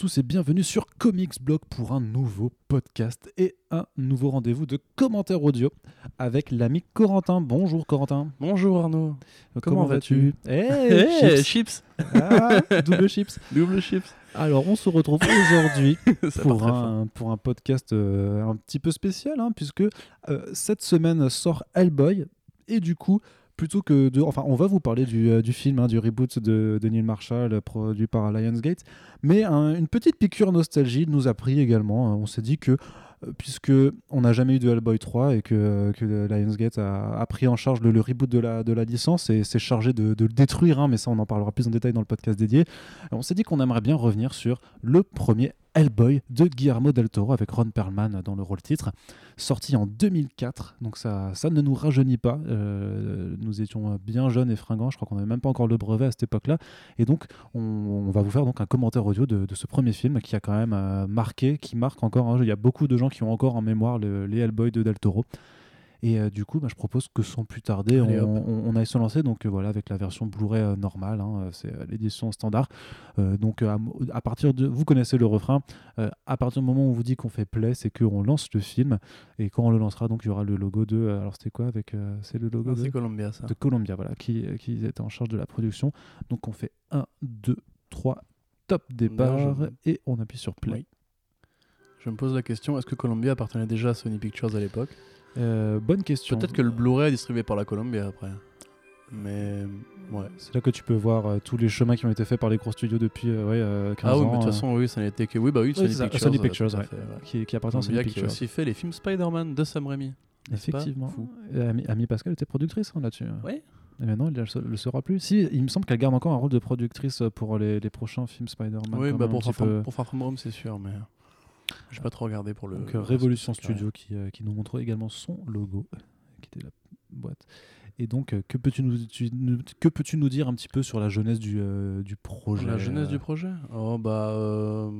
tous et bienvenue sur Comics Blog pour un nouveau podcast et un nouveau rendez-vous de commentaires audio avec l'ami Corentin. Bonjour Corentin. Bonjour Arnaud. Comment, vas-tu Eh, chips. chips. Ah, double chips. Double chips. Alors on se retrouve aujourd'hui pour un, pour un podcast euh, un petit peu spécial hein, puisque euh, cette semaine sort Hellboy et du coup plutôt que de enfin on va vous parler du, euh, du film hein, du reboot de, de Neil Marshall euh, produit par Lionsgate mais un- une petite piqûre nostalgie nous a pris également hein. on s'est dit que euh, puisque on n'a jamais eu de Hellboy 3 et que, que Lionsgate a, pris en charge le, reboot de la, de la licence et s'est chargé de, de le détruire, hein, mais ça on en parlera plus en détail dans le podcast dédié. On s'est dit qu'on aimerait bien revenir sur le premier Hellboy de Guillermo del Toro avec Ron Perlman dans le rôle titre, sorti en 2004. Donc ça, ça ne nous rajeunit pas. Euh, nous étions bien jeunes et fringants. Je crois qu'on n'avait même pas encore le brevet à cette époque-là. Et donc on, va vous faire donc un commentaire audio de, ce premier film qui a quand même euh, marqué, qui marque encore. hein. Il y a beaucoup de gens qui ont encore en mémoire le- les Hellboy de del Toro. Et euh, du coup, bah, je propose que sans plus tarder, Allez, on, hop. on- on aille se lancer. Donc euh, voilà, avec la version Blu-ray euh, normale, hein, c'est l'édition standard. Donc à, partir de, vous connaissez le refrain. à partir du moment où on vous dit qu'on fait play, c'est qu'on lance le film. Et quand on le lancera, donc il y aura le logo de. Alors c'était quoi avec C'est le logo Non, de, Columbia ça. de Columbia, voilà, qui, qui était en charge de la production. Donc on fait 1, 2, 3, top départ et on appuie sur play. Oui. Je me pose la question, est-ce que Columbia appartenait déjà à Sony Pictures à l'époque? Euh, bonne question. Peut-être que le Blu-ray est distribué par la Columbia après. Mais ouais. C'est là que tu peux voir euh, tous les chemins qui ont été faits par les gros studios depuis euh, ouais, euh, 15 Ah oui, ans. mais de toute façon, oui, ça n'était que. Oui, bah oui, Sony ça, Pictures. Sony Pictures, ouais. fait, qui, qui appartient à Sony Columbia qui a Pictures. aussi fait les films Spider-Man de Sam Raimi. Effectivement. Fou. Amy Pascal était productrice hein, là-dessus. Ouais. Et maintenant, elle ne le sera plus. Si, il me semble qu'elle garde encore un rôle de productrice pour les, les prochains films Spider-Man. Oui, bah pour Far From Home, c'est sûr, mais. J'ai pas trop regardé pour le. Donc, euh, Révolution. Studio qui, euh, qui nous montre également son logo, euh, qui était la boîte. Et donc, euh, que peux-tu nous, que peux-tu nous dire un petit peu sur la jeunesse du, euh, du projet La jeunesse du projet? Oh bah.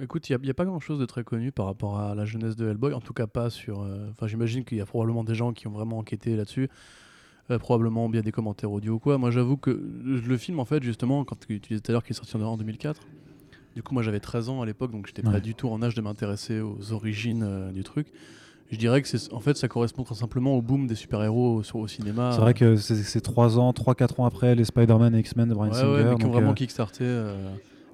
écoute, il n'y a, pas grand chose de très connu par rapport à la jeunesse de Hellboy, en tout cas pas sur. euh, Enfin, j'imagine qu'il y a probablement des gens qui ont vraiment enquêté là-dessus. euh, probablement bien des commentaires audio ou quoi. Moi, j'avoue que le film, en fait, justement, quand tu disais tout à l'heure qu'il est sorti en 2004, du coup, moi j'avais 13 ans à l'époque, donc j'étais Ouais. pas du tout en âge de m'intéresser aux origines euh, du truc. Je dirais que c'est en fait ça correspond très simplement au boom des super-héros au, au cinéma. C'est vrai que c'est c'est 3 ans, 3-4 ans après les Spider-Man et X-Men de Brian Ouais, Singer. ouais, mais qui ont vraiment euh, kickstarté euh,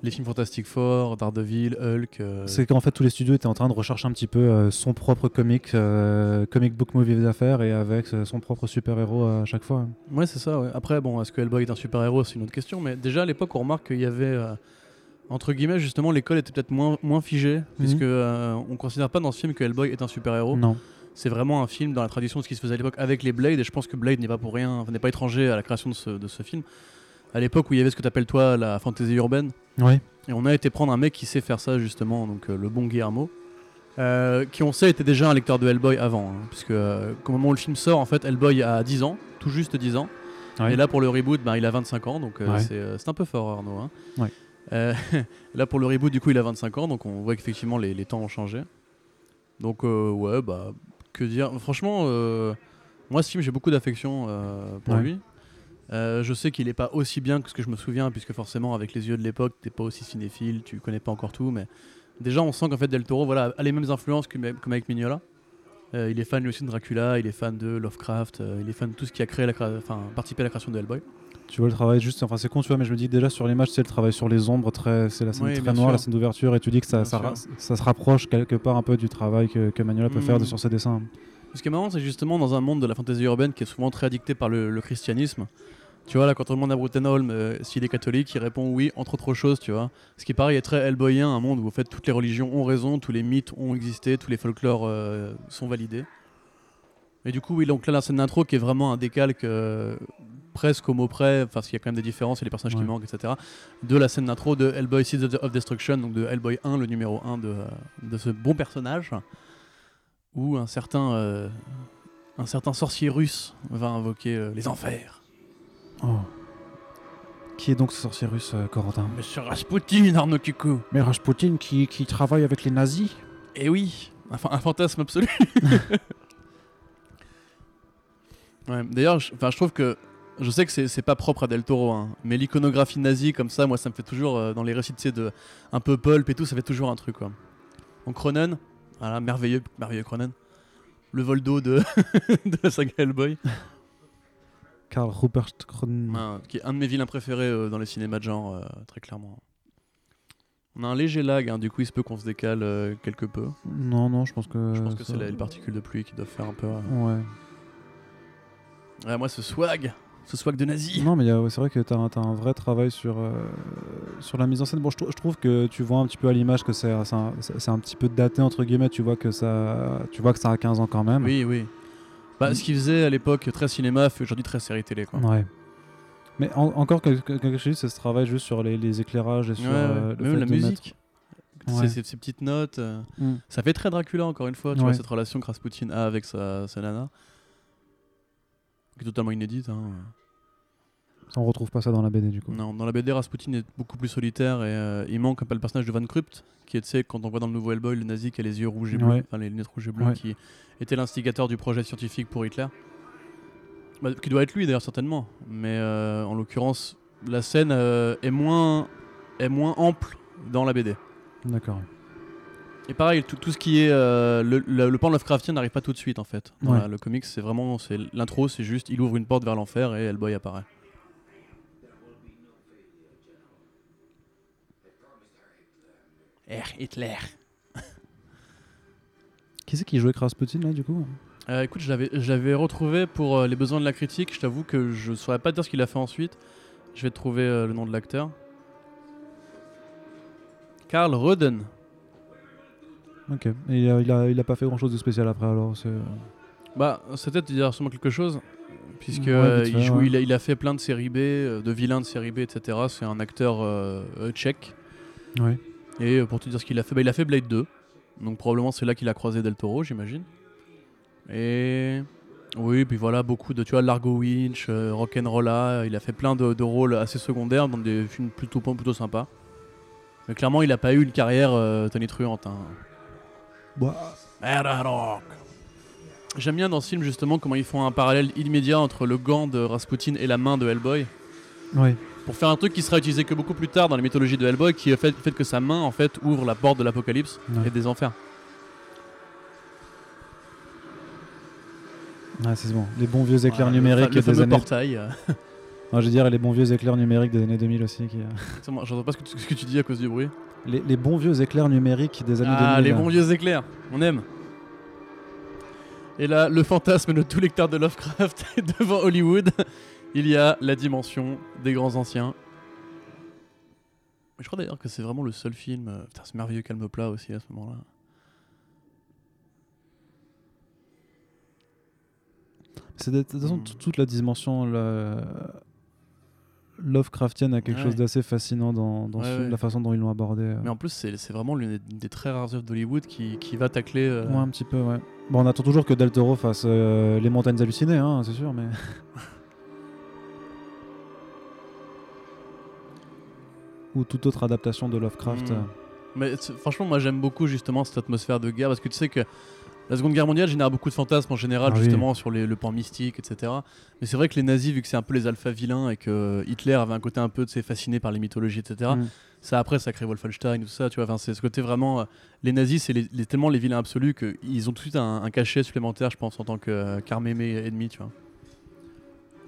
les films Fantastic Four, Daredevil, Hulk. euh, C'est qu'en fait tous les studios étaient en train de rechercher un petit peu euh, son propre comic, euh, comic book movie à faire et avec son propre super-héros à chaque fois. Ouais, c'est ça. Ouais. Après, bon, est-ce que Hellboy est un super-héros? C'est une autre question. Mais déjà, à l'époque, on remarque qu'il y avait, entre guillemets, justement, l'école était peut-être moins, moins figée, puisque euh, on considère pas dans ce film que Hellboy est un super-héros. Non. C'est vraiment un film dans la tradition de ce qui se faisait à l'époque avec les Blade, et je pense que Blade n'est pas pour rien, n'est pas étranger à la création de ce, de ce film. À l'époque où il y avait ce que tu appelles toi la fantasy urbaine, Oui. et on a été prendre un mec qui sait faire ça justement, donc euh, le bon Guillermo, euh, qui on sait était déjà un lecteur de Hellboy avant, hein, puisque au moment où le film sort, en fait, Hellboy a 10 ans, tout juste 10 ans, Ouais. et là pour le reboot, ben, il a 25 ans, donc Ouais. c'est c'est un peu fort Arnaud. hein. Ouais. Euh, là pour le reboot, du coup, il a 25 ans, donc on voit qu'effectivement les, les temps ont changé. Donc euh, ouais, bah que dire. Franchement, euh, moi ce film j'ai beaucoup d'affection pour Ouais. lui. Je sais qu'il est pas aussi bien que ce que je me souviens, puisque forcément avec les yeux de l'époque, t'es pas aussi cinéphile, tu connais pas encore tout, mais déjà on sent qu'en fait Del Toro voilà, a les mêmes influences que, comme avec Mignola. Il est fan lui aussi de Dracula, il est fan de Lovecraft, il est fan de tout ce qui a créé la enfin participé à la création de Hellboy. Tu vois le travail juste, enfin c'est con tu vois, mais je me dis déjà sur l'image, c'est le travail sur les ombres, très, c'est la scène Oui, très noire, sûr. la scène d'ouverture, et tu dis que ça, ça, sûr. ra- ça se rapproche quelque part un peu du travail que, que Manuela peut faire de- sur ses dessins. Ce qui est marrant, c'est justement dans un monde de la fantasy urbaine qui est souvent très addicté par le, le christianisme. Tu vois, là, quand on demande à Brutenholm euh, s'il est catholique, il répond oui, entre autres choses, tu vois. Ce qui pareil est très Hellboyien, un monde où en fait toutes les religions ont raison, tous les mythes ont existé, tous les folklores euh, sont validés. Et du coup, oui, donc là, la scène d'intro qui est vraiment un décalque euh, presque au mot près, enfin, parce qu'il y a quand même des différences, il y a des personnages Ouais. qui manquent, etc. De la scène d'intro de Hellboy Seeds of, Destruction, donc de Hellboy 1, le numéro 1 de, de ce bon personnage, où un certain, euh, un certain sorcier russe va invoquer euh, les enfers. Oh. Qui est donc ce sorcier russe, euh, Corentin? Monsieur Rasputin, Arnaud Kuku. Mais Rasputin qui, qui travaille avec les nazis? Eh oui, un, fa- un fantasme absolu. Ouais, D'ailleurs, je, enfin, je trouve que je sais que c'est pas propre à Del Toro, hein, mais l'iconographie nazie comme ça, moi ça me fait toujours euh, dans les récits de un peu pulp et tout, ça fait toujours un truc quoi. Donc Cronen, voilà, merveilleux, merveilleux Cronen. Le vol d'eau de, de la saga Hellboy, Karl Rupert hein, qui est un de mes vilains préférés euh, dans les cinémas de genre, euh, très clairement. On a un léger lag, hein, du coup il se peut qu'on se décale euh, quelque peu. Non, non, je pense que. Je pense que ça- c'est les particules de pluie qui doivent faire un peu. Ouais. Ouais, moi ce swag, ce swag de nazi. Non, mais c'est vrai que tu as, un vrai travail sur, euh, sur la mise en scène. Bon, je, trou- je trouve que tu vois un petit peu à l'image que c'est un, un petit peu daté, entre guillemets. Tu vois, que ça, tu vois que ça a 15 ans quand même. Oui, oui. Bah, ce qu'ils faisaient à l'époque très cinéma fait aujourd'hui très série télé quoi. Ouais. Mais en- encore que, que, que je dis, c'est ce travail juste sur les, les éclairages et sur Ouais, euh, le Même fait la de musique. Ouais. Ces, petites notes. euh, Mm. Ça fait très Dracula encore une fois, tu vois, cette relation que Rasputin a avec sa, sa nana. Qui est totalement inédite. Hein. On retrouve pas ça dans la BD du coup. Non, dans la BD, Rasputin est beaucoup plus solitaire et euh, il manque un peu le personnage de Van Crupt, qui est, tu sais, quand on voit dans le nouveau Hellboy, le nazi qui a les yeux rouges et bleus, Ouais. enfin les lunettes rouges et bleues, Ouais. qui était l'instigateur du projet scientifique pour Hitler. Bah, qui doit être lui d'ailleurs, certainement. Mais euh, en l'occurrence, la scène euh, est, moins, est moins ample dans la BD. D'accord. Et pareil, tout, tout ce qui est euh, le, le, le pan Lovecraftien n'arrive pas tout de suite en fait. Dans Ouais. la- le comics, c'est vraiment c'est l'intro, c'est juste il ouvre une porte vers l'enfer et Hellboy apparaît. R Hitler. Qui c'est qui jouait Rasputin là du coup? Euh, écoute, je l'avais- retrouvé pour euh, les besoins de la critique. Je t'avoue que je saurais pas te dire ce qu'il a fait ensuite. Je vais te trouver euh, le nom de l'acteur. Karl Roden. Ok. Et il, a, il, a, il a pas fait grand chose de spécial après alors. c'est- Bah, c'est peut-être dire sûrement quelque chose, puisque Ouais, euh, il, joue, ouais. il, a, il a fait plein de séries B, euh, de vilains de séries B, etc. C'est un acteur euh, euh, tchèque. Ouais. Et euh, pour te dire ce qu'il a fait, bah, il a fait Blade 2. Donc probablement c'est là qu'il a croisé Del Toro, j'imagine. Et oui, puis voilà, beaucoup de, tu vois, Largo Winch, euh, Rock'n'Rolla, il a fait plein de, de rôles assez secondaires dans des films plutôt, plutôt sympas. Mais clairement, il a pas eu une carrière euh. Hein. Bah. J'aime bien dans ce film justement comment ils font un parallèle immédiat entre le gant de Rasputin et la main de Hellboy ouais. pour faire un truc qui sera utilisé que beaucoup plus tard dans la mythologie de Hellboy qui est le fait, fait que sa main en fait ouvre la porte de l'apocalypse Ouais. et des enfers. Ouais, c'est bon. Les bons vieux éclairs Voilà, numériques le des années. portail. je veux dire les bons vieux éclairs numériques des années 2000 aussi. Qui... euh, J'entends pas ce que, tu, ce que tu dis à cause du bruit. Les, les bons vieux éclairs numériques des années Ah, 2000. les là. bons vieux éclairs, on aime. Et là, le fantasme de tout lecteur de Lovecraft est devant Hollywood. Il y a la dimension des grands anciens. Je crois d'ailleurs que c'est vraiment le seul film. euh, Putain, ce merveilleux calme plat aussi à ce moment-là. C'est de, de toute façon Hmm. toute la dimension la... Lovecraftienne a quelque Ouais. chose d'assez fascinant dans, dans ce Ouais, film, ouais. la façon dont ils l'ont abordé. euh. Mais en plus, c'est vraiment l'une des, très rares œuvres d'Hollywood qui, qui va tacler. euh, Ouais, un petit peu, ouais. Bon, on attend toujours que Del Toro fasse euh, Les Montagnes Hallucinées, hein, c'est sûr, mais. Ou toute autre adaptation de Lovecraft. Mm. euh. Mais franchement, moi j'aime beaucoup justement cette atmosphère de guerre parce que tu sais que la Seconde Guerre mondiale génère beaucoup de fantasmes en général, Ah oui. justement sur les- le pan mystique, etc. Mais c'est vrai que les nazis, vu que c'est un peu les alpha vilains et que Hitler avait un côté un peu sais, fasciné par les mythologies, etc. Mm. Ça après, ça crée Wolfenstein, tout ça, tu vois. C'est ce côté vraiment. euh, les nazis, c'est les, les- tellement les vilains absolus qu'ils ont tout de suite un, un cachet supplémentaire, je pense, en tant que euh, qu'armémé ennemi, tu vois.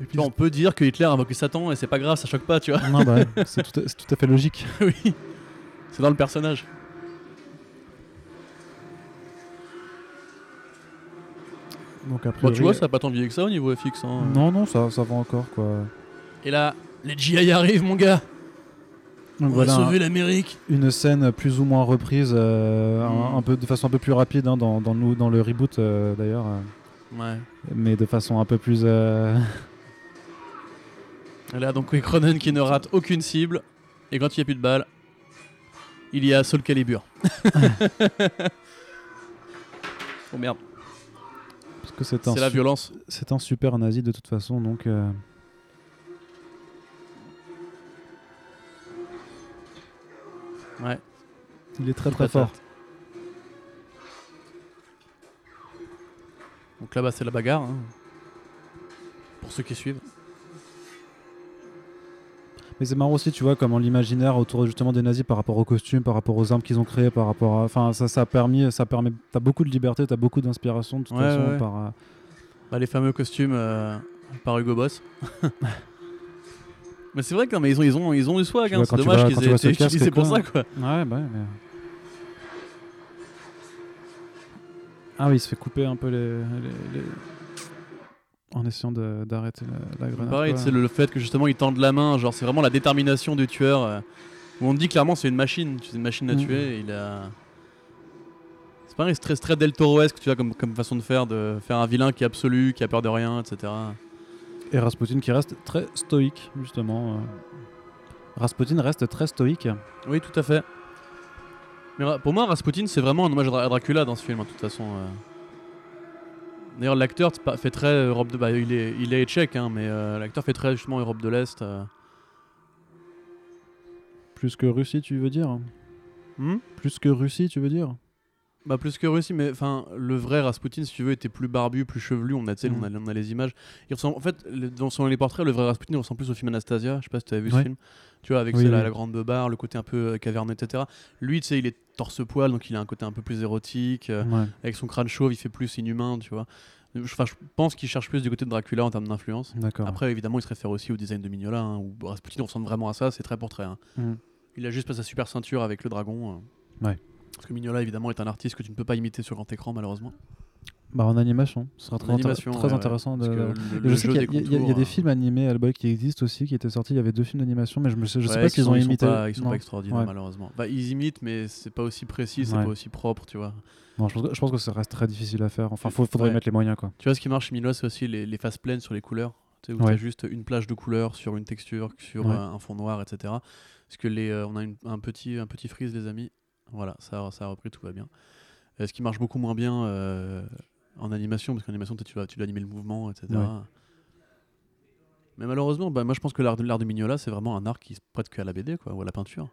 Et puis, Tu vois, on peut dire que Hitler a invoqué Satan et c'est pas grave, ça choque pas, tu vois. non, bah, c'est tout, tout à fait logique. oui, c'est dans le personnage. Donc, Bon, tu vois, ça a pas tant vieilli que ça au niveau FX. hein. Non, non, ça, ça va encore, quoi. Et là, les GI arrivent, mon gars. Donc On voilà va sauver l'Amérique. une scène plus ou moins reprise, euh, un, Mm. un peu, de façon un peu plus rapide hein, dans, dans, le, dans le reboot euh, d'ailleurs, Ouais. mais de façon un peu plus. euh, Et là, donc, oui, Cronen qui ne rate aucune cible. Et quand il n'y a plus de balles, il y a Soul Calibur. oh merde, que c'est un, la violence. c'est un super nazi de toute façon, donc. euh, Ouais. il est très Il très fort. Donc là-bas, c'est la bagarre. hein. Pour ceux qui suivent. Mais c'est marrant aussi, tu vois, comment l'imaginaire autour justement des nazis par rapport aux costumes, par rapport aux armes qu'ils ont créées, par rapport à. Enfin, ça, ça a permis. Ça permet... T'as beaucoup de liberté, t'as beaucoup d'inspiration de toute Ouais, façon. ouais. Par, euh, Bah, les fameux costumes euh, par Hugo Boss. mais c'est vrai que non, mais ils ont, ils ont, ils ont du swag. Hein. C'est dommage qu'ils aient été utilisés pour ça. Quoi. Ouais, bah ouais, mais. Ah oui, il se fait couper un peu les. les- les- En essayant d'arrêter la, la grenade. Pareil, c'est le, le fait que justement ils tendent la main. Genre, c'est vraiment la détermination du tueur. euh, où on te dit clairement c'est une machine. C'est une machine à Mm. tuer. et il a. C'est pareil, c'est très, très Del Toroesque, tu vois, comme, comme façon de faire, de faire un vilain qui est absolu, qui a peur de rien, etc. Et Rasputin qui reste très stoïque, justement. euh. Rasputin reste très stoïque. Oui, tout à fait. Mais pour moi, Rasputin, c'est vraiment un hommage à Dracula dans ce film, hein, de toute façon. euh. D'ailleurs, l'acteur fait très euh, Europe de. Bah, il est, il est tchèque, hein, mais euh, l'acteur fait très justement Europe de l'Est. euh. Plus que Russie, tu veux dire? Hmm? Plus que Russie, tu veux dire? Bah plus que Russie, mais enfin le vrai Rasputin, si tu veux, était plus barbu, plus chevelu. On a, on a, on a les images. Il ressemble, en fait, le- dans son les portraits, le vrai Rasputin il ressemble plus au film Anastasia. Je sais pas si tu avais vu ce film. Tu vois, avec Oui, la, grande barre, le côté un peu euh, caverneux, etc. Lui, tu sais, il est torse-poil, donc il a un côté un peu plus érotique. euh, Ouais. avec son crâne chauve, il fait plus inhumain, tu vois. Je, enfin, je pense qu'il cherche plus du côté de Dracula en termes d'influence. Après, évidemment, il se réfère aussi au design de Mignola, hein, où Rasputin ressemble vraiment à ça, c'est très portrait. hein. Mhm. Il a juste pas sa super ceinture avec le dragon. euh. Ouais. Parce que Mignola, évidemment, est un artiste que tu ne peux pas imiter sur grand écran, malheureusement. Bah, en animation, ce sera très, intér- animation, très ouais, ouais. intéressant. De- le- le je sais qu'il y, a- des y y a hein. films animés Hellboy qui existent aussi, qui étaient sortis. Il y avait deux films d'animation, mais je, me sais, je sais Ouais, pas s'ils ont imité. Ils sont pas, ils sont Non. pas extraordinaires, Ouais. malheureusement. Bah, ils imitent, mais c'est pas aussi précis, c'est Ouais. pas aussi propre, tu vois. Non, je, pense que, je pense que ça reste très difficile à faire. Enfin, il faudrait Ouais. y mettre les moyens, quoi. Tu vois, ce qui marche chez Mignola, c'est aussi les, les faces pleines sur les couleurs. Tu sais, où Ouais. t'as juste une plage de couleurs sur une texture, sur Ouais. euh, un fond noir, etc. Parce que les, euh, on a une- un, petit, un petit freeze, les amis. Voilà, ça, a- ça a repris, tout va bien. Euh, ce qui marche beaucoup moins bien euh, en animation, parce qu'en animation, tu dois, tu dois animer le mouvement, etc. Ouais. Mais malheureusement, bah, moi je pense que l'art de, l'art de Mignola, c'est vraiment un art qui se prête qu'à la BD quoi, ou à la peinture.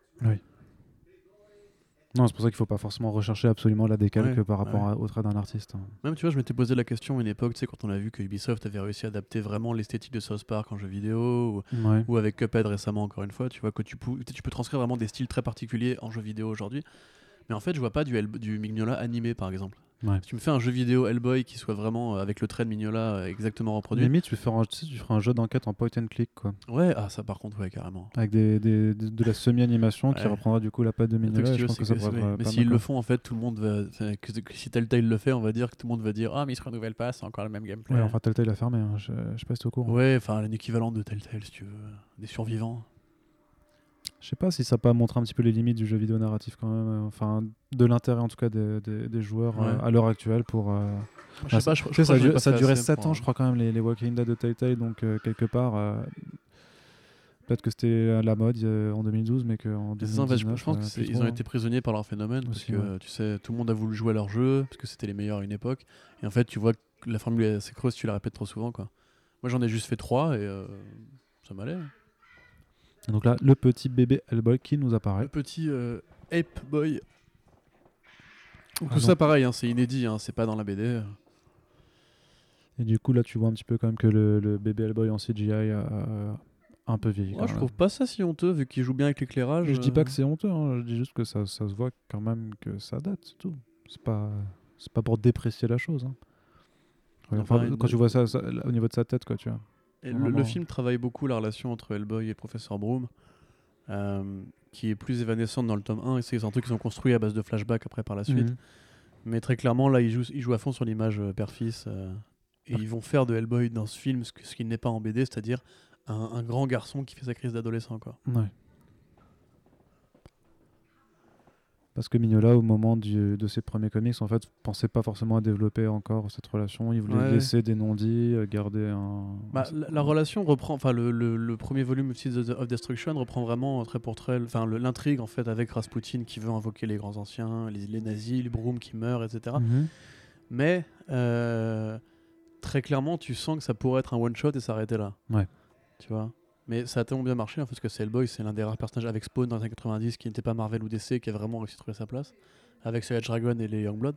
Non, c'est pour ça qu'il faut pas forcément rechercher absolument la décalque Ouais, par rapport ouais. à- au trait d'un artiste. Même, tu vois, je m'étais posé la question à une époque, tu sais, quand on a vu que Ubisoft avait réussi à adapter vraiment l'esthétique de South Park en jeu vidéo, ou, Ouais. ou avec Cuphead récemment encore une fois, tu vois que tu, pou- tu peux transcrire vraiment des styles très particuliers en jeu vidéo aujourd'hui. Mais en fait, je vois pas du Mignola animé par exemple. Ouais. Si tu me fais un jeu vidéo Hellboy qui soit vraiment euh, avec le trait de Mignola euh, exactement reproduit. Limite, tu, fais un, tu, sais, tu feras un jeu d'enquête en point and click, quoi. Ouais, ah ça par contre, ouais, carrément. Avec des, des- de, de la semi-animation qui Ouais. reprendra du coup la patte de Le truc, Mignola. si et tu Je veux, pense c'est que ça que- pourrait ouais, être Mais pas s'ils mal, le quoi. font, en fait, tout le monde va. que- que si Telltale le fait, on va dire que tout le monde va dire Ah, mais il se renouvelle pas, c'est encore le même gameplay. Ouais, enfin, Telltale a fermé. hein. Je, je sais pas si t'es au courant. Ouais, enfin, un équivalent de Telltale, si tu veux. Des survivants. Je sais pas si ça peut montrer un petit peu les limites du jeu vidéo narratif quand même. euh, Enfin, de l'intérêt en tout cas des, des- des joueurs euh, Ouais. à l'heure actuelle pour. euh, Je bah, pas, je, je ça, pas ça assez 7 pour, ans, je crois, quand même, les, les Walking Dead de Telltale. Donc, euh, quelque part, euh, peut-être que c'était à la mode euh, en 2012, mais qu'en C'est ça, en fait, je, 2019. je pense qu'ils ont trop, été prisonniers par leur phénomène Aussi, parce que ouais. tu sais tout le monde a voulu jouer à leur jeu parce que c'était les meilleurs à une époque et en fait tu vois que la formule est assez creuse tu la répètes trop souvent quoi. Moi j'en ai juste fait trois et ça m'allait. Donc là, le petit bébé Hellboy qui nous apparaît. Le petit euh, Ape Boy. Donc, Ah tout non. ça pareil, hein, c'est inédit, hein, c'est pas dans la BD. Et du coup, là, tu vois un petit peu quand même que le, le bébé Hellboy en CGI a un peu vieilli. Moi je trouve pas ça si honteux vu qu'il joue bien avec l'éclairage. Je dis euh. pas que c'est honteux, hein, je dis juste que ça, ça se voit quand même que ça date, c'est tout. C'est pas, c'est pas pour déprécier la chose. hein. Enfin, quand tu vois ça, ça- au niveau de sa tête, quoi, tu vois. Et le, film travaille beaucoup la relation entre Hellboy et le professeur Broom, euh, qui est plus évanescente dans le tome 1. Et c'est un truc qu'ils ont construit à base de flashbacks après par la suite. Mhm. Mais très clairement, là, ils jouent, ils jouent à fond sur l'image euh, père-fils. euh, et ils vont faire de Hellboy dans ce film ce, que- ce qui n'est pas en BD, c'est-à-dire un, un grand garçon qui fait sa crise d'adolescent. quoi. Ouais. Parce que Mignola, au moment du- de ses premiers comics, en fait, pensait pas forcément à développer encore cette relation. Il voulait Ouais. laisser des non-dits, euh, garder un. Bah, un- la, la relation reprend, enfin le, le- le premier volume of, of Destruction reprend vraiment euh, très pour très, enfin l'intrigue en fait avec Rasputin qui veut invoquer les grands anciens, les, les nazis, les Broom qui meurent, etc. Mhm. Mais euh, très clairement, tu sens que ça pourrait être un one shot et s'arrêter là. Ouais. Tu vois? Mais ça a tellement bien marché en fait, parce que c'est Hellboy, c'est l'un des rares personnages avec Spawn dans les années 90 qui n'était pas Marvel ou DC, qui a vraiment réussi à trouver sa place avec Savage Dragon et les Youngblood.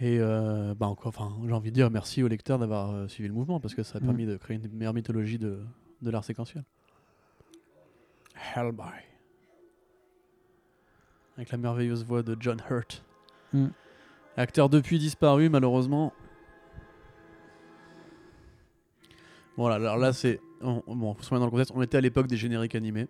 Et euh, bah encore, enfin, j'ai envie de dire merci aux lecteurs d'avoir euh, suivi le mouvement parce que ça a Mm. permis de créer une meilleure mythologie de, de l'art séquentiel. Hellboy. Avec la merveilleuse voix de John Hurt. Mm. Acteur depuis disparu, malheureusement. Voilà, alors là, c'est. On- on- Bon, faut se remettre dans le contexte. On était à l'époque des génériques animés.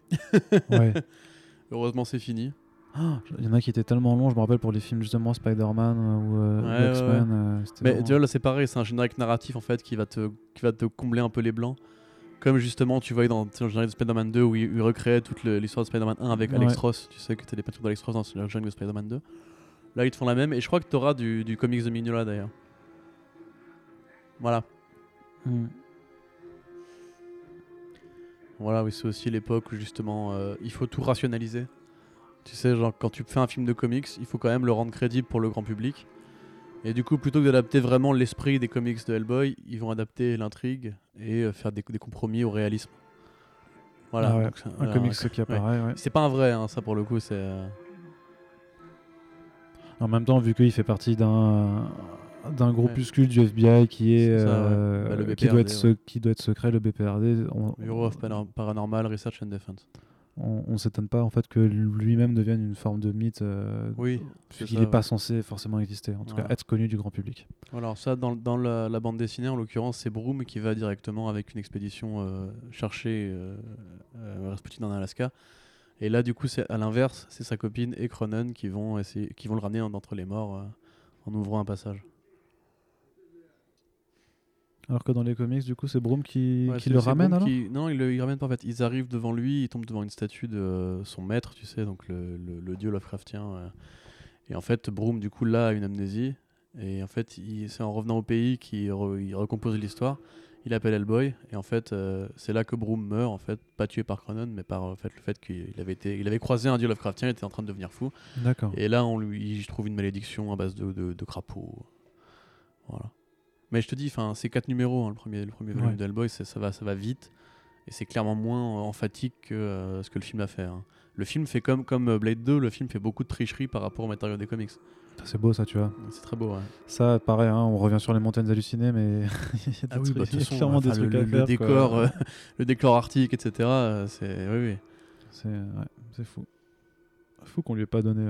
Ouais. Heureusement, c'est fini. Ah, Il y en a qui étaient tellement longs, je me rappelle pour les films justement Spider-Man euh, ou euh, Ouais, ou ouais, X-Men. euh, Mais vraiment- tu vois, là, c'est pareil. C'est un générique narratif, en fait, qui va te, qui va te combler un peu les blancs. Comme justement, tu voyais dans le générique de Spider-Man 2 où il, il recréait toute l'histoire de Spider-Man 1 avec Ouais. Alex Ross. Tu sais que t'as des peintures d'Alex Ross dans le générique de Spider-Man 2. Là, ils te font la même. Et je crois que t'auras du, du comics de Mignola d'ailleurs. Voilà. Mm. Voilà, oui, c'est aussi l'époque où justement euh, il faut tout rationaliser. Tu sais, genre quand tu fais un film de comics, il faut quand même le rendre crédible pour le grand public. Et du coup, plutôt que d'adapter vraiment l'esprit des comics de Hellboy, ils vont adapter l'intrigue et euh, faire des, des compromis au réalisme. Voilà. Ah ouais, donc c'est- Un voilà, comics qui apparaît, ouais. C'est pas un vrai, hein, ça pour le coup, c'est. euh, En même temps, vu qu'il fait partie d'un d'un groupuscule du FBI qui est, C'est ça, ouais. euh, Bah, le qui doit être BPRD, se- qui doit être secret le BPRD on, Bureau of Paranormal Research and Defense. on, on s'étonne pas en fait que lui-même devienne une forme de mythe euh, Oui, c'est qu'il ça, n'est pas censé forcément exister en tout cas être connu du grand public alors ça, dans, dans la, la bande dessinée, en l'occurrence, c'est Broom qui va directement avec une expédition euh, chercher euh, euh, Rasputin en Alaska. Et là, du coup, c'est à l'inverse, c'est sa copine et Cronen qui vont, essayer, qui vont le ramener d'entre les morts en ouvrant un passage. Alors que dans les comics du coup c'est Broom qui, Ouais, qui c'est- le ramène Broom alors qui- Non, ils le ils ramènent pas en fait. Ils arrivent devant lui, ils tombent devant une statue de son maître, tu sais, donc le, le- le dieu Lovecraftien. euh. Et en fait, Broom, du coup, là, a une amnésie. Et en fait, il- c'est en revenant au pays qu'il re- il recompose l'histoire. Il appelle Hellboy. Et en fait, euh, c'est là que Broom meurt, en fait, pas tué par Cronen, mais par en fait, le fait qu'il avait, été, il avait croisé un dieu Lovecraftien, il était en train de devenir fou. d'accord Et là, on lui il trouve une malédiction à base de, de, de crapauds. Voilà. Mais je te dis, c'est quatre numéros, hein, le premier, le premier volume Ouais. d'Hellboy, ça va, ça va vite. Et c'est clairement moins euh, emphatique que euh, ce que le film a fait. hein. Le film fait comme, comme euh, Blade 2, le film fait beaucoup de tricherie par rapport au matériau des comics. c'est beau ça tu vois C'est très beau, ouais. ça pareil hein, on revient sur les montagnes hallucinées mais il y a des Ah oui, trucs- bah, façon, clairement des le, trucs à le- le faire, décor, euh, le décor arctique, etc. euh, c'est oui, oui. c'est ouais, fou fou qu'on lui ait pas donné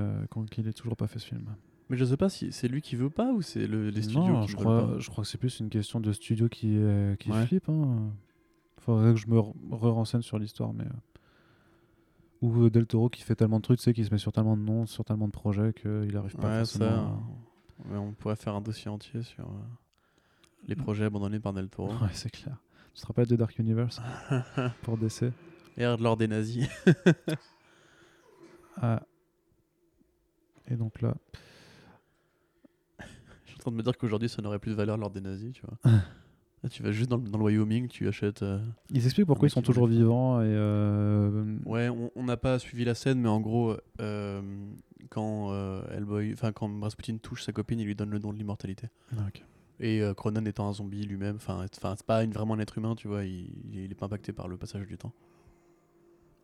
qu'il ait toujours pas fait ce film Mais je sais pas si c'est lui qui veut pas ou c'est le, les studios Non, qui je veulent crois, pas. je crois que c'est plus une question de studio qui, euh, qui Ouais. flippe. Hein. Faudrait que je me re- re-renseigne sur l'histoire, mais. euh, Ou euh, Del Toro qui fait tellement de trucs, tu sais, qui se met sur tellement de noms, sur tellement de projets qu'il arrive pas Ouais, forcément ça. à- ouais, on pourrait faire un dossier entier sur les projets abandonnés par Del Toro. Ouais, c'est clair. Tu te rappelles de Dark Universe pour DC Et lors des nazis. Ah. Et donc là. En train de me dire qu'aujourd'hui ça n'aurait plus de valeur lors des nazis, tu vois. Là, tu vas juste dans le, dans le Wyoming, tu achètes. euh, Ils expliquent pourquoi ils sont toujours vivants et. euh, Ouais, on n'a pas suivi la scène, mais en gros, euh, quand euh, Hellboy, enfin quand Rasputin touche sa copine, il lui donne le don de l'immortalité. ah. Et Cronen étant un zombie lui-même, enfin, enfin, c'est pas une- vraiment un être humain, tu vois, il, il est pas impacté par le passage du temps.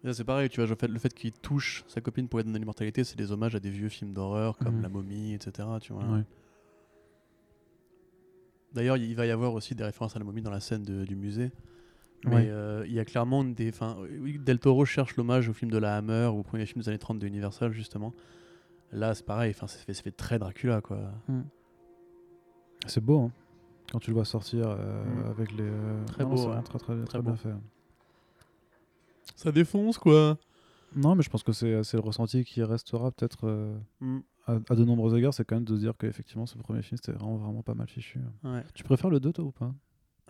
Et là, c'est pareil, tu vois, le fait, qu'il touche sa copine pour lui donner l'immortalité, c'est des hommages à des vieux films d'horreur comme Mhm. La momie, etc. Tu vois. Ouais. D'ailleurs, il va y avoir aussi des références à la momie dans la scène de- du musée. Mais Ouais. euh, il y a clairement des. Oui, Del Toro cherche l'hommage au film de la Hammer ou au premier film des années 30 de Universal, justement. Là, c'est pareil, ça fait, ça fait très Dracula, quoi. C'est beau, hein, quand tu le vois sortir euh, Mm. avec les. euh, Très non, beau, ouais. très, très, très, Très bien beau. fait. Ça défonce, quoi. Non, mais je pense que c'est c'est le ressenti qui restera peut-être euh, Mm. À, à de nombreux égards. C'est quand même de se dire qu'effectivement, ce premier film, c'était vraiment, vraiment pas mal fichu. Ouais. Tu préfères le 2, toi, ou pas?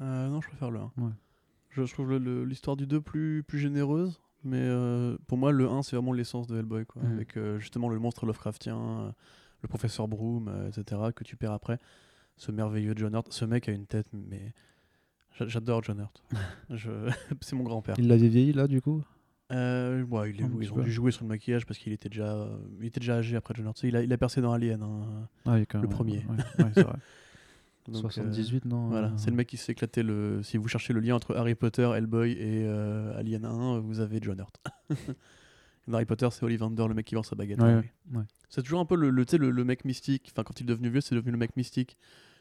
Euh, non, je préfère le 1. Ouais. Je, je trouve l'histoire du 2 plus, plus généreuse, mais euh, pour moi, le 1, c'est vraiment l'essence de Hellboy, quoi. Avec euh, justement le monstre Lovecraftien, le professeur Broom, etc., que tu perds après. Ce merveilleux John Hurt. Ce mec a une tête, mais. j'a- J'adore John Hurt. Je... c'est mon grand-père. Il l'avait vieilli, là, du coup? Euh, ouais, il est- Un ils ont peu. dû jouer sur le maquillage parce qu'il était déjà, euh, il était déjà âgé après John Hurt. Il a, il a percé dans Alien. hein. Ah, il est quand Le même, premier. Ouais, ouais, c'est vrai. Donc, euh, 78, non Voilà, euh, c'est le mec qui s'est éclaté le. Si vous cherchez le lien entre Harry Potter, Hellboy et euh, Alien 1, vous avez John Hurt. Dans Harry Potter, c'est Ollivander, le mec qui vend sa baguette. Ouais, à ouais, Harry. ouais. C'est toujours un peu le, le, mec mystique. Enfin, quand il est devenu vieux, c'est devenu le mec mystique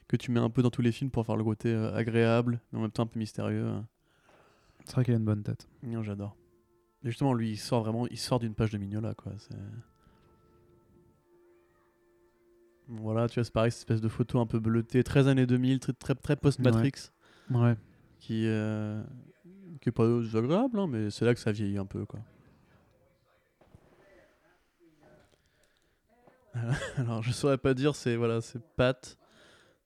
que tu mets un peu dans tous les films pour faire le côté euh, agréable, mais en même temps un peu mystérieux. C'est vrai qu'il a une bonne tête. Non, j'adore. Et justement, lui, il sort vraiment, il sort d'une page de Mignola, quoi. Voilà, tu vois, c'est pareil, cette espèce de photo un peu bleutée, très années 2000, très, très, très post-Matrix, Ouais. qui, euh, qui est pas désagréable, hein, mais c'est là que ça vieillit un peu, quoi. Alors, je saurais pas dire, c'est voilà, c'est Pat,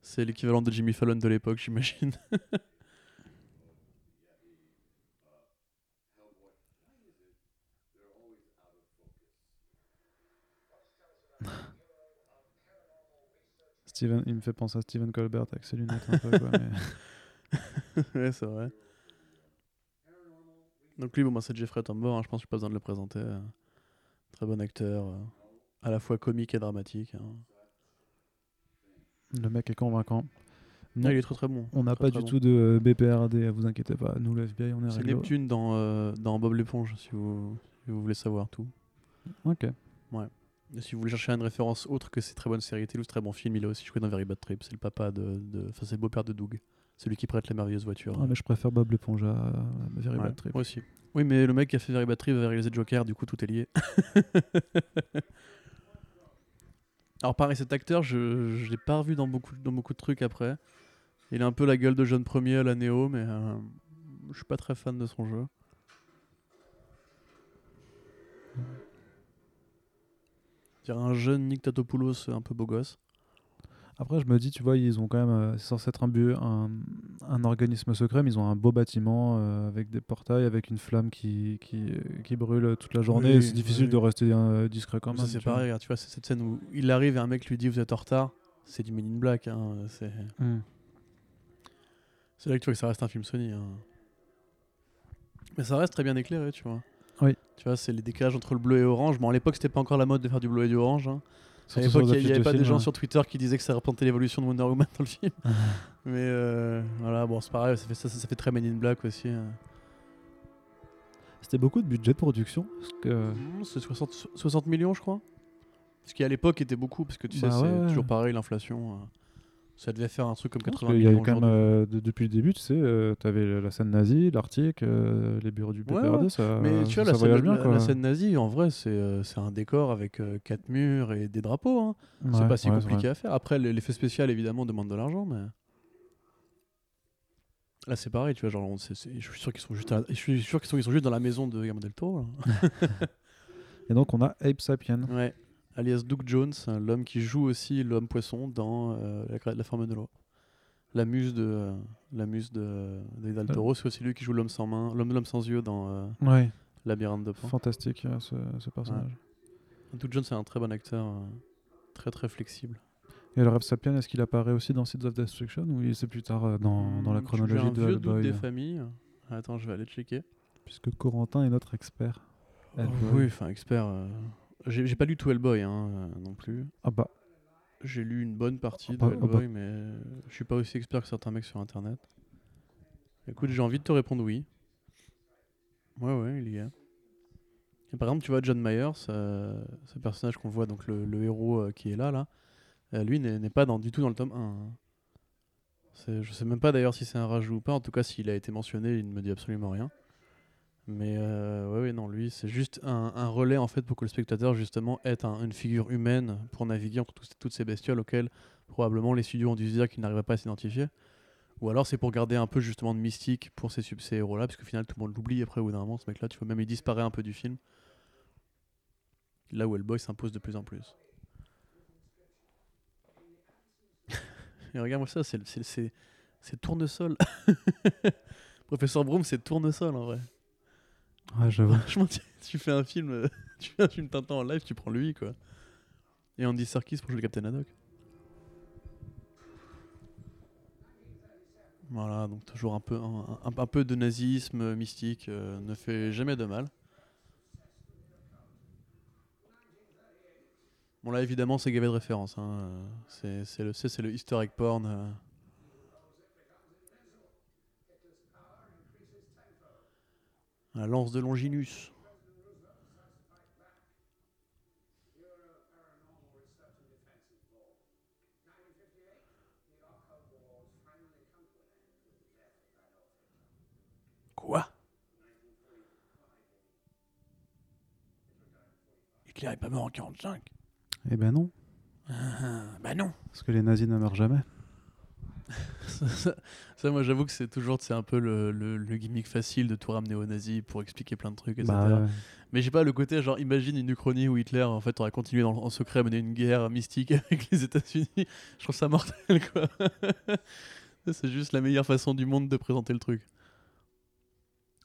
c'est l'équivalent de Jimmy Fallon de l'époque, j'imagine. Steven, il me fait penser à Steven Colbert avec ses lunettes un peu. quoi, mais- ouais, c'est vrai. Donc lui, bon, bah, c'est Jeffrey Tambor, hein, je pense que j'ai pas besoin de le présenter. euh, très bon acteur, euh, à la fois comique et dramatique. hein. Le mec est convaincant. Non, Ah, il est très très bon. on n'a pas très du bon. tout de BPRD, vous inquiétez pas. Nous, le FBI, on est C'est. Neptune dans, euh, dans Bob l'éponge, si vous, si vous voulez savoir tout. Ok. Et si vous voulez chercher une référence autre que ces très bonnes séries télé ou très bon film, il a aussi joué dans Very Bad Trip. C'est le papa de. de- Enfin, c'est le beau-père de Doug. Celui qui prête la merveilleuse voiture. Ah, mais je préfère Bob l'éponge à, Very Ouais, Bad Trip. moi aussi. Oui, mais le mec qui a fait Very Bad Trip avait réalisé Joker, du coup tout est lié. Alors pareil, cet acteur, je ne l'ai pas revu dans beaucoup, dans beaucoup de trucs après. Il a un peu la gueule de jeune premier à la Néo, mais euh, je suis pas très fan de son jeu. C'est un jeune Nick Tatopoulos un peu beau gosse. Après, je me dis, tu vois, ils ont quand même. euh, c'est censé être un, bu- un, un organisme secret, mais ils ont un beau bâtiment euh, avec des portails, avec une flamme qui, qui, euh, qui brûle toute la journée. Oui, c'est difficile oui. de rester euh, discret quand Ça, même. c'est pareil, regarde, tu vois, c'est cette scène où il arrive et un mec lui dit vous êtes en retard. C'est du Men in Black. Hein, c'est... C'est là que tu vois que ça reste un film Sony. hein. Mais ça reste très bien éclairé, tu vois. Oui. Tu vois, c'est les décalages entre le bleu et orange. Bon, à l'époque, c'était pas encore la mode de faire du bleu et du orange. hein. À l'époque, il n'y avait de pas des gens sur Twitter qui disaient que ça représentait l'évolution de Wonder Woman dans le film. Mais euh, voilà, bon, c'est pareil, ça fait, ça, ça fait très Men in Black aussi. hein. C'était beaucoup de budget de production. Que... Mmh, C'est 60, 60 millions, je crois. Ce qui à l'époque était beaucoup, parce que tu sais, Bah c'est ouais. toujours pareil, l'inflation. euh, ça devait faire un truc comme Parce 80 qu'il y avait millions. quand même, aujourd'hui. euh, de- depuis le début, tu sais, euh, t'avais la scène nazie, l'Arctique, euh, les bureaux du PPRD, ouais. ça, Mais tu vois, ça la, scène, bien. la- la scène nazie, en vrai, c'est euh, un décor avec euh, quatre murs et des drapeaux. hein. c'est pas si compliqué à faire. Après, l'effet spécial, évidemment, demande de l'argent, mais. Là, c'est pareil, tu vois. Genre, je suis sûr qu'ils sont juste, à je suis sûr qu'ils sont, sont juste dans la maison de Guillermo del Toro. Et donc, on a Ape Sapien. Ouais. Alias Duke Jones, hein, l'homme qui joue aussi l'homme poisson dans euh, la, la forme de l'eau. La muse de euh, la muse de, de Del Toro, c'est aussi lui qui joue l'homme sans main, l'homme l'homme sans yeux dans euh, Ouais, Labyrinthe de Pan. fantastique euh, ce, ce personnage. Duke Jones c'est un très bon acteur, euh, très très flexible. Et alors, Ape Sapien, est-ce qu'il apparaît aussi dans Seeds of Destruction ou c'est plus tard euh, dans, dans la Hmm, chronologie un de vieux doute des familles. Attends, je vais aller checker. Puisque Corentin est notre expert. Hellboy. Oui, enfin expert. Euh, J'ai pas lu tout Hellboy hein, euh, non plus. Ah bah, J'ai lu une bonne partie Ah de bah- ah bah. Hellboy, mais je suis pas aussi expert que certains mecs sur internet. Écoute, j'ai envie de te répondre oui. Ouais, ouais, il y est. Et par exemple, tu vois, John Myers, euh, ce personnage qu'on voit, donc le, le héros euh, qui est là, là, euh, lui n'est pas dans, du tout dans le tome 1. hein. Je sais même pas d'ailleurs si c'est un rajout ou pas. En tout cas, s'il a été mentionné, il ne me dit absolument rien. Mais euh, ouais, non, lui, c'est juste un, relais en fait pour que le spectateur justement ait un- une figure humaine pour naviguer entre toutes ces bestioles auxquelles probablement les studios ont dû se dire qu'ils n'arriveraient pas à s'identifier. Ou alors c'est pour garder un peu justement de mystique pour ces, ces héros-là, parce qu'au final tout le monde l'oublie après au bout d'un moment, ce mec-là, tu vois, même il disparaît un peu du film. Là où Hellboy s'impose de plus en plus. Et regarde-moi ça, c'est tournesol. Professeur Broom, c'est tournesol en vrai. Ouais, j'avoue. Franchement, tu, fais un film, euh, tu fais un Tintin en live, tu prends lui quoi. Et Andy Serkis pour jouer le Captain Haddock. Voilà, donc toujours un peu, un, peu de nazisme euh, mystique euh, ne fait jamais de mal. Bon là évidemment c'est gavé de références, hein, c'est le, c'est le easter egg porn. La lance de Longinus. Quoi? Hitler est pas mort en 45. Eh ben non, Ah, bah non. parce que les nazis ne meurent jamais. Ça, ça- ça, moi, j'avoue que c'est toujours c'est un peu le, le- le gimmick facile de tout ramener aux nazis pour expliquer plein de trucs, etc. Bah, ouais. Mais j'ai pas le côté, genre, imagine une Uchronie où Hitler, en fait, aurait continué dans- en secret à mener une guerre mystique avec les États-Unis. Je trouve ça mortel, quoi. C'est juste la meilleure façon du monde de présenter le truc.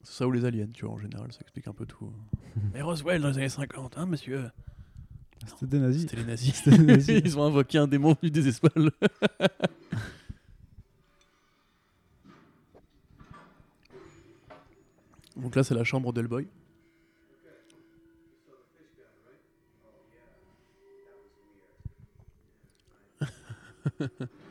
C'est ça ou les aliens, tu vois, en général, ça explique un peu tout. Mais Roswell dans les années 50, hein, monsieur C'était des nazis. C'était les nazis. Les nazis. Ils ont invoqué un démon venu des Donc là, c'est la chambre d'Hellboy.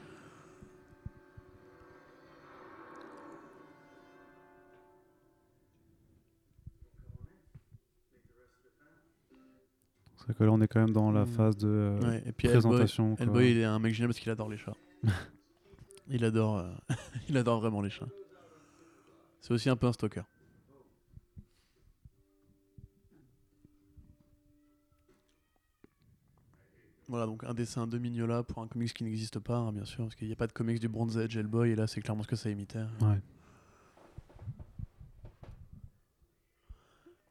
C'est que là, on est quand même dans la Mm. phase de euh, Ouais, et puis Hellboy, présentation. quoi. Hellboy, il est un mec génial parce qu'il adore les chats. il adore, euh, il adore vraiment les chats. C'est aussi un peu un stalker. Voilà, donc un dessin de Mignola pour un comics qui n'existe pas, hein, bien sûr, parce qu'il n'y a pas de comics du Bronze Age Hellboy, et là c'est clairement ce que ça imitait. Ouais.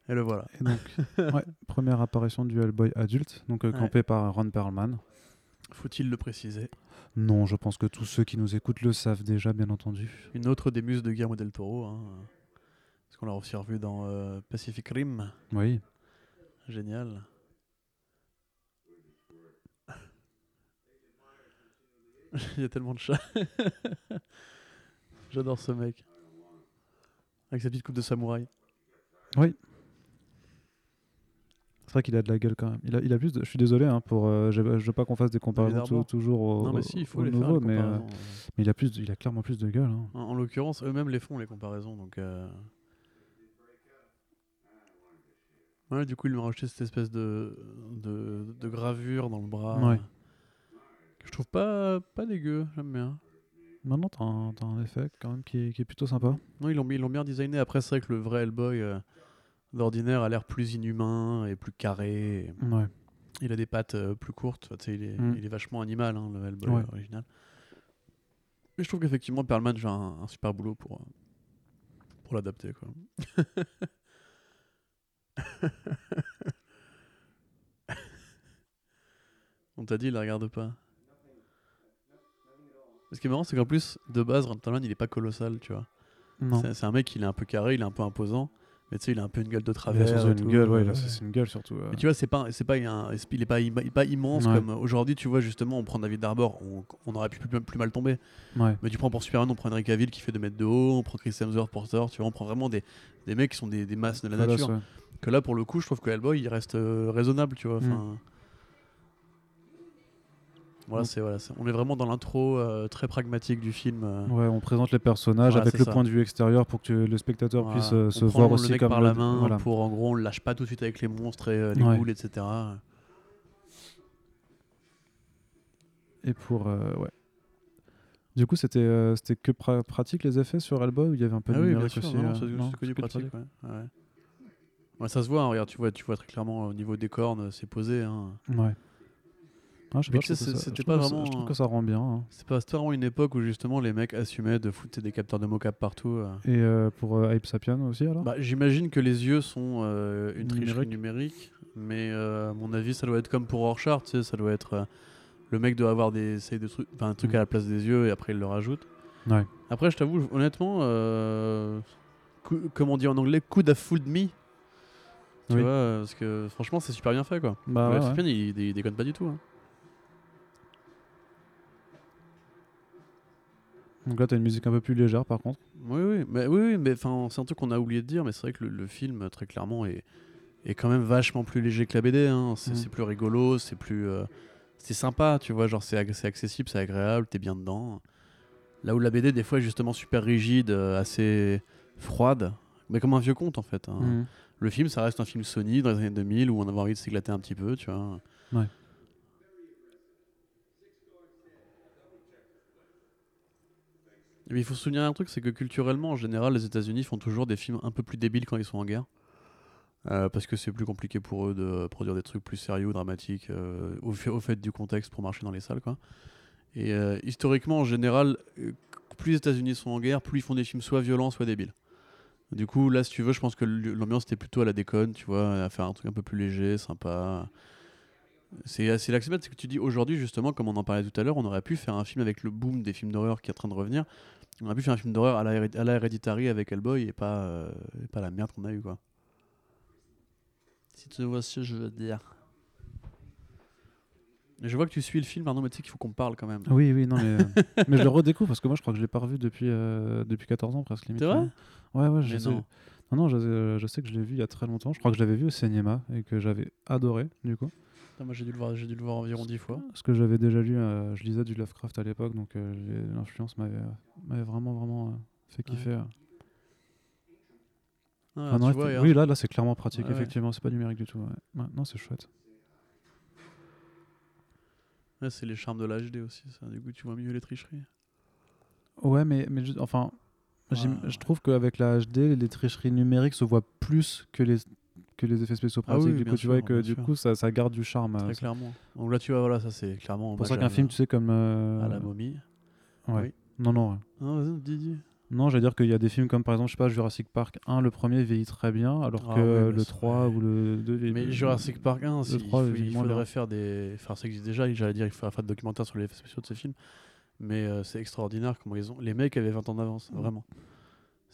Et le voilà. Et donc, ouais, première apparition du Hellboy adulte, donc euh, Ouais. campé par Ron Perlman. Faut-il le préciser? Non, je pense que tous ceux qui nous écoutent le savent déjà, bien entendu. Une autre des muses de Guillermo del Toro, hein, parce qu'on l'a aussi revu dans euh, Pacific Rim. Oui. Génial. Il y a tellement de chats. J'adore ce mec. Avec sa petite coupe de samouraï. C'est vrai qu'il a de la gueule quand même. Il a, il a plus de... Je suis désolé hein, pour. euh, je, veux pas qu'on fasse des comparaisons toujours au, non mais si, il faut au les nouveau, faire. les mais, euh, mais il a plus, de- il a clairement plus de gueule. hein. En, en l'occurrence, eux-mêmes les font les comparaisons. Donc, euh, ouais, du coup, ils m'ont rajouté cette espèce de, de, de gravure dans le bras. Ouais. Que je trouve pas, pas dégueu, j'aime bien. Maintenant, t'as un, t'as un effet quand même qui est, qui est plutôt sympa. Non, ils l'ont ils l'ont bien designé. Après, c'est vrai que le vrai Hellboy euh, d'ordinaire a l'air plus inhumain et plus carré. Ouais. Il a des pattes euh, plus courtes. Tu sais, il, est, Mm. il est vachement animal, hein, le Hellboy Ouais. original. Mais je trouve qu'effectivement, Perlman fait un, un super boulot pour, euh, pour l'adapter. quoi. On t'a dit, il la regarde pas. Ce qui est marrant, c'est qu'en plus, de base, Ron Perlman, il est pas colossal, tu vois. C'est un mec, il est un peu carré, il est un peu imposant. Mais tu sais, il a un peu une gueule de Il a travers. surtout et une tout. gueule, ouais, il a- Ouais. c'est une gueule surtout. euh. Mais tu vois, c'est pas, c'est pas un, il est pas, il est pas immense comme aujourd'hui. Tu vois, justement, on prend David Darbour, on, on aurait pu plus, plus mal tomber. Ouais. Mais tu prends pour Superman, on prend Henry Cavill qui fait 2 mètres de haut, on prend Chris Hemsworth pour Thor. Tu vois, on prend vraiment des, des mecs qui sont des, des masses de la nature. Que là, pour le coup, je trouve que Hellboy, il reste euh, raisonnable, tu vois. Mm. Voilà, Mm. c'est voilà, c'est- on est vraiment dans l'intro euh, très pragmatique du film. euh. Ouais, on présente les personnages Voilà, avec le ça. point de vue extérieur pour que le spectateur Voilà. puisse euh, On se prend voir le aussi mec comme par la main voilà. pour en gros on le lâche pas tout de suite avec les monstres et les Ouais. ghouls etc Et pour ouais. Du coup, c'était c'était que pra- pratique les effets sur Hellboy ou il y avait un peu ah de oui numérique sûr aussi non, non, que du pratique. Ouais, ça se voit hein, regarde tu vois tu vois très clairement au niveau des cornes c'est posé hein. Ouais. Ah, je sais pas, je ça- je que vraiment Je trouve que ça rend bien. hein. c'est pas vraiment une époque où justement les mecs assumaient de foutre des capteurs de mocap partout euh. Et euh, pour euh, Ape Sapien aussi alors? Bah, j'imagine que les yeux sont euh, une tricherie Numérique. numérique, mais à mon avis, ça doit être comme pour Rorschach, tu sais, ça doit être le mec doit avoir des, de trucs, enfin, un truc Mm. à la place des yeux et après il le rajoute. Ouais. Après, je t'avoue, honnêtement, comme on dit en anglais, could have fooled me. Tu Oui. vois, parce que franchement, c'est super bien fait, quoi. Bah Ouais, ouais, ouais. Sapien, il, il déconne pas du tout. hein. Donc là, t'as une musique un peu plus légère par contre. Oui, oui, mais oui, oui, mais enfin, c'est un truc qu'on a oublié de dire, mais c'est vrai que le, le film, très clairement, est, est quand même vachement plus léger que la BD. hein. C'est Mm. c'est plus rigolo, c'est plus, euh, c'est sympa, tu vois, genre c'est accessible, c'est agréable, t'es bien dedans. Là où la BD, des fois, est justement super rigide, euh, assez froide, mais comme un vieux conte en fait. hein. Mhm. Le film, ça reste un film Sony dans les années 2000 où on avait envie de s'éclater un petit peu, tu vois. Ouais. Mais il faut se souvenir un truc, c'est que culturellement, en général, les États-Unis font toujours des films un peu plus débiles quand ils sont en guerre. Euh, parce que c'est plus compliqué pour eux de produire des trucs plus sérieux, dramatiques, euh, au, fait, du contexte pour marcher dans les salles. Quoi. Et euh, historiquement, en général, plus les États-Unis sont en guerre, plus ils font des films soit violents, soit débiles. Du coup, là, si tu veux, je pense que l'ambiance était plutôt à la déconne, tu vois, à faire un truc un peu plus léger, sympa. C'est assez là que c'est que tu dis aujourd'hui, justement, comme on en parlait tout à l'heure, on aurait pu faire un film avec le boom des films d'horreur qui est en train de revenir. On aurait pu faire un film d'horreur à la, Héréd- à la Hereditary avec Hellboy et pas, euh, et pas la merde qu'on a eu, quoi. Si tu vois ce que je veux dire. Mais Je vois que tu suis le film, pardon, mais tu sais qu'il faut qu'on parle quand même. Oui, oui, non, mais, euh, mais je le redécouvre parce que moi, je crois que je l'ai pas revu depuis, euh, depuis 14 ans presque. limite. C'est vrai? Ouais, ouais, je sais. non. Non, non, je, je sais que je l'ai vu il y a très longtemps. Je crois que je l'avais vu au cinéma et que j'avais adoré, du coup. Moi j'ai dû le voir, j'ai dû le voir environ dix fois. Parce que j'avais déjà lu, euh, je lisais du Lovecraft à l'époque, donc euh, l'influence m'avait euh, m'avait vraiment, vraiment euh, fait kiffer. Ah, Ah non, vois, oui, là, là c'est clairement pratique, ouais. effectivement, c'est pas numérique du tout. Ouais. Non, c'est chouette. C'est les charmes de l'HD aussi, ça. Du coup, tu vois mieux les tricheries. Ouais, mais, mais je- enfin, je trouve qu'avec la HD, les tricheries numériques se voient plus que les, que les effets spéciaux Ah pratiques. oui, du coup, tu vois, et sûr, que du sûr. coup, ça, ça garde du charme. Très euh, clairement. Donc là, tu vois, voilà, ça c'est clairement. C'est pour ça qu'un film, tu sais, comme. euh, À la momie. ouais. oui. Non, non, ouais. Non, vas-y, dis, dis. Non, j'allais dire qu'il y a des films comme par exemple, je sais pas, Jurassic Park 1, le premier vieillit très bien, alors Ah que oui, le c'est 3 vrai. ou le 2 vieillit Mais Jurassic Park 1, le si, il, 3 faut- vieillit il faudrait bien. faire des. Enfin, ça existe déjà, j'allais dire, il faudrait faire des documentaires sur les effets spéciaux de ces films. Mais euh, c'est extraordinaire comment ils ont. Les mecs avaient 20 ans d'avance, Mm. vraiment.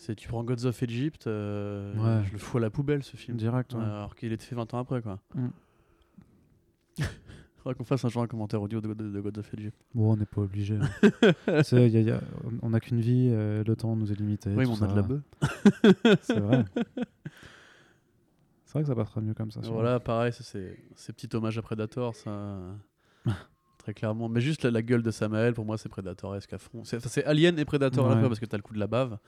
C'est, tu prends Gods of Egypt, euh, Ouais. je le fous à la poubelle ce film. Direct, ouais. Ouais, alors qu'il est fait 20 ans après, quoi. Mm. Faudra qu'on fasse un jour un commentaire audio de, de, de Gods of Egypt. Bon, on n'est pas obligé. hein. C'est- y a- y a- on n'a qu'une vie, euh, le temps nous est limité. oui, mais on a de la bœuf. C'est vrai. C'est vrai que ça passera mieux comme ça. Voilà, pareil, ça, c'est c'est petit hommage à Predator, ça. très clairement. Mais juste la, la gueule de Samael, pour moi, c'est Predatoresque à fond. C'est Alien et Predator à la Ouais. fois parce que t'as le coup de la bave.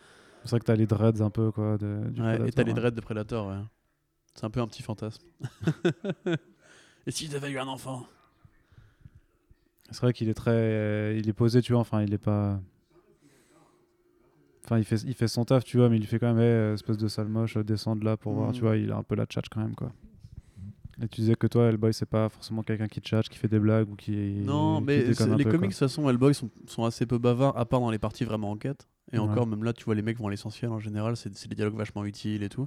C'est vrai que t'as les dreads un peu, quoi. De, du Ouais, et t'as les ouais. dreads de Predator, ouais. C'est un peu un petit fantasme. et si j'avais eu un enfant? C'est vrai qu'il est très. euh, il est posé, tu vois. Enfin, il est pas. Enfin, il fait, il fait son taf, tu vois, mais il fait quand même, eh, espèce de sale moche, euh, descendre là pour voir, Mm. tu vois, il a un peu la tchatch quand même, quoi. Et tu disais que toi, Hellboy, c'est pas forcément quelqu'un qui tchatche, qui fait des blagues ou qui. Non, qui mais les peu, comics, de toute façon, Hellboy sont, sont assez peu bavards, à part dans les parties vraiment enquête. Et Ouais. encore, même là, tu vois, les mecs vont à l'essentiel en général, c'est des dialogues vachement utiles et tout.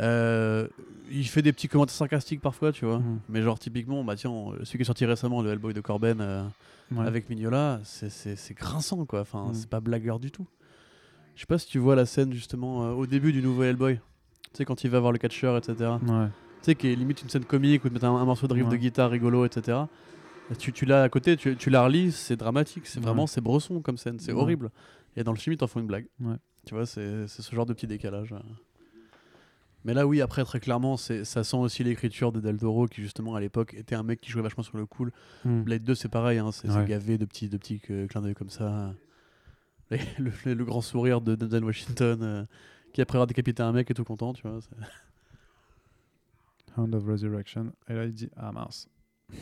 Euh, il fait des petits commentaires sarcastiques parfois, tu vois. Mhm. Mais genre, typiquement, bah tiens, on- celui qui est sorti récemment, le Hellboy de Corben euh, Ouais. avec Mignola, c'est- grinçant, quoi. Enfin, Mhm. c'est pas blagueur du tout. Je sais pas si tu vois la scène, justement, euh, au début du nouveau Hellboy. Tu sais, quand il va voir le catcheur, etc. Ouais. Tu sais, qui est limite une scène comique où tu mets un, un morceau de riff de guitare rigolo, etc. Et Tu, tu l'as à côté, tu, tu la relis, c'est dramatique, c'est vraiment, c'est bresson comme scène, c'est horrible. Et dans le film, ils t'en font une blague. Ouais. Tu vois, c'est ce genre de petit décalage. Mais là, oui, après, très clairement, ça sent aussi l'écriture de Del Toro, qui justement, à l'époque, était un mec qui jouait vachement sur le cool. Mm. Blade 2, c'est pareil, hein, c'est Ouais. gavé de petits, de petits euh, clins d'œil comme ça. Le, le- le grand sourire de Denzel Washington, euh, qui après avoir décapité un mec est tout content, tu vois. Hound of Resurrection. Et là, il dit Ah mince.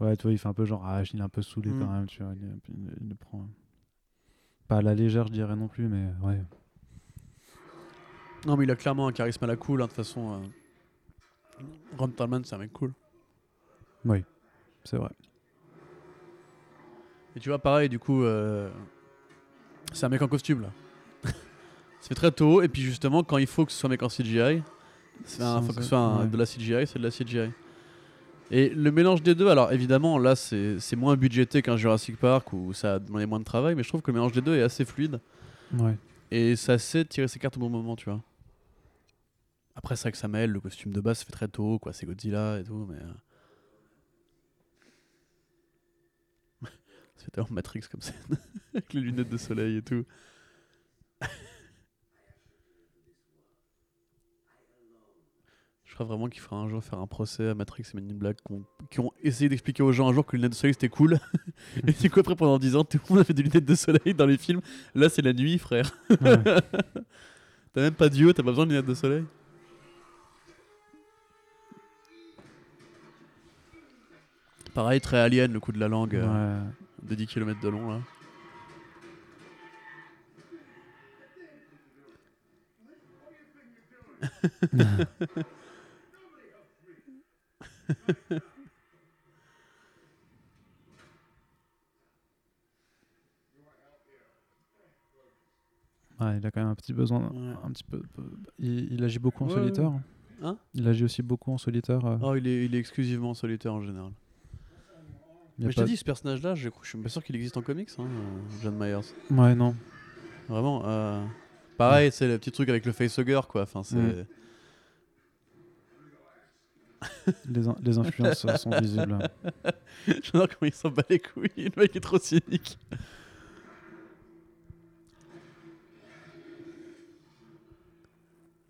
ouais, tu vois, il fait un peu genre Ah, il est un peu saoulé Mm. quand même, tu vois. Il, il- il le prend. hein. Pas à la légère, je dirais non plus, mais ouais. Non, mais il a clairement un charisme à la cool, hein, de toute façon. euh. Ron Perlman, c'est un mec cool. Oui, c'est vrai. Et tu vois, pareil, du coup, euh, c'est un mec en costume, là. c'est très tôt, et puis justement, quand il faut que ce soit un mec en CGI, c'est un, faut que ce soit un- ouais. de la CGI, c'est de la CGI. Et le mélange des deux, alors évidemment, là, c'est moins budgété qu'un Jurassic Park où ça a demandé moins de travail, mais je trouve que le mélange des deux est assez fluide. Ouais. Et ça sait tirer ses cartes au bon moment, tu vois. Après, c'est vrai que ça mêle, le costume de base se fait très tôt, quoi, c'est Godzilla et tout, mais. euh, fait tellement Matrix comme ça, avec les lunettes de soleil et tout. crois vraiment qu'il faudra un jour faire un procès à Matrix et Men in Black qui ont, qui ont essayé d'expliquer aux gens un jour que les lunettes de soleil c'était cool. et du coup, après, pendant 10 ans, tout le monde a fait des lunettes de soleil dans les films. Là, c'est la nuit, frère. Ouais. T'as même pas d'yeux, t'as pas besoin de lunettes de soleil. Pareil, très alien, le coup de la langue euh, de 10 km de long là. Il a quand même un petit besoin, Ouais. un petit peu. Il, il agit beaucoup en Ouais, solitaire. Hein? Il agit aussi beaucoup en solitaire. euh, Oh, il est, il est exclusivement solitaire en général. Mais je t'ai dit, ce personnage-là, je, je suis pas sûr qu'il existe en comics, hein, euh, John Myers. Ouais, non. Vraiment. euh, Pareil, c'est le petit truc avec le facehugger, quoi. Enfin, c'est. Les, in- les influences sont visibles. J'adore comment il s'en bat les couilles. Le mec est trop cynique.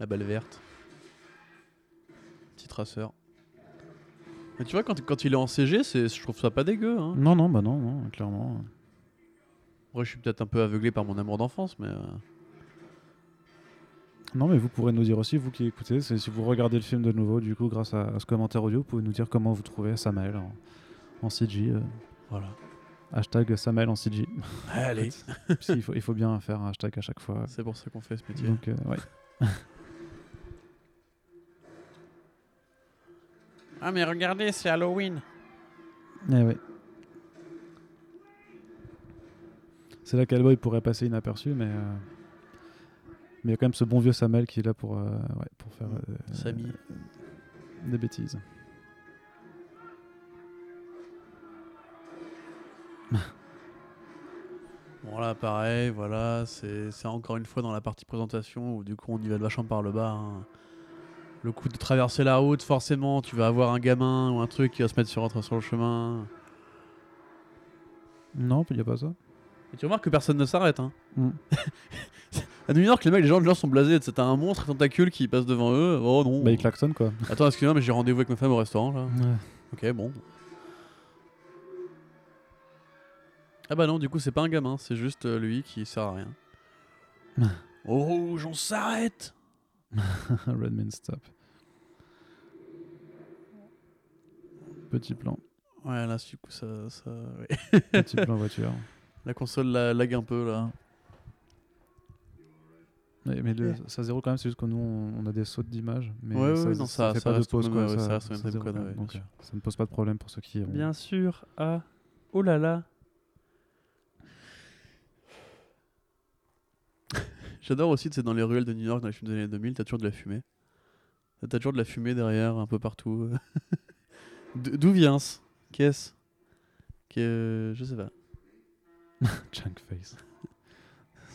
La balle verte. Petit traceur. Mais tu vois, quand, quand il est en CG, c'est- je trouve ça pas dégueu. Hein. Non, non, bah non, non, clairement. Moi, je suis peut-être un peu aveuglé par mon amour d'enfance, mais. euh, Non, mais vous pourrez nous dire aussi, vous qui écoutez, si vous regardez le film de nouveau, du coup, grâce à, à ce commentaire audio, vous pouvez nous dire comment vous trouvez Samael en, en CG. euh, Voilà. hashtag Samael en CG. Allez. Parce qu'il faut, il faut bien faire un hashtag à chaque fois. C'est pour ça qu'on fait ce métier. Donc, euh, ouais. Ah, mais regardez, c'est Halloween. Eh ouais. C'est là qu'Hellboy pourrait passer inaperçu, mais euh, mais il y a quand même ce bon vieux Samuel qui est là pour euh, ouais, pour faire euh, Samy. des bêtises. Bon là pareil, voilà, c'est encore une fois dans la partie présentation où du coup on y va vachement par le bas. hein. Le coup de traverser la route, forcément, tu vas avoir un gamin ou un truc qui va se mettre sur, sur le chemin. Non, il y a pas ça. Et tu remarques que personne ne s'arrête. Hein. Mm. À New York, les mecs, les gens, les gens sont blasés. C'est un monstre tentacule qui passe devant eux. Oh non. Bah il klaxonne quoi. Attends, excuse-moi, mais j'ai rendez-vous avec ma femme au restaurant là. Ouais. Ok, bon. Ah bah non, du coup, c'est pas un gamin, c'est juste euh, lui qui sert à rien. oh, on s'arrête Redman stop. Petit plan, Ouais, là, du coup, ça. ça ouais. petit plan voiture. La console la, lag un peu là. Mais le, ça zéro quand même, c'est juste que nous on, a des sautes d'image, mais Ouais, ça, ouais, non, ça ça- fait ça pas de reste pause au quoi. ouais, ça, ça euh, ne pose pas de problème pour ceux qui. ont- Bien sûr. Ah. Oh là là. J'adore aussi, c'est dans les ruelles de New York, dans les films des années 2000, t'as toujours de la fumée. T'as toujours de la fumée derrière, un peu partout. D'où vient ce Qu'est-ce que Je sais pas. Junk face.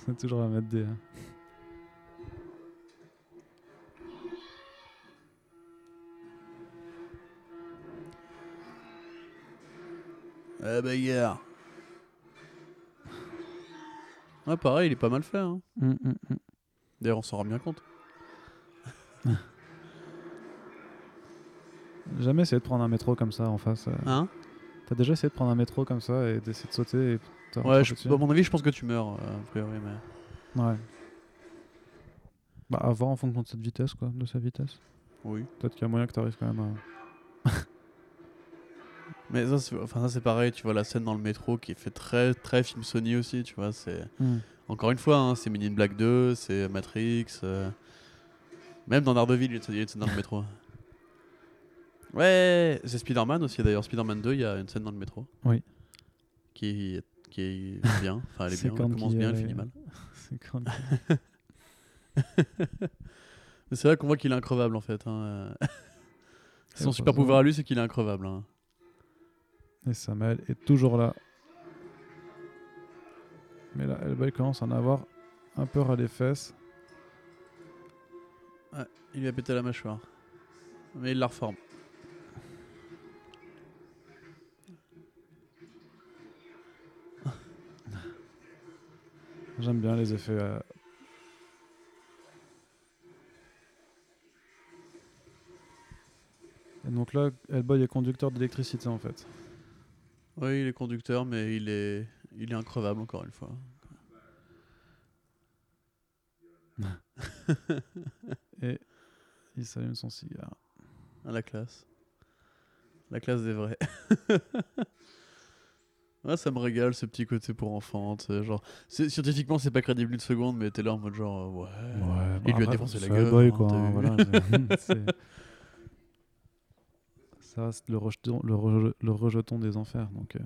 C'est toujours à mettre des. Ah bagarre. Ah pareil, il est pas mal fait. Hein. Hum, hum, hum. D'ailleurs, on s'en rend bien compte. Jamais essayé de prendre un métro comme ça en face. euh. Hein? T'as déjà essayé de prendre un métro comme ça et d'essayer de sauter et Ouais, je, dessus à mon avis, je pense que tu meurs, euh, a priori. Mais... Ouais. Bah, à voir en fonction de cette vitesse, quoi, de sa vitesse. Oui. Peut-être qu'il y a moyen que t'arrives quand même à. Mais ça, c'est enfin, pareil, tu vois, la scène dans le métro qui est fait très, très film Sony aussi, tu vois. c'est Encore une fois, hein, c'est Men in Black 2, c'est Matrix. euh, Même dans Daredevil, il y a il y a une scène dans le métro. Ouais, c'est Spider-Man aussi d'ailleurs. Spider-Man 2, il y a une scène dans le métro. Oui. Qui, est- qui est bien. Enfin, elle est C'est bien. quand Elle commence bien, elle est- finit mal. C'est quand Mais c'est là qu'on voit qu'il est increvable en fait. hein. Son super pouvoir à lui, c'est qu'il est increvable. hein. Et Samuel est toujours là. Mais là, Hellboy commence à en avoir un peu ras les fesses. Il lui a pété la mâchoire. Mais il la reforme. J'aime bien les effets. euh. Et donc là, Hellboy est conducteur d'électricité en fait. Oui, il est conducteur, mais il est, il est increvable encore une fois. Et il s'allume son cigare. À la classe. La classe des vrais. Ouais, ça me régale ce petit côté pour enfants. Genre, scientifiquement, c'est pas crédible une seconde, mais t'es là en mode genre, euh, ouais. Il bah, lui a après, défoncé la gueule. Hellboy, hein, quoi. voilà, Ça, c'est le rejeton, le, reje- le rejeton des enfers. Donc, euh.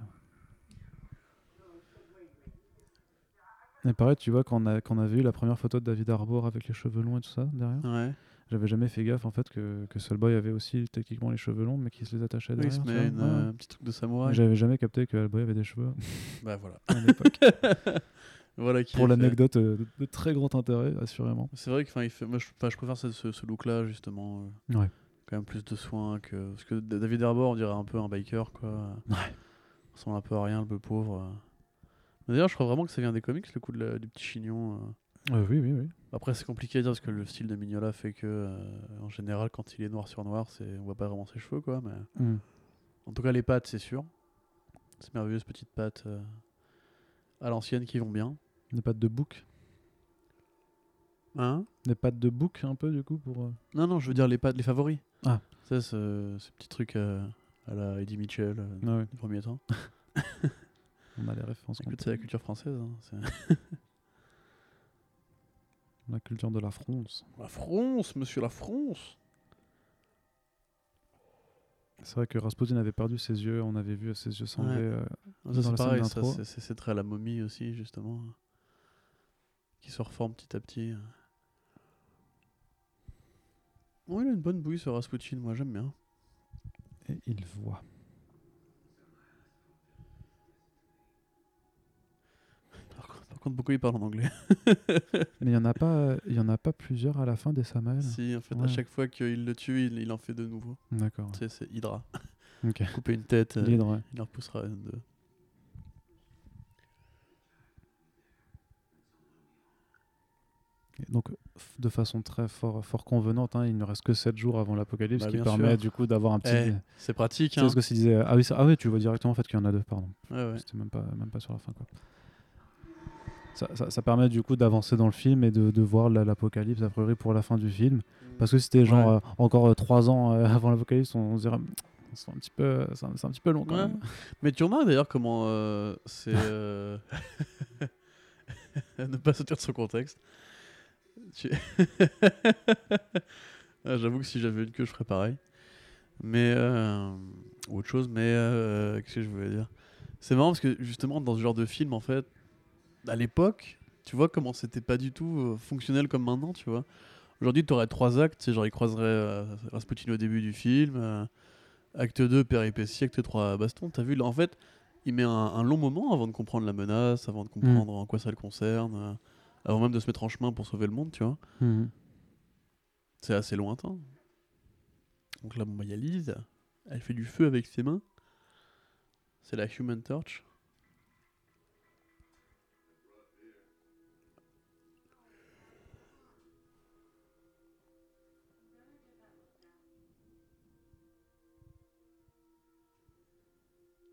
Et pareil, tu vois, quand on, a, quand on avait eu la première photo de David Harbour avec les cheveux longs et tout ça derrière, Ouais. j'avais jamais fait gaffe en fait que, que Soulboy avait aussi techniquement les cheveux longs, mais qu'il se les attachait Oui, derrière. vois. une, euh, un petit truc de samouraï. J'avais jamais capté que Hellboy avait des cheveux Bah voilà. à l'époque. voilà qui Pour l'anecdote, euh, de, très grand intérêt, assurément. C'est vrai que enfin, il fait... moi, je, préfère ce, ce, ce look-là, justement. euh, Ouais. Quand même plus de soins que. Parce que David Harbour, on dirait un peu un biker, quoi. Ouais. Il ressemble un peu à rien, le pauvre. euh. Mais D'ailleurs, je crois vraiment que ça vient des comics, le coup de la- du petit chignon. euh. Euh, oui, oui, oui. Après, c'est compliqué à dire parce que le style de Mignola fait que, euh, en général, quand il est noir sur noir, c'est on voit pas vraiment ses cheveux, quoi. Mais Mm. en tout cas, les pattes, c'est sûr. Ces merveilleuses petites pattes euh, à l'ancienne qui vont bien. Des pattes de bouc. Hein Des pattes de bouc, un peu, du coup, pour. euh, Non, non, je veux dire les pattes, les favoris. Ah. Ça, ce, ce petit truc euh, à la Eddie Mitchell euh, Ah ouais, du premier temps. on a les références. Écoute, c'est la culture française. hein, c'est- La culture de la France. La France, monsieur la France. C'est vrai que Rasputin avait perdu ses yeux, on avait vu ses yeux s'enlever. Ouais. euh, c'est pareil, c'est- c'est c'est très à la momie aussi, justement. Qui se reforme petit à petit. Bon, il a une bonne bouille ce Rasputin, moi j'aime bien. et il voit. Par contre, beaucoup il parle en anglais. Mais il y en a pas, y en a pas plusieurs à la fin des Samael. si, en fait, à Ouais. chaque fois qu'il le tue, il, il en fait de nouveau. D'accord. Tu sais, c'est Hydra. Couper une tête, euh, ouais. il en repoussera une deux. Donc, de façon très fort, fort convenante, hein, il ne reste que 7 jours avant l'apocalypse, Bah, ce qui permet sûr. du coup d'avoir un petit. Eh, c'est pratique, Tu hein. ce que s'il disait Ah oui, ça- ah oui, tu vois directement en fait qu'il y en a deux, pardon. Ouais, ouais. C'était même pas, même pas sur la fin quoi. Ça, ça- ça permet du coup d'avancer dans le film et de, de voir la- l'apocalypse a priori pour la fin du film. Parce que si c'était genre Ouais. euh, encore 3 ans euh, avant l'apocalypse, on se dirait c'est un petit peu, c'est un, c'est un petit peu long quand Ouais. même. Mais tu remarques d'ailleurs comment euh, c'est. euh, ne pas sortir de son contexte. Tu- Ah, J'avoue que si j'avais une queue, je ferais pareil. Mais. euh, ou autre chose, mais. euh, Qu'est-ce que je voulais dire? C'est marrant parce que justement, dans ce genre de film, en fait, à l'époque, tu vois comment c'était pas du tout euh, fonctionnel comme maintenant, tu vois? Aujourd'hui, tu aurais trois actes, tu genre il croiserait euh, Rasputin au début du film, euh, acte 2, péripétie, acte 3, baston. T'as vu, là, en fait, il met un, un long moment avant de comprendre la menace, avant de comprendre en quoi ça le concerne, euh, avant même de se mettre en chemin pour sauver le monde, tu vois. Mhm. C'est assez lointain. Donc là, bon, bah, il y a Lise, elle fait du feu avec ses mains. C'est la Human Torch.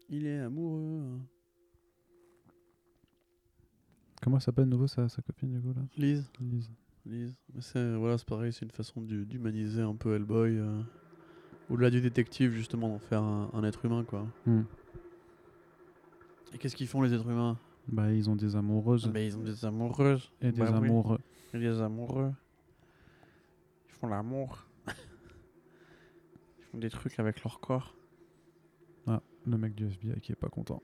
Il est amoureux. Comment elle s'appelle nouveau sa, sa copine du coup là? Lise. Lise. Lise. C'est voilà, c'est pareil, c'est une façon d'hu- d'humaniser un peu Hellboy. euh, Au-delà du détective, justement, d'en faire un, un être humain, quoi. Mhm. Et qu'est-ce qu'ils font, les êtres humains? Bah ils ont des amoureuses Mais ils ont des amoureuses. et des Bah oui. amoureux. Et des amoureux. Ils font l'amour. Ils font des trucs avec leur corps. Le mec du FBI qui est pas content.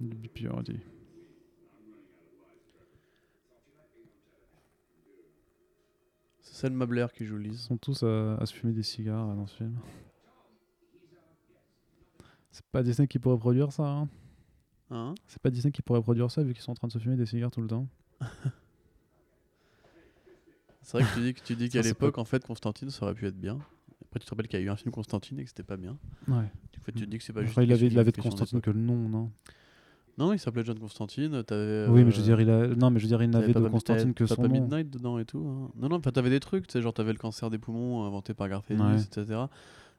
Du BPRD. C'est Selma Blair qui joue Ils Lise. sont tous à, à se fumer des cigares dans ce film. C'est pas Disney qui pourrait produire ça. Hein Hein? C'est pas Disney qui pourrait produire ça vu qu'ils sont en train de se fumer des cigares tout le temps. C'est vrai que tu dis, que tu dis qu'à l'époque, en fait, Constantine, ça aurait pu être bien. Après, tu te rappelles qu'il y a eu un film Constantine et que c'était pas bien. Ouais. Fait, tu te dis que c'est pas juste. Il avait, il avait de Constantine que le nom, non? Non, il s'appelait John Constantine. T'avais, Oui, mais je euh, veux dire, il a... non, mais je veux dire, il n'avait de Constantine que son nom. Midnight dedans et tout. hein. Non, non, t'avais des trucs, tu sais, genre t'avais le cancer des poumons euh, inventé par Garfield, Ouais. etc.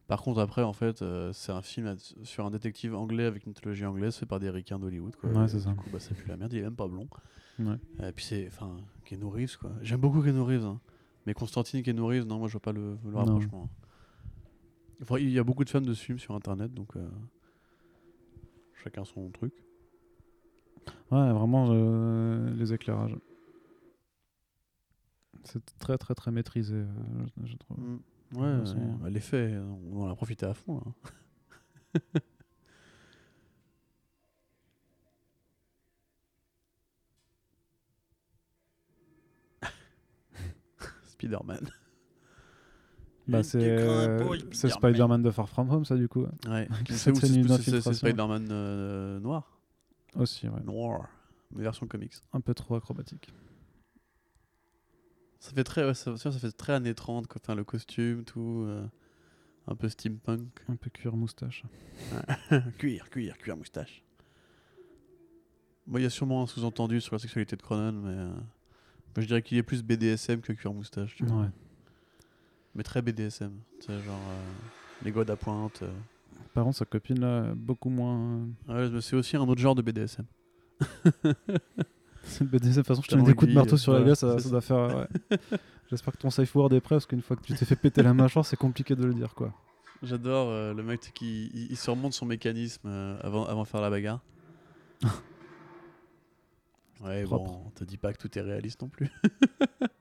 Par contre, après, en fait, euh, c'est un film sur un détective anglais avec une mythologie anglaise fait par des ricains d'Hollywood. Quoi. Ouais, Et, c'est du ça. coup, bah, ça pue la merde, il est même pas blond. Ouais. Et puis c'est, enfin, Keanu Reeves, quoi. J'aime beaucoup Keanu Reeves, hein. mais Constantine, Keanu Reeves, non, moi je vois pas le, le rapprochement. Enfin, il y a beaucoup de fans de ce film sur internet, donc euh, chacun son truc. Ouais, vraiment, euh, les éclairages. C'est très, très, très maîtrisé, euh, je, je trouve. Mm. Ouais, façon, bah, l'effet, on en a profité à fond. là. Spider-Man. Bah, c'est c'est Spider-Man de Far From Home, ça, du coup. Ouais. C'est. Spider-Man euh, noir? Aussi, ouais. Noir. Mais version comics. Un peu trop acrobatique. Ça fait très, ouais, ça, ça fait très années 30, quoi. Enfin, le costume, tout. euh, un peu steampunk. Un peu cuir moustache. cuir, cuir, cuir, moustache. Bon, il y a sûrement un sous-entendu sur la sexualité de Cronan, mais euh, moi, je dirais qu'il est plus BDSM que cuir moustache. Tu vois. Ouais. Mais très BDSM. Tu sais, genre euh, les godes à pointe. euh. Par contre, sa copine, là, beaucoup moins. Ouais, mais c'est aussi un autre genre de BDSM. C'est le BDSM. De toute façon, je te mets des coups de marteau sur la gueule, ça, ça doit faire. ouais. J'espère que ton safe word est prêt, parce qu'une fois que tu t'es fait péter la mâchoire, c'est compliqué de le dire, quoi. J'adore euh, le mec qui il, il surmonte son mécanisme euh, avant, avant de faire la bagarre. ouais, bon, on te dit pas que tout est réaliste non plus.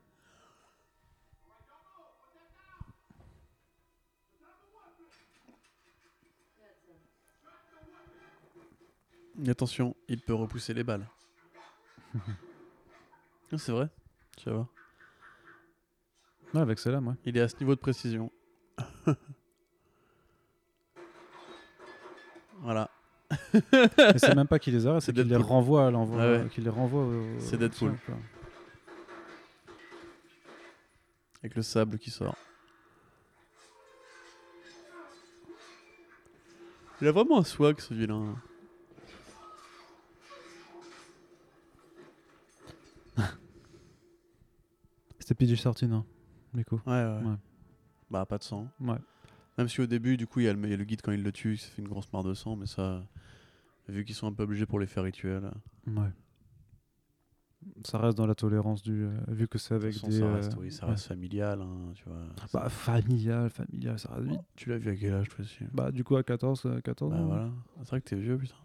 attention, il peut repousser les balles. Ah, C'est vrai, tu vas voir. Ouais, avec celle-là, moi. Il est à ce niveau de précision. voilà. C'est même pas qu'il les arrête, C'est c'est qu'il les renvoie à l'envoi. Ouais, ouais. qu'il les renvoie au- C'est au Deadpool. quoi. Avec le sable qui sort. Il a vraiment un swag ce vilain. C'était PG-13, hein, du coup. Ouais, ouais. Ouais. Bah, pas de sang. Ouais. Même si au début, du coup, il y, a le il y a le guide quand il le tue, ça fait une grosse mare de sang, mais ça. Vu qu'ils sont un peu obligés pour les faits rituels. Ouais. Ça reste dans la tolérance du. euh, vu que c'est De toute avec façon, des. ça euh, reste, oui, ça ouais. reste familial, hein, tu vois. Bah, familial, familial, ça reste vite. Tu l'as vu à quel âge, toi aussi Bah, du coup, à 14, euh, 14 Bah ans. voilà. C'est vrai que t'es vieux, putain.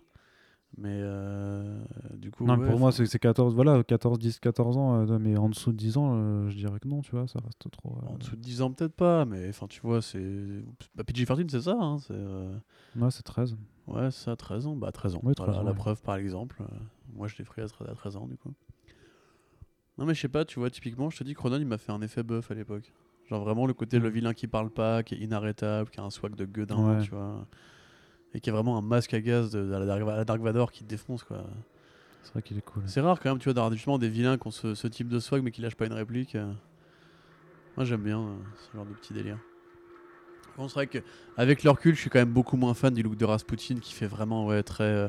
Mais euh, du coup. Non, ouais, pour moi, c'est c'est 14, voilà, 14, 10, 14 ans, euh, mais en dessous de 10 ans, euh, je dirais que non, tu vois, ça reste trop. euh, En dessous de 10 ans, peut-être pas, mais enfin, tu vois, c'est. Bah, PG-13, c'est ça, hein, c'est. euh, Ouais, c'est 13. Ouais, c'est ça, 13 ans. Bah, 13 ans. Oui, Voilà, 13 ans, la ouais. preuve, par exemple. euh, moi, je l'ai pris à 13 à 13 ans, du coup. Non, mais je sais pas, tu vois, typiquement, je te dis, Cronon, il m'a fait un effet buff à l'époque. Genre, vraiment, le côté, le Mm. vilain qui parle pas, qui est inarrêtable, qui a un swag de gueudin, Ouais. tu vois. Et qui a vraiment un masque à gaz de, de la, Dark- la Dark Vador qui te défonce, quoi. C'est vrai qu'il est cool. C'est rare, quand même, tu vois, d'avoir justement des vilains qui ont ce, ce type de swag, mais qui lâchent pas une réplique. euh. Moi, j'aime bien euh, ce genre de petit délire. Bon, c'est vrai qu'avec le recul, je suis quand même beaucoup moins fan du look de Rasputin qui fait vraiment ouais, très, euh,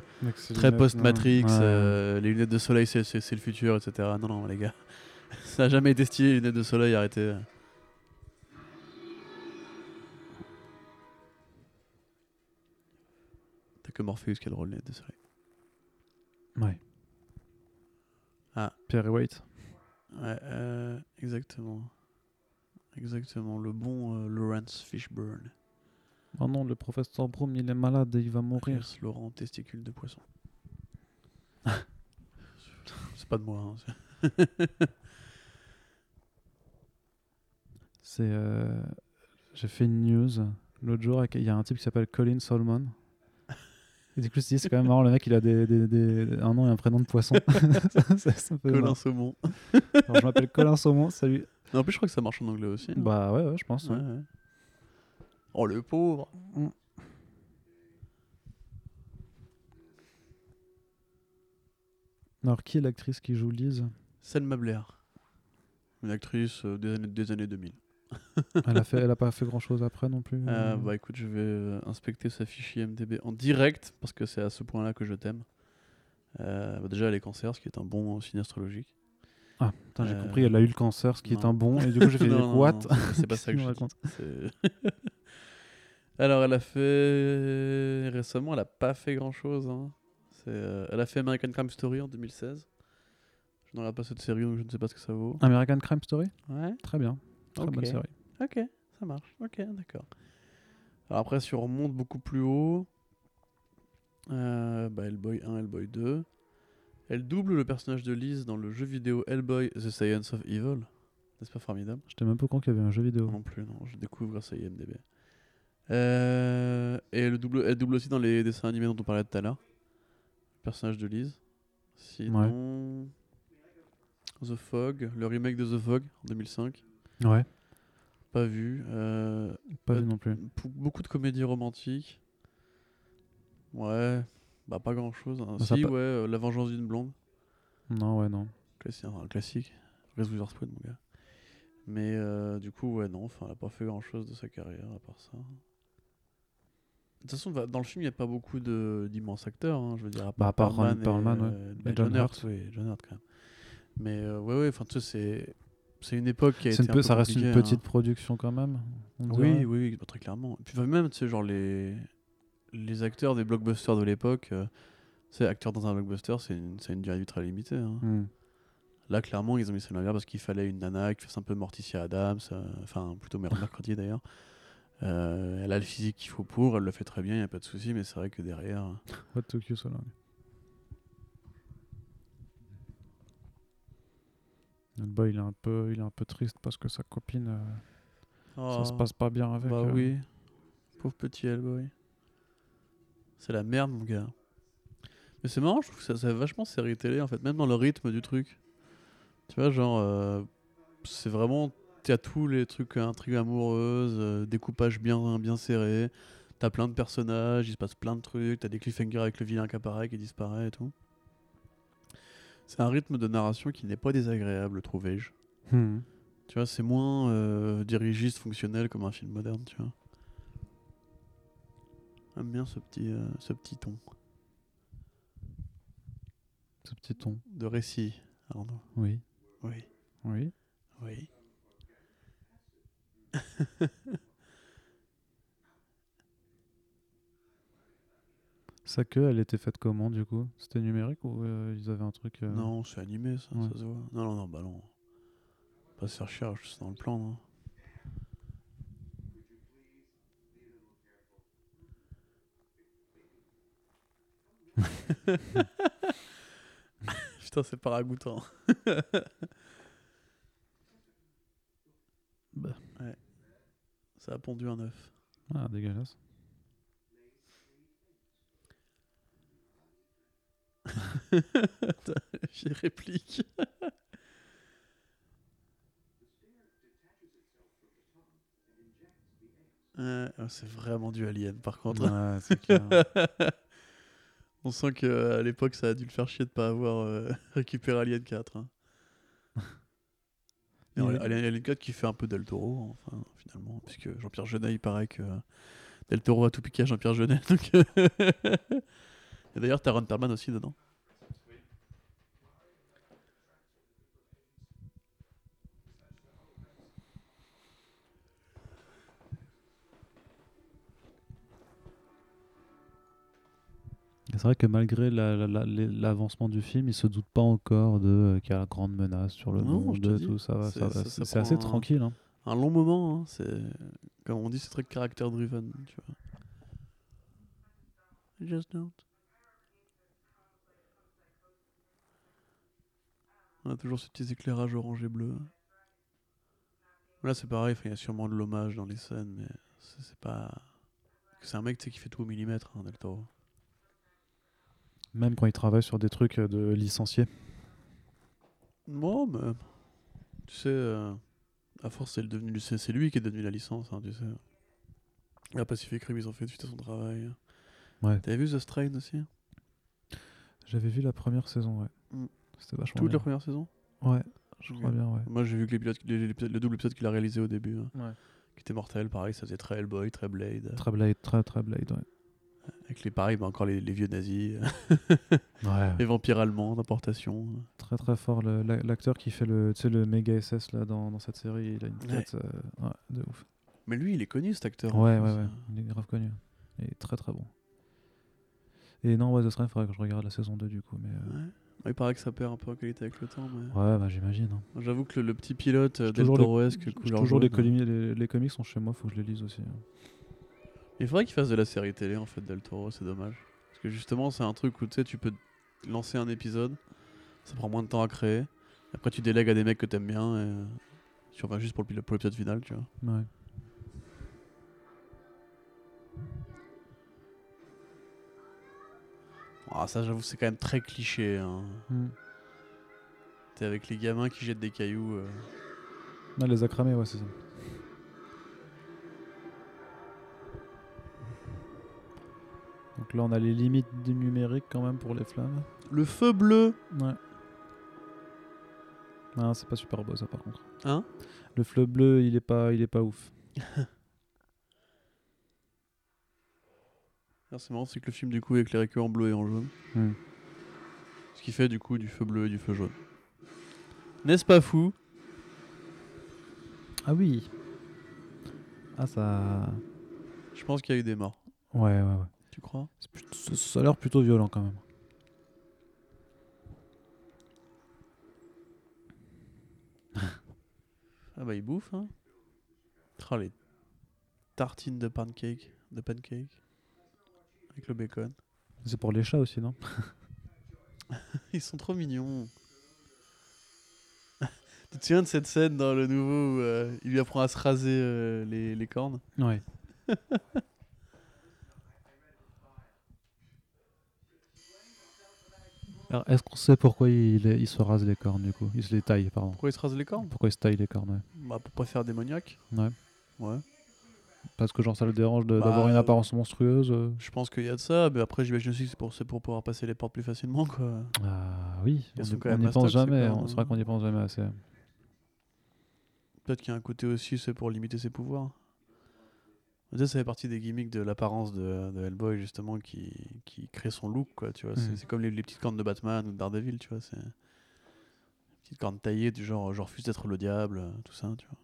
très post-Matrix. Ouais. les lunettes de soleil c'est, le futur, etc. Non, non, les gars, ça a jamais été stylé, les lunettes de soleil, arrêtez. Que Morpheus qui a le rôle de soleil. Ouais. Ah. Pierre et Waite. Ouais, euh, exactement. Exactement, le bon euh, Lawrence Fishburne. Oh non, le professeur Broom, il est malade et il va mourir. Alias Laurent Testicule de Poisson. c'est pas de moi. hein, c'est- euh, J'ai fait une news l'autre jour, il y a un type qui s'appelle Colin Solomon. Et du coup, c'est quand même marrant, le mec, il a des, des- des- un nom et un prénom de poisson. Ça- Colin. Saumon. Alors, je m'appelle Colin Saumon, salut. Non, en plus, je crois que ça marche en anglais aussi. Bah ouais, ouais, je pense. Ouais, ouais. ouais. Oh, le pauvre. Alors, qui est l'actrice qui joue Lise Selma Blair. Une actrice euh, des, années, des années 2000. elle a, fait, elle a pas fait grand chose après non plus. Euh, euh. bah écoute, je vais euh, inspecter sa fiche IMDB en direct parce que c'est à ce point-là que je t'aime. Euh, bah, déjà, elle est cancer, ce qui est un bon signe astrologique. Ah, putain, j'ai euh, compris, elle a eu le cancer, ce qui est un bon. Et du coup, j'ai fait Non, what c'est- pas ça que je raconte Alors, elle a fait. Récemment, elle a pas fait grand chose. Elle a fait American Crime Story en 2016. Je regarde pas cette série donc je ne sais pas ce que ça vaut. American Crime Story? Ouais, Très bien. Très bonne Ok. série. ok, ça marche. Ok, d'accord. Alors, après, si on remonte beaucoup plus haut, euh, bah, Hellboy 1, Hellboy 2. Elle double le personnage de Liz dans le jeu vidéo Hellboy The Science of Evil. N'est-ce pas formidable? J'étais même pas courant qu'il y avait un jeu vidéo. Non plus, non. Je découvre grâce à IMDB. Euh, et elle double, elle double aussi dans les dessins animés dont on parlait tout à l'heure. Le personnage de Liz. Sinon. The Fog, le remake de The Fog en 2005. Ouais. Pas vu. Euh, Pas Euh, vu non plus. beaucoup de comédies romantiques. Ouais. Bah, pas grand chose. Ça si, pa- ouais. euh, La vengeance d'une blonde. Non, ouais, non. Classique, un classique. Reese Witherspoon, mon gars. Mais euh, du coup, ouais, non, enfin, elle a pas fait grand chose de sa carrière à part ça. De toute façon, dans le film, il n'y a pas beaucoup de- d'immenses acteurs, hein, je veux dire. À Bah, à part Ron et, Perlman, ouais. Et bah, John Hurt, Hurt. oui, John Hurt quand même. Mais euh, ouais, ouais, enfin, tu sais, c'est. C'est une époque qui a été un peu, peu ça reste une petite hein. production quand même. Oui, oui, oui, très clairement. Et puis même, tu sais, genre les, les acteurs des blockbusters de l'époque, euh, acteurs dans un blockbuster, c'est une, c'est une durée de vie très limitée. hein. Hmm. Là, clairement, ils ont mis ça là parce qu'il fallait une nana qui fasse un peu Morticia Adams, euh, enfin, plutôt Mercredi d'ailleurs. Euh, elle a le physique qu'il faut pour, elle le fait très bien, il n'y a pas de souci, mais c'est vrai que derrière. What took you so long? Le boy, il est un peu, il est un peu triste parce que sa copine, euh, ça se passe pas bien avec. Bah euh. oui, pauvre petit Hellboy. C'est la merde, mon gars. Mais c'est marrant, je trouve que ça, ça a vachement série télé en fait, même dans le rythme du truc. Tu vois, genre, euh, c'est vraiment. T'as tous les trucs, intrigues amoureuses, découpage bien, bien serré. T'as plein de personnages, il se passe plein de trucs. T'as des cliffhangers avec le vilain qui apparaît, qui disparaît et tout. C'est un rythme de narration qui n'est pas désagréable, trouvais-je. Hmm. Tu vois, c'est moins euh, dirigiste, fonctionnel comme un film moderne, tu vois. J'aime bien ce petit, euh, ce petit ton Ce petit ton. de récit, Arnaud. Oui. Oui, Oui. oui. Sa queue, elle était faite comment du coup? C'était numérique ou euh, ils avaient un truc euh, Non, c'est animé, ça, Ouais. ça se voit. Non, non, non, bah non. Pas se faire chier, c'est dans le plan, non. Putain, c'est pas ragoûtant. Bah. Ouais. Ça a pondu un œuf. Ah, dégueulasse. J'ai réplique. Ouais, oh, c'est vraiment du alien par contre. Ouais, c'est clair. On sent qu'à l'époque ça a dû le faire chier de pas avoir euh, récupéré Alien 4. hein. Alien, Alien 4 qui fait un peu Del Toro, enfin, finalement, puisque Jean-Pierre Jeunet, il paraît que Del Toro a tout piqué à Jean-Pierre Jeunet. donc, Et d'ailleurs, t'as Ron Perlman aussi dedans. C'est vrai que malgré la- la- la- les- l'avancement du film, il se doute pas encore de euh, qu'il y a la grande menace sur le Non, monde, dis, tout ça. ça ça- C'est assez un- tranquille. hein. Un long moment, hein, c'est comme on dit, c'est très caractère driven, tu vois. I Just don't. On a toujours ces petits éclairages orange et bleu. Là, c'est pareil, il y a sûrement de l'hommage dans les scènes, mais c'est pas. C'est un mec qui fait tout au millimètre, hein, Del Toro. Même quand il travaille sur des trucs euh, de licenciés. Non, mais. Tu sais, euh, à force, c'est devenu, c'est c'est lui qui est devenu la licence, hein, tu sais. La Pacific Rim, ils ont fait suite à son travail. Ouais. T'avais vu The Strain aussi? J'avais vu la première saison, ouais. Mm. C'était vachement Toute bien. la première saison? Ouais, je crois bien, ouais. Moi, j'ai vu que l'épisode, l'épisode- le double épisode qu'il a réalisé au début, hein, Ouais. qui était mortel, pareil, ça faisait très Hellboy, très Blade. Très Blade, très très Blade, ouais. Avec les pareil, bah, encore les, les vieux nazis, Ouais. les vampires allemands d'importation. Très très fort. L'acteur qui fait le, le méga SS là, dans, dans cette série, il a une Ouais. tête euh, ouais, de ouf. Mais lui, il est connu cet acteur. Ouais, ouais, ouais. Il est grave connu. Il est très très bon. Et non, ouais, The Strain, il faudrait que je regarde la saison 2 du coup. Mais, euh, Il paraît que ça perd un peu en qualité avec le temps, mais ouais, bah j'imagine. hein. J'avoue que le, le petit pilote euh, Del couleur toujours les, comi- les, les comics sont chez moi, faut que je les lise aussi. hein. Il faudrait qu'il fasse de la série télé en fait Del Toro, c'est dommage. Parce que justement c'est un truc où tu sais tu peux lancer un épisode, Ça prend moins de temps à créer. Après, tu délègues à des mecs que t'aimes bien et tu reviens juste pour l'épisode final, tu vois. Ouais. Ah, ça, j'avoue, c'est quand même très cliché. Hein. Mm. T'es avec les gamins qui jettent des cailloux. euh. Non, les a cramés, ouais, c'est ça. Donc là, on a les limites du numérique quand même pour les flammes. Le feu bleu Ouais. Non, c'est pas super beau ça par contre. Hein? Le fleu bleu, il est pas, il est pas ouf. C'est marrant, c'est que le film du coup est éclairé que en bleu et en jaune. Hmm. Ce qui fait du coup du feu bleu et du feu jaune. N'est-ce pas fou? Ah oui. Ah ça. Je pense qu'il y a eu des morts. Ouais, ouais, ouais. Tu crois? C'est plutôt- ça- ça a l'air plutôt violent quand même. Ah bah il bouffe hein. Oh, les tartines de pancake, de pancake avec le bacon. C'est pour les chats aussi, non? Ils sont trop mignons. tu te souviens de cette scène dans le nouveau où euh, il lui apprend à se raser euh, les, les cornes? Ouais. Alors, est-ce qu'on sait pourquoi il, il se rase les cornes du coup? Il se les taille, pardon. Pourquoi il se rase les cornes? Pourquoi il se taille les cornes ouais. Bah pour pas faire démoniaque. Ouais. Ouais. Parce que genre ça le dérange de- Bah, d'avoir une euh, apparence monstrueuse euh. Je pense qu'il y a de ça, mais après j'imagine aussi que c'est pour, c'est pour pouvoir passer les portes plus facilement quoi. Ah oui, Elles on sont y- quand on même n'y pense mastoc, ces jamais. cornes, on- C'est vrai hein. qu'on n'y pense jamais assez. Peut-être qu'il y a un côté aussi, c'est pour limiter ses pouvoirs. Ça, ça fait partie des gimmicks de l'apparence de, de Hellboy, justement, qui, qui crée son look, quoi, tu vois. C'est-. C'est comme les, les petites cornes de Batman ou de Daredevil, tu vois. C'est petites cornes taillées du genre, je refuse d'être le diable, euh, tout ça, tu vois.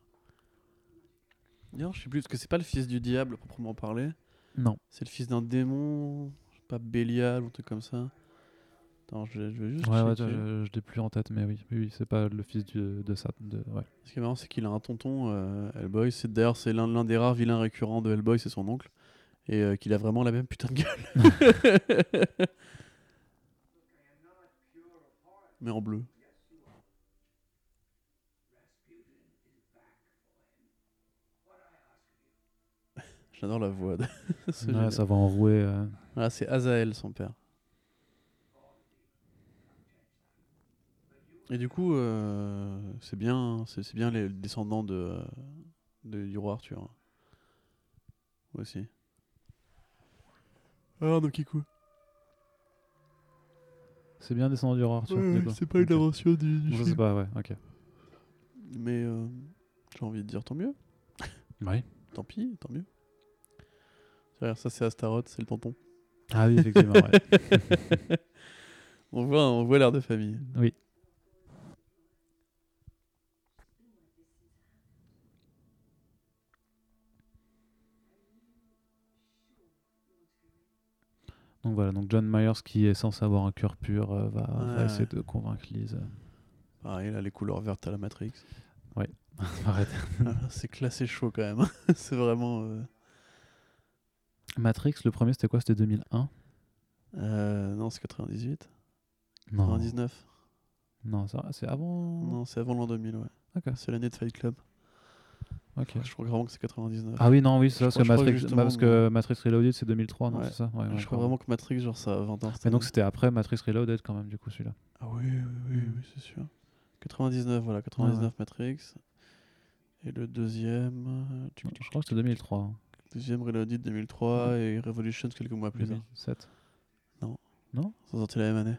D'ailleurs, je sais plus, parce que c'est pas le fils du diable, proprement parlé. Non. C'est le fils d'un démon, je sais pas, Bélial ou un truc comme ça. Attends, je, je vais juste Ouais, ouais, checker. je, je l'ai plus en tête, mais oui, oui, oui, c'est pas le fils du- de ça. De, ouais. Ce qui est marrant, c'est qu'il a un tonton, euh, Hellboy. C'est d'ailleurs c'est l'un des rares vilains récurrents de Hellboy, c'est son oncle, et euh, qu'il a vraiment la même putain de gueule. Mais en bleu. J'adore la voix. De... Ouais, ça va enrouer. euh. Ah, c'est Azael, son père. Et du coup, euh, c'est bien, c'est bien les descendants de, euh, de du roi Arthur. hein. Aussi. Ah, donc Kikou. C'est bien descendu du roi Arthur. coup. c'est pas une invention du, du Je sais film. pas, ouais, ok. Mais euh, j'ai envie de dire tant mieux. Oui. Tant pis, tant mieux. Ça c'est Astaroth, c'est le tonton. Ah oui, effectivement, ouais. On voit, on voit l'air de famille. Oui. Donc voilà, donc John Myers qui est censé avoir un cœur pur euh, va, essayer de convaincre Liz. Pareil, là, les couleurs vertes à la Matrix. Arrête. Ah, c'est classé chaud quand même. c'est vraiment. euh, Matrix, le premier c'était quoi? C'était 2001 euh, non, c'est 98. Non. 99. Non, c'est avant. Non, c'est avant l'an 2000, ouais. Ok. C'est l'année de Fight Club. Je crois vraiment que c'est 99. Ah oui, non, oui, c'est parce que, Matrix, justement, parce que Matrix Reloaded c'est 2003, non Ouais. C'est ça ouais, ouais, je crois vraiment que Matrix, genre, ça a 20 ans. Mais donc c'était après Matrix Reloaded quand même, du coup, celui-là. Ah oui, oui, oui, oui, c'est sûr. 99, voilà, 99 Matrix. Et le deuxième. euh, tu- Je crois que c'était 2003. hein. Deuxième Reloaded 2003 et Revolutions quelques mois plus tard. 2007. Ça sortait la même année.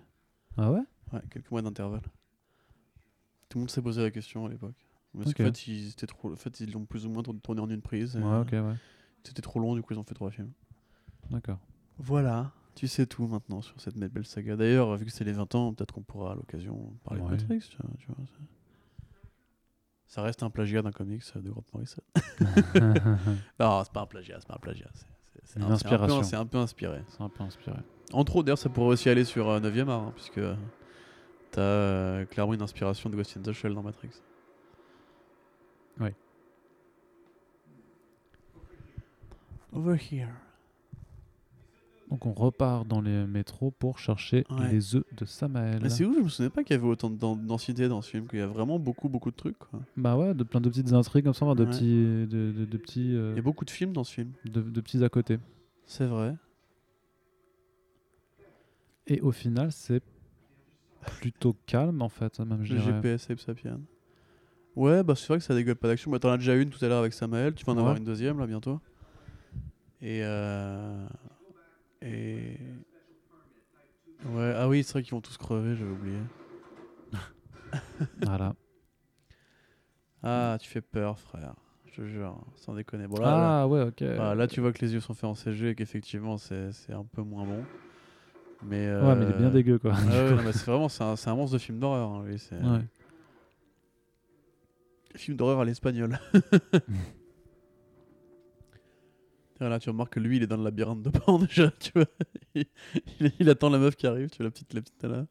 Ah ouais? Ouais, quelques mois d'intervalle. Tout le monde s'est posé la question à l'époque. Parce Ok. qu'en fait, ils étaient trop... en fait, ils l'ont plus ou moins tour- tourné en une prise. Ouais, euh, ok, ouais. C'était trop long, du coup, ils ont fait trois films. D'accord. Voilà, tu sais tout maintenant sur cette belle saga. D'ailleurs, vu que c'est les 20 ans, peut-être qu'on pourra à l'occasion parler Ouais. de Matrix. Tu vois, tu vois, c'est- ça reste un plagiat d'un comics de Grant Morrison. non, c'est pas un plagiat, c'est pas un plagiat. c'est- un- c'est un peu- inspiration. C'est un, peu inspiré. C'est un peu inspiré. Entre autres, d'ailleurs, ça pourrait aussi aller sur euh, 9ème art, hein, puisque t'as euh, clairement une inspiration de Ghost in the Shell dans Matrix. Ouais. Over here. Donc on repart dans les métros pour chercher Ouais. les œufs de Samael. Mais c'est où Je me souvenais pas qu'il y avait autant de den- densité dans ce film, qu'il y a vraiment beaucoup, beaucoup de trucs. quoi. Bah ouais, de plein de petites intrigues comme ça, enfin, de Ouais. petits, de, de- de petits, euh, Il y a beaucoup de films dans ce film. de, de petits à côté. C'est vrai. Et au final, c'est plutôt calme en fait, même je Le dirais. GPS Ape Sapien. Ouais, bah c'est vrai que ça dégueule pas d'action. Bah, T'en as déjà une tout à l'heure avec Samael, tu vas en avoir une deuxième là bientôt. Et. Euh... Et. Ouais, ah oui, c'est vrai qu'ils vont tous crever, j'avais oublié. Voilà. Ah, tu fais peur, frère. Je te jure, sans déconner. Bon, là, là, ah ouais, ok. voilà, là, tu vois que les yeux sont faits en CG et qu'effectivement, c'est un peu moins bon. Mais. Ouais, mais il est bien euh, dégueu quoi. Ah ouais, c'est vraiment c'est un, un monstre de film d'horreur. hein, Ouais. Film d'horreur à l'espagnol. Là, tu remarques que lui, il est dans le labyrinthe de Pan déjà, tu vois. Il, il- il attend la meuf qui arrive, tu vois, la petite, la petite là.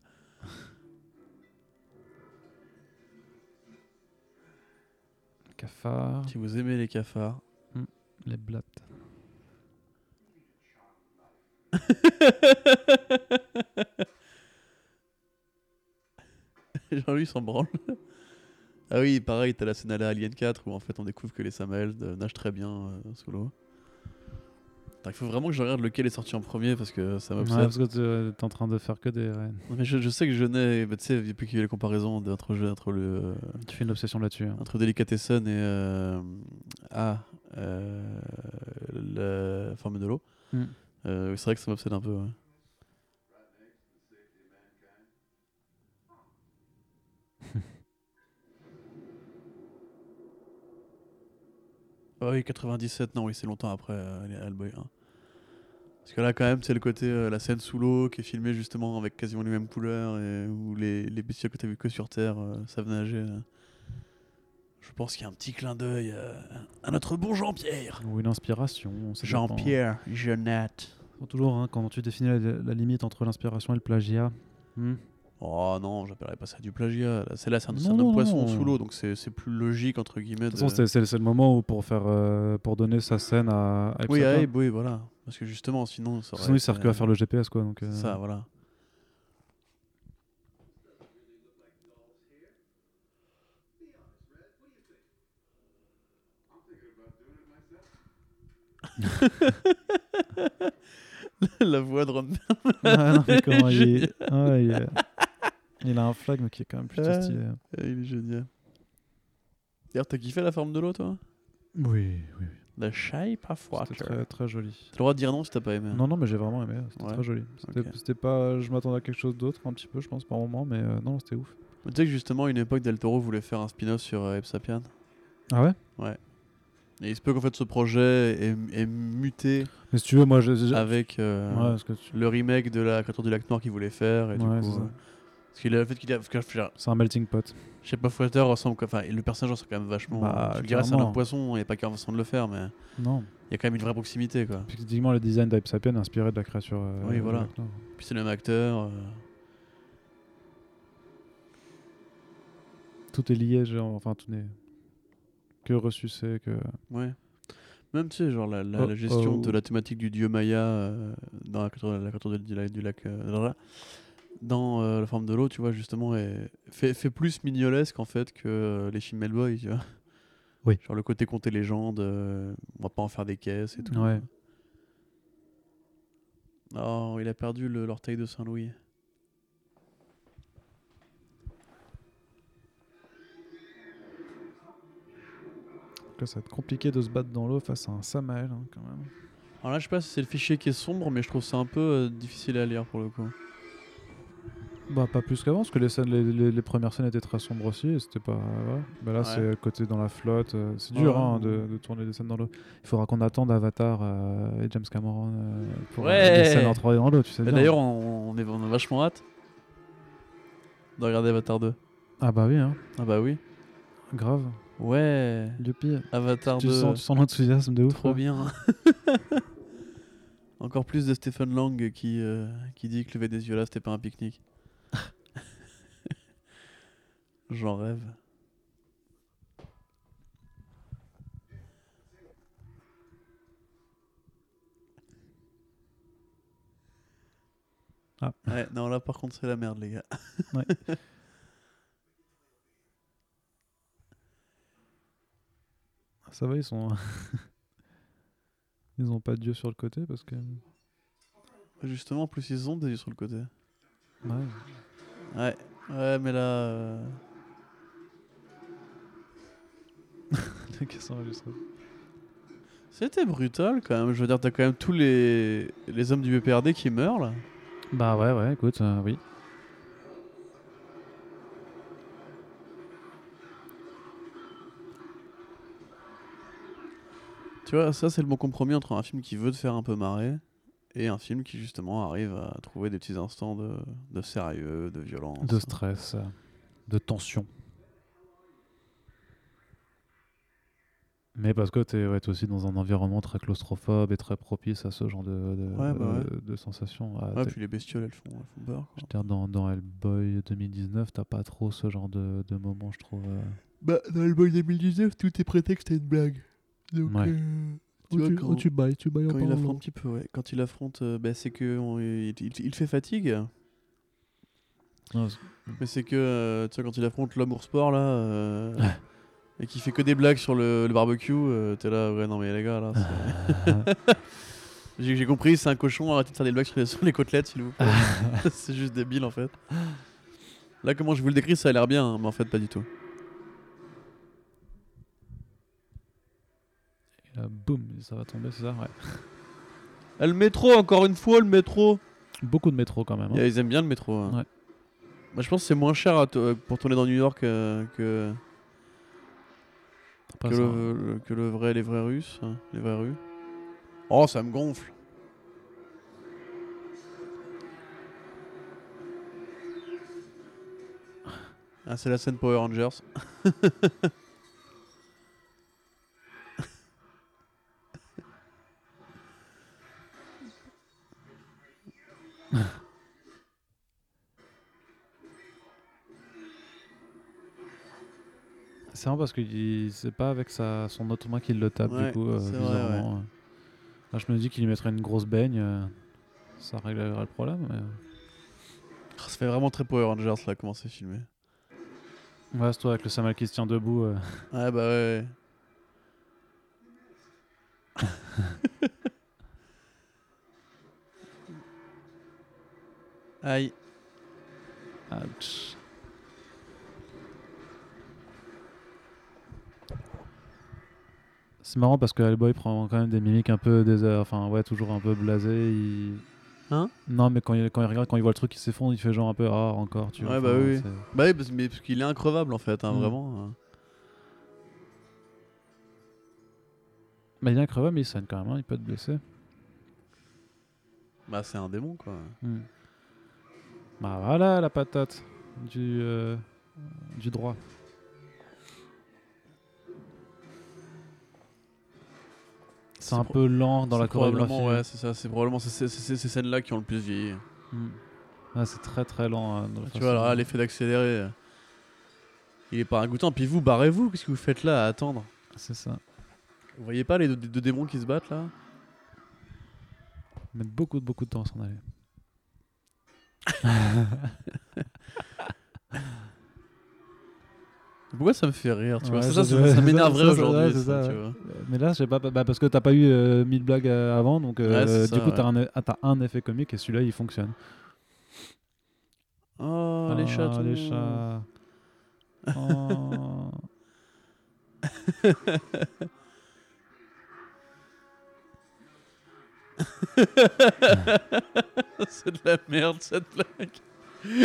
Cafard, Si vous aimez les cafards. les blattes. Il s'en branle. Ah oui, pareil, t'as la scène à la Alien 4 où en fait on découvre que les Samael euh, nagent très bien euh, sous l'eau. Il faut vraiment que je regarde lequel est sorti en premier parce que ça Ouais, m'obsède. parce que tu es en train de faire que des. ouais. Non, mais je, je sais que je n'ai, bah, tu sais, depuis qu'il y a les comparaisons entre, jeux, entre, le, euh, Tu fais une obsession là-dessus. hein. entre Delicatessen et euh, ah, euh, la forme de l'eau, Mm. euh, c'est vrai que ça m'obsède un peu. ouais. Ah oui, 97, non, oui, c'est longtemps après euh, les Hellboy. Parce que là, quand même, c'est le côté, euh, la scène sous l'eau qui est filmée justement avec quasiment les mêmes couleurs et où les, les bestioles que t'as vu que sur Terre euh, savent nager. là. Je pense qu'il y a un petit clin d'œil euh, à notre bon Jean-Pierre. Ou une inspiration. Jean-Pierre Jeannette. Toujours, hein, quand tu définis la, la limite entre l'inspiration et le plagiat. hmm? Oh non, j'appellerais pas ça du plagiat. C'est là, c'est un, Non, un non, homme poisson sous l'eau, donc c'est plus logique entre guillemets. De toute façon, c'est- le moment où pour faire, euh, pour donner sa scène à. à Oui, Ipsata. à Abe, oui, voilà. Parce que justement, sinon, ça Sinon, il sert que à faire le GPS quoi. Donc, euh, ça, voilà. La voix de Ron. Ah, non, mais comment il, est- ouais, il, est- il a un flag mais qui est quand même plutôt Ouais. stylé. Il est génial. D'ailleurs, t'as kiffé la forme de l'eau, toi? Oui, oui. The Shape of C'était Water. très, très joli. T'as le droit de dire non si t'as pas aimé. hein. Non, non, mais j'ai vraiment aimé. C'était Ouais. très joli. C'était c'était pas. Je m'attendais à quelque chose d'autre un petit peu, je pense, par moment, mais euh, non, c'était ouf. Tu sais que justement, à une époque, Del Toro voulait faire un spin-off sur euh, Ape Sapien. Ah ouais? Et il se peut qu'en fait, ce projet est, est muté Mais si tu veux, moi, avec euh, Ouais, parce que tu- le remake de la créature du lac noir qu'il voulait faire. Et du Ouais, coup, c'est qu'il a fait qu'il a. c'est un melting pot. je sais pas, ressemble. Enfin, le personnage ressemble quand même vachement. Bah, je dirais c'est un poisson, il n'y a pas qu'une façon de le faire, mais Non. il y a quand même une vraie proximité, quoi. Puis typiquement, le design d'Ape Sapien est inspiré de la créature. euh, Oui, voilà. Puis c'est le même acteur. euh, Tout est lié, genre, enfin, tout n'est que ressucé, que. Ouais. Même, tu sais, genre la, la- Oh, la gestion oh. de la thématique du dieu Maya euh, dans la créature, la créature du lac, du lac là, dans euh, la forme de l'eau, tu vois, justement, est, fait, fait plus mignolesque en fait que euh, les films Hellboy, tu vois. Oui. Genre le côté conter légende, euh, on va pas en faire des caisses et tout. Ouais. Oh, il a perdu l'orteil de Saint-Louis. Donc là, ça va être compliqué de se battre dans l'eau face à un Samael, hein, quand même. Alors là, je sais pas si c'est le fichier qui est sombre, mais je trouve ça un peu euh, difficile à lire pour le coup. Bah, pas plus qu'avant, parce que les, scènes, les, les- les premières scènes étaient très sombres aussi, et c'était pas. ouais. Bah là, Ouais. c'est côté dans la flotte. euh, c'est dur Ouais. hein, de, de tourner des scènes dans l'eau. Il faudra qu'on attende Avatar euh, et James Cameron euh, pour Ouais. des scènes en 3D dans l'eau, tu sais. D'ailleurs, on, on est, on a vachement hâte de regarder Avatar 2. Ah, bah oui, hein, Ah bah oui. grave. Ouais. Youpi. Avatar Tu 2. sens, tu sens l'enthousiasme de ouf. Trop là. bien. Encore plus de Stephen Lang qui, euh, qui dit que lever des yeux là, c'était pas un pique-nique. J'en rêve. Ah. Ouais, non, là par contre, c'est la merde, les gars. Ça va, ils sont. ils ont pas de dieu sur le côté parce que. Justement, en plus, ils ont des yeux sur le côté. Ouais. Ouais, ouais, mais là. euh, C'était brutal quand même. Je veux dire, t'as quand même tous les, les hommes du BPRD qui meurent là. Bah ouais, ouais, écoute, euh, oui. Tu vois, ça c'est le bon compromis entre un film qui veut te faire un peu marrer et un film qui justement arrive à trouver des petits instants de, de sérieux, de violence. De stress, euh, de tension. Mais parce que t'es ouais, t'es aussi dans un environnement très claustrophobe et très propice à ce genre de, de, Ouais, bah ouais. de- de sensations. Ah, Ouais, puis les bestioles elles font, elles font peur. quoi. je veux dire, dans, dans Hellboy 2019, t'as pas trop ce genre de, de moment, je trouve. euh. Bah, dans le boy 2019, tout est prétexte à une blague. Donc, Ouais. euh, tu vois, quand, bailles, tu bailles quand il affronte un petit peu, ouais. Quand il affronte, euh, bah, c'est que on- il, il- il fait fatigue. Mais c'est que, euh, tu sais, quand il affronte l'homme au sport, là, euh, et qui fait que des blagues sur le, le barbecue, euh, t'es là, ouais, non, mais les gars, là, c'est- j'ai compris, c'est un cochon, arrêtez de faire des blagues sur les, sur les côtelettes, s'il vous plaît. c'est juste débile, en fait. Là, comment je vous le décris, ça a l'air bien, hein, mais en fait, pas du tout. Et là, boum, ça va tomber, c'est ça Ouais. Ah, le métro, encore une fois, le métro. Beaucoup de métro quand même. hein. Yeah, ils aiment bien le métro. hein. Ouais. Bah, je pense que c'est moins cher à to- pour tourner dans New York euh, que, Pas que, ça, le, hein. le- que le vrai, les vrais Russes. hein, les vraies rues. Oh, ça me gonfle. Ah, c'est la scène Power Rangers. C'est marrant parce que il- c'est pas avec sa, son autre main qu'il le tape, Ouais, du coup, euh, c'est vrai, bizarrement. euh. Là, je me dis qu'il lui mettrait une grosse baigne, euh, ça réglerait le problème. mais- ça fait vraiment très Power Rangers là, comment c'est filmé. Ouais, c'est toi avec le Samuel qui se tient debout. euh. Ouais, bah ouais. Aïe. Ouch. C'est marrant parce que Hellboy prend quand même des mimiques un peu désert, enfin ouais, toujours un peu blasé. Il... Hein? Non, mais quand il, quand il regarde, quand il voit le truc qui s'effondre, il fait genre un peu ah encore, tu vois. Ouais, bah enfin, oui. Bah oui, parce, mais parce qu'il est increvable en fait, hein, Mm. vraiment. hein. Bah, il est increvable, mais il saigne quand même, hein, il peut te blesser. Bah c'est un démon quoi. Hmm. Bah voilà la patate du, euh, du droit. C'est un peu lent dans la chorégraphie. Ouais, c'est ça, c'est probablement ces scènes-là qui ont le plus vieilli. Ah, c'est très très lent. hein, dans la Tu vois, alors l'effet d'accélérer, euh, il est pas ragoûtant. Puis vous, barrez-vous, qu'est-ce que vous faites là à attendre? C'est ça. Vous voyez pas les deux, deux démons qui se battent là? Mettre beaucoup beaucoup de temps à s'en aller. Pourquoi ça me fait rire, tu vois? Ouais, C'est ça, ça, ça, m'énerverait aujourd'hui. Mais là, je sais pas, bah, parce que t'as pas eu euh, 1000 blagues euh, avant, donc euh, Ouais, du coup, t'as ouais. un, e- ah, t'as un effet comique et celui-là, il fonctionne. Oh, les Ah, chatons. les chats. Oh. c'est de la merde cette blague.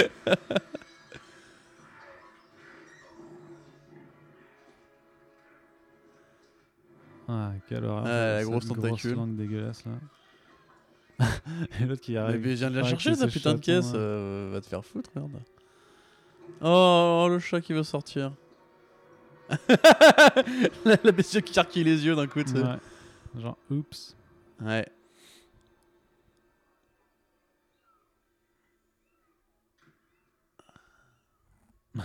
Ah, quelle horreur. Ah, la grosse tentacule. langue dégueulasse là. et l'autre qui Mais arrive. viens de la chercher ta putain de caisse, là. euh, va te faire foutre, merde. Oh, le chat qui veut sortir. la, la bestiole qui carquille les yeux d'un coup, tu sais. Ouais. Genre, oups. Ouais.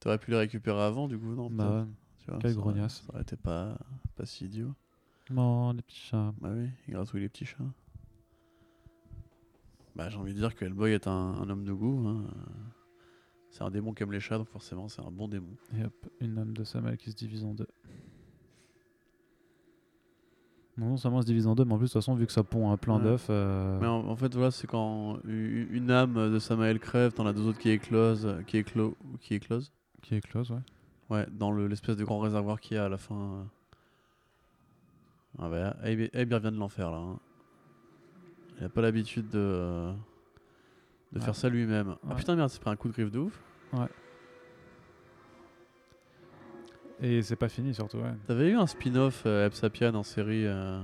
T'aurais pu les récupérer avant, du coup, non Bah ouais. Tu vois, quel ça grognasse. Ça aurait été pas, pas si idiot. Non, les petits chats. Bah oui, il gratouille les petits chats. Bah, j'ai envie de dire que Hellboy est un, un homme de goût. hein. C'est un démon qui aime les chats, donc forcément, c'est un bon démon. Et hop, une âme de Samuel qui se divise en deux. Non, non seulement elle se divise en deux, mais en plus, de toute façon, vu que ça pond un plein Ouais. d'œufs. euh, Mais en, en fait, voilà, c'est quand une âme de Samael crève, t'en as deux autres qui éclosent, euh, qui, éclo qui éclosent. Qui éclose, ouais. Ouais, dans le- l'espèce de grand réservoir qu'il y a à la fin. euh. Ah bah, Abe, Abe, il revient de l'enfer là. hein. Il a pas l'habitude de, euh, de Ouais. faire ça lui-même. Ah Ouais. putain, merde, c'est pris un coup de griffe de ouf. Et c'est pas fini, surtout, ouais. T'avais eu un spin-off euh, Eb Sapien en série. euh,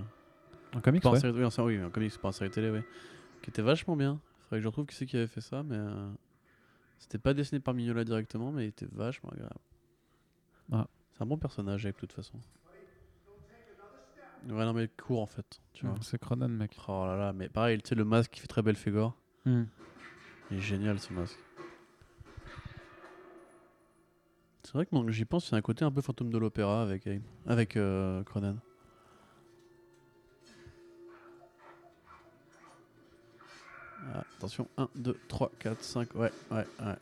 Un comics, pas en ouais. série, oui, en série, oui, un comics, pas en série télé, oui. Qui était vachement bien. Faudrait que je retrouve qui c'est qui avait fait ça, mais. euh, C'était pas dessiné par Mignola directement, mais il était vachement agréable. Ah. C'est un bon personnage, avec de toute façon. Ouais, non, mais court en fait. Tu vois. C'est Cronen, mec. Oh là là, mais pareil, tu sais, le masque qui fait très belle figure. Mm. Il est génial ce masque. C'est vrai que j'y pense, il y a un côté un peu fantôme de l'opéra avec, avec euh, Cronen. Ah, attention, 1, 2, 3, 4, 5, ouais, ouais, ouais.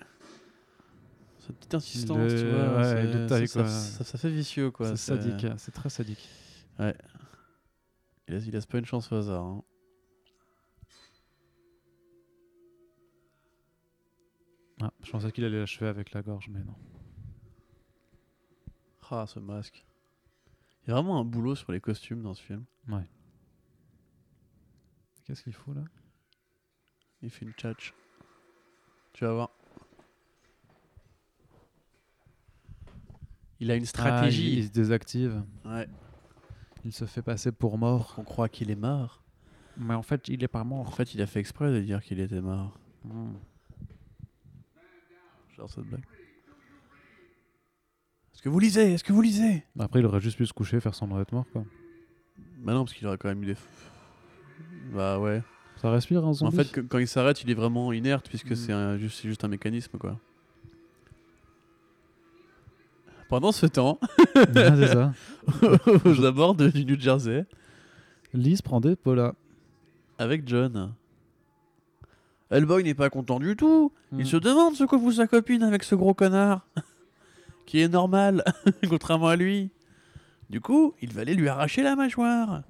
Cette petite insistance, Le- tu vois, ouais, c'est- le détail, ça, quoi. ça- ça- ça fait vicieux, quoi. C'est sadique, c'est très sadique. Ouais. Il laisse, il laisse pas une chance au hasard. hein. Ah, je pensais qu'il allait l'achever avec la gorge, mais non. Ah, ce masque. Il y a vraiment un boulot sur les costumes dans ce film. Qu'est-ce qu'il fout là? Il fait une tchatch. Tu vas voir. Il a une Ah, il, stratégie. il se désactive. Ouais. Il se fait passer pour mort. On croit qu'il est mort. Mais en fait, il est pas En mort. fait, il a fait exprès de dire qu'il était mort. Mm. Genre cette blague. Est-ce que vous lisez? Est-ce que vous lisez? Après, il aurait juste pu se coucher, faire semblant d'être mort, quoi. Bah non, parce qu'il aurait quand même eu des. Bah ouais. Ça respire, un En zombie fait, que- quand il s'arrête, il est vraiment inerte puisque Mm. c'est juste, c'est juste un mécanisme quoi. Pendant ce temps, Ah, aux abords de- du New Jersey, Lise prend des polas. avec John. Hellboy n'est pas content du tout. Mm. Il se demande ce que fout sa copine avec ce gros connard. qui est normal, contrairement à lui. Du coup, il va aller lui arracher la mâchoire.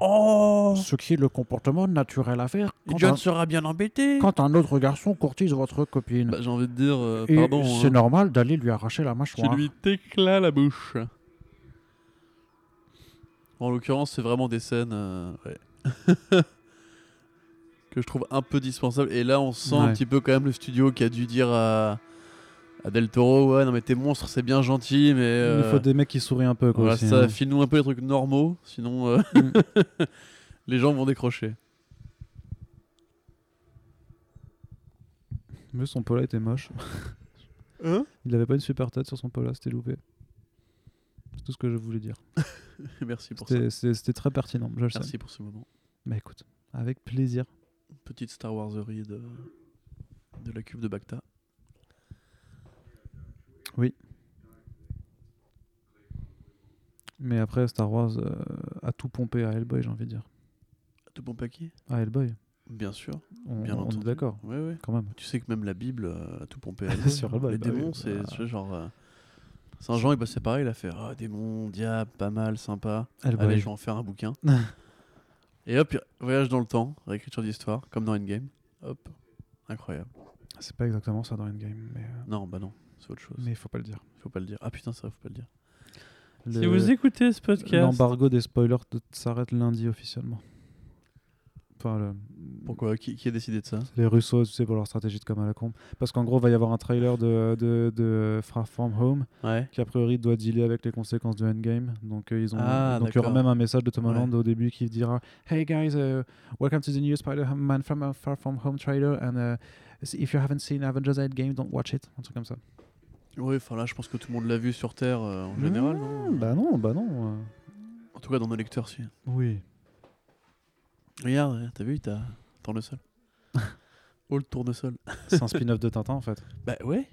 Oh Ce qui est le comportement naturel à faire Et John sera bien embêté. quand un autre garçon courtise votre copine. Bah, J'ai envie de dire, euh, Et pardon. c'est hein. normal d'aller lui arracher la Tu mâchoire. lui t'éclates la bouche. En l'occurrence, c'est vraiment des scènes euh, ouais. que je trouve un peu dispensables. Et là, on sent un petit peu quand même le studio qui a dû dire à, à Del Toro Ouais, non, mais tes monstres, c'est bien gentil, mais. Il euh, faut des mecs qui sourient un peu. Quoi, voilà, aussi, ça, hein. file-nous un peu les trucs normaux, sinon euh, Mm. les gens vont décrocher. Mais son pola était moche. Hein? Il avait pas une super tête sur son pola, c'était loupé. C'est tout ce que je voulais dire. Merci pour ça. C'était- très pertinent, je le sais. Merci pour ce moment. Mais écoute, avec plaisir. Petite Star Warserie de, de la cube de Bacta. Mais après, Star Wars euh, a tout pompé à Hellboy, j'ai envie de dire. Tout bon paquet À Hellboy, Bien sûr. on, Bien on entendu. est d'accord, Ouais, ouais. quand même. Tu sais que même la Bible euh, a tout pompé à Sur Hellboy, Les bah oui. démons, c'est vois, genre. euh, Saint-Jean, il c'est pareil, il a fait Ah, démons, diable, pas mal, sympa. Hellboy. Allez, je vais en faire un bouquin. Et hop, voyage dans le temps, réécriture d'histoire, comme dans Endgame. Hop, incroyable. C'est pas exactement ça dans Endgame, mais, Non, bah non, c'est autre chose. mais il faut pas le dire. Faut pas le dire. Ah putain, vrai, faut pas le dire. Le- Si vous écoutez ce podcast. L'embargo des spoilers s'arrête lundi officiellement. Enfin, le- Pourquoi? Qui, qui a décidé de ça? Les Russos, tu sais, pour leur stratégie de com à la con. Parce qu'en gros, il va y avoir un trailer de, de, de Far From Home Ouais. qui, a priori, doit dealer avec les conséquences de Endgame. Donc, euh, ils ont, Ah, donc il y aura même un message de Tom Ouais. Holland au début qui dira Hey guys, uh, welcome to the new Spider-Man from uh, Far From Home trailer. And uh, if you haven't seen Avengers Endgame, don't watch it. Un truc comme ça. Oui, enfin là, je pense que tout le monde l'a vu sur Terre euh, en général, non Bah non, bah non. euh. En tout cas, dans nos lecteurs, si. Oui. Regarde, euh, t'as vu, t'as tournesol. Oh, le tournesol. C'est un spin-off de Tintin en fait. Bah ouais.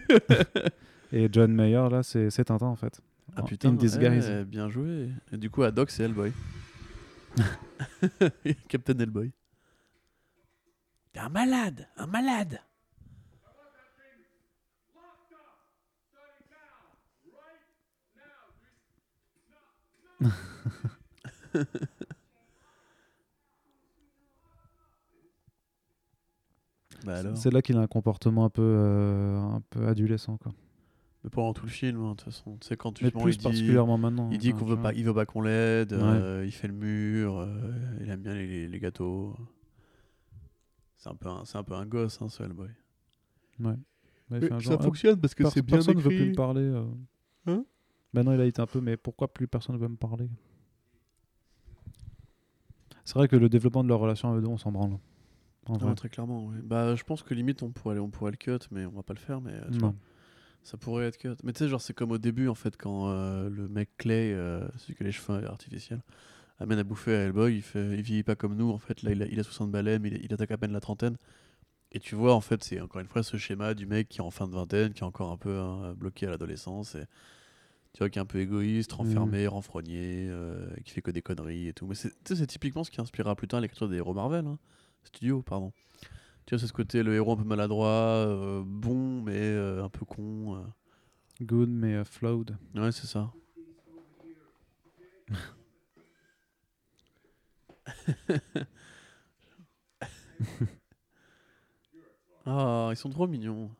Et John Mayer, là, c'est Tintin en fait. Ah En- putain, In disguise. ouais, bien joué. Et du coup, à Doc, c'est Hellboy. Captain Hellboy. Un malade Un malade Bah alors C'est là qu'il a un comportement un peu, euh, un peu adolescent. Quoi. Mais pendant tout le film, hein, de toute façon. Tu sais, quand tu Mais il plus dit- particulièrement maintenant. Il dit enfin, qu'on veut pas, il veut pas qu'on l'aide, Ouais. euh, il fait le mur, euh, il aime bien les, les gâteaux. C'est un peu un, c'est un peu un gosse, hein, ce Hellboy. Ouais. Il ça genre, fonctionne parce que c'est bien personne ne veut plus me parler. euh. Hein? Maintenant, il a été un peu, mais pourquoi plus personne ne veut me parler? C'est vrai que le développement de leur relation à eux deux, on s'en branle. En Ouais, vrai. très clairement. ouais. Bah, je pense que limite on pourrait, on pourrait le cut, mais on va pas le faire. Mais euh, tu Non. vois, ça pourrait être cut. Mais tu sais, genre c'est comme au début en fait quand euh, le mec Clay, euh, celui qui a les cheveux artificiels, amène à bouffer à Hellboy, il fait, il vieillit pas comme nous. En fait, là il a, il a 60 balais, mais il, il attaque à peine la trentaine. Et tu vois, en fait, c'est encore une fois ce schéma du mec qui est en fin de vingtaine, qui est encore un peu hein, bloqué à l'adolescence. Et tu vois, qui est un peu égoïste, renfermé, renfrogné, euh, qui fait que des conneries et tout. Mais c'est typiquement ce qui inspirera plus tard l'écriture des héros Marvel. hein. Studio, pardon. Tu vois, c'est ce côté, le héros un peu maladroit, euh, bon, mais euh, un peu con. Good, mais flawed. Ouais, c'est ça. ah, ils sont trop mignons.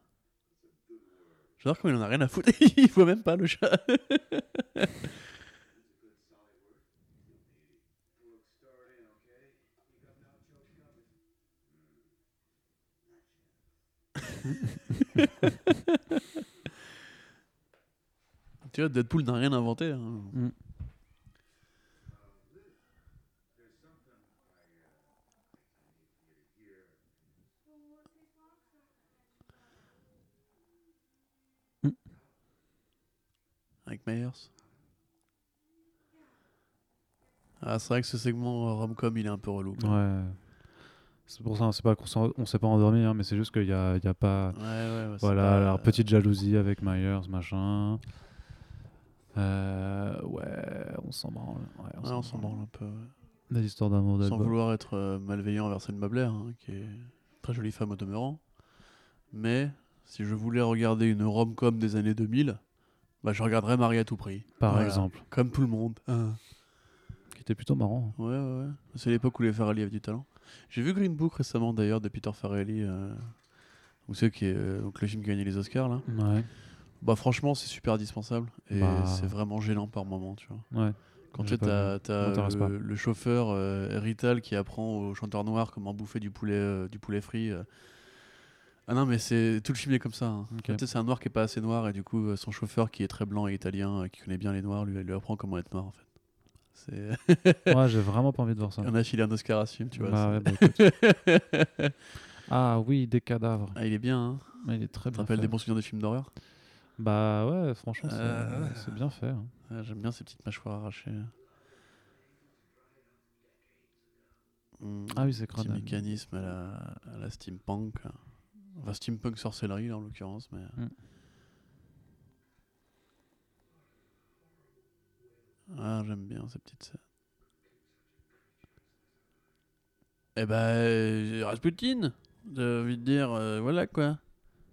Comme il en a rien à foutre. il voit même pas le chat. tu vois, Deadpool n'a rien inventé. hein. Mm. Avec Myers. Ah, c'est vrai que ce segment euh, rom-com, il est un peu relou. quoi. Ouais. C'est pour ça, pas on s'est pas endormi, hein, mais c'est juste qu'il y a, il y a pas. Ouais, ouais, Voilà, pas- alors petite jalousie avec Myers, machin. Euh, ouais, on s'en branle. Ouais, on s'en branle un peu. Des histoires d'amour Sans vouloir être euh, malveillant envers Selma Blair, hein, qui est une très jolie femme au demeurant. Mais si je voulais regarder une rom-com des années 2000, bah, je regarderais Marie à tout prix. Par Voilà. exemple. Comme tout le monde. Hein. Qui était plutôt marrant. Ouais, ouais, ouais. C'est l'époque où les Farrelly avaient du talent. J'ai vu Green Book récemment d'ailleurs de Peter Farrelly. Euh, vous savez qui est euh, donc le film qui a gagné les Oscars là. Ouais. Bah franchement c'est super indispensable et Bah. c'est vraiment gênant par moment tu vois. Ouais. Quand tu pas. le, le chauffeur euh, Rital qui apprend au chanteur noir comment bouffer du poulet, euh, du poulet frit. Ah non mais c'est tout le film est comme ça. hein. Ok. Tu sais, c'est un noir qui est pas assez noir et du coup euh, son chauffeur qui est très blanc et italien, euh, qui connaît bien les noirs, lui, lui apprend comment être noir en fait. Ouais, j'ai vraiment pas envie de voir ça. On a filé un Oscar à ce film, tu vois. Bah ouais, bah ah oui, des cadavres. ah, il est bien, hein. Ouais, Il est très bien rappelles fait. des bons souvenirs des films d'horreur? Bah ouais, franchement, c'est Euh. bien fait. hein. Ouais, J'aime bien ces petites mâchoires arrachées. Ah oui, c'est petit mécanisme à la, à la steampunk. Enfin, steampunk sorcellerie, là, en l'occurrence. Mais... Mm. Ah, j'aime bien ces petites. Eh ben, euh, Rasputin J'ai envie de dire, euh, voilà quoi.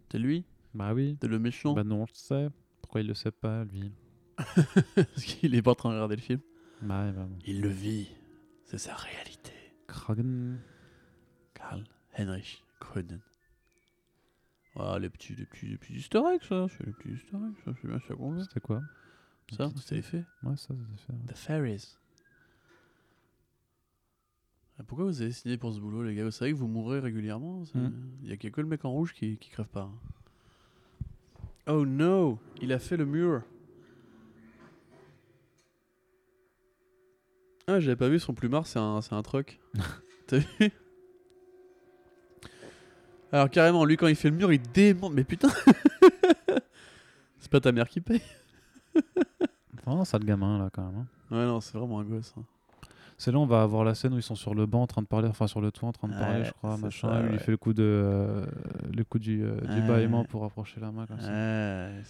T'es lui? Bah oui. T'es le méchant Bah non, je sais. Pourquoi il le sait pas, lui? Parce qu'il est pas en train de regarder le film. Bah bah bon. Il le vit. C'est sa réalité. Kragen. Karl Heinrich Grönen. Voilà, les petits, les petits, les petits easter eggs, ça. C'est les petits easter eggs, ça. C'est bien ça qu'on veut. C'était quoi? Ça, c'était les faits. Ouais, ça, c'était fait. ouais. The Fairies. Ah, Pourquoi vous avez signé pour ce boulot, les gars? Vous savez que vous mourrez régulièrement c'est- Mm. Il y a que le mec en rouge qui, qui crève pas. Oh no Il a fait le mur Ah, j'avais pas vu son plumard, c'est un, c'est un truc. T'as vu? Alors, carrément, lui, quand il fait le mur, il démonte. Mais putain C'est pas ta mère qui paye Vraiment, ça le gamin, là, quand même. hein. Ouais, non, c'est vraiment un gosse. hein. C'est là on va avoir la scène où ils sont sur le banc en train de parler, enfin sur le toit en train de parler, Ouais, je crois, machin. ça, lui, fait le coup de, euh, le coup du, euh, du bâillement pour rapprocher la main comme ça. Ouais,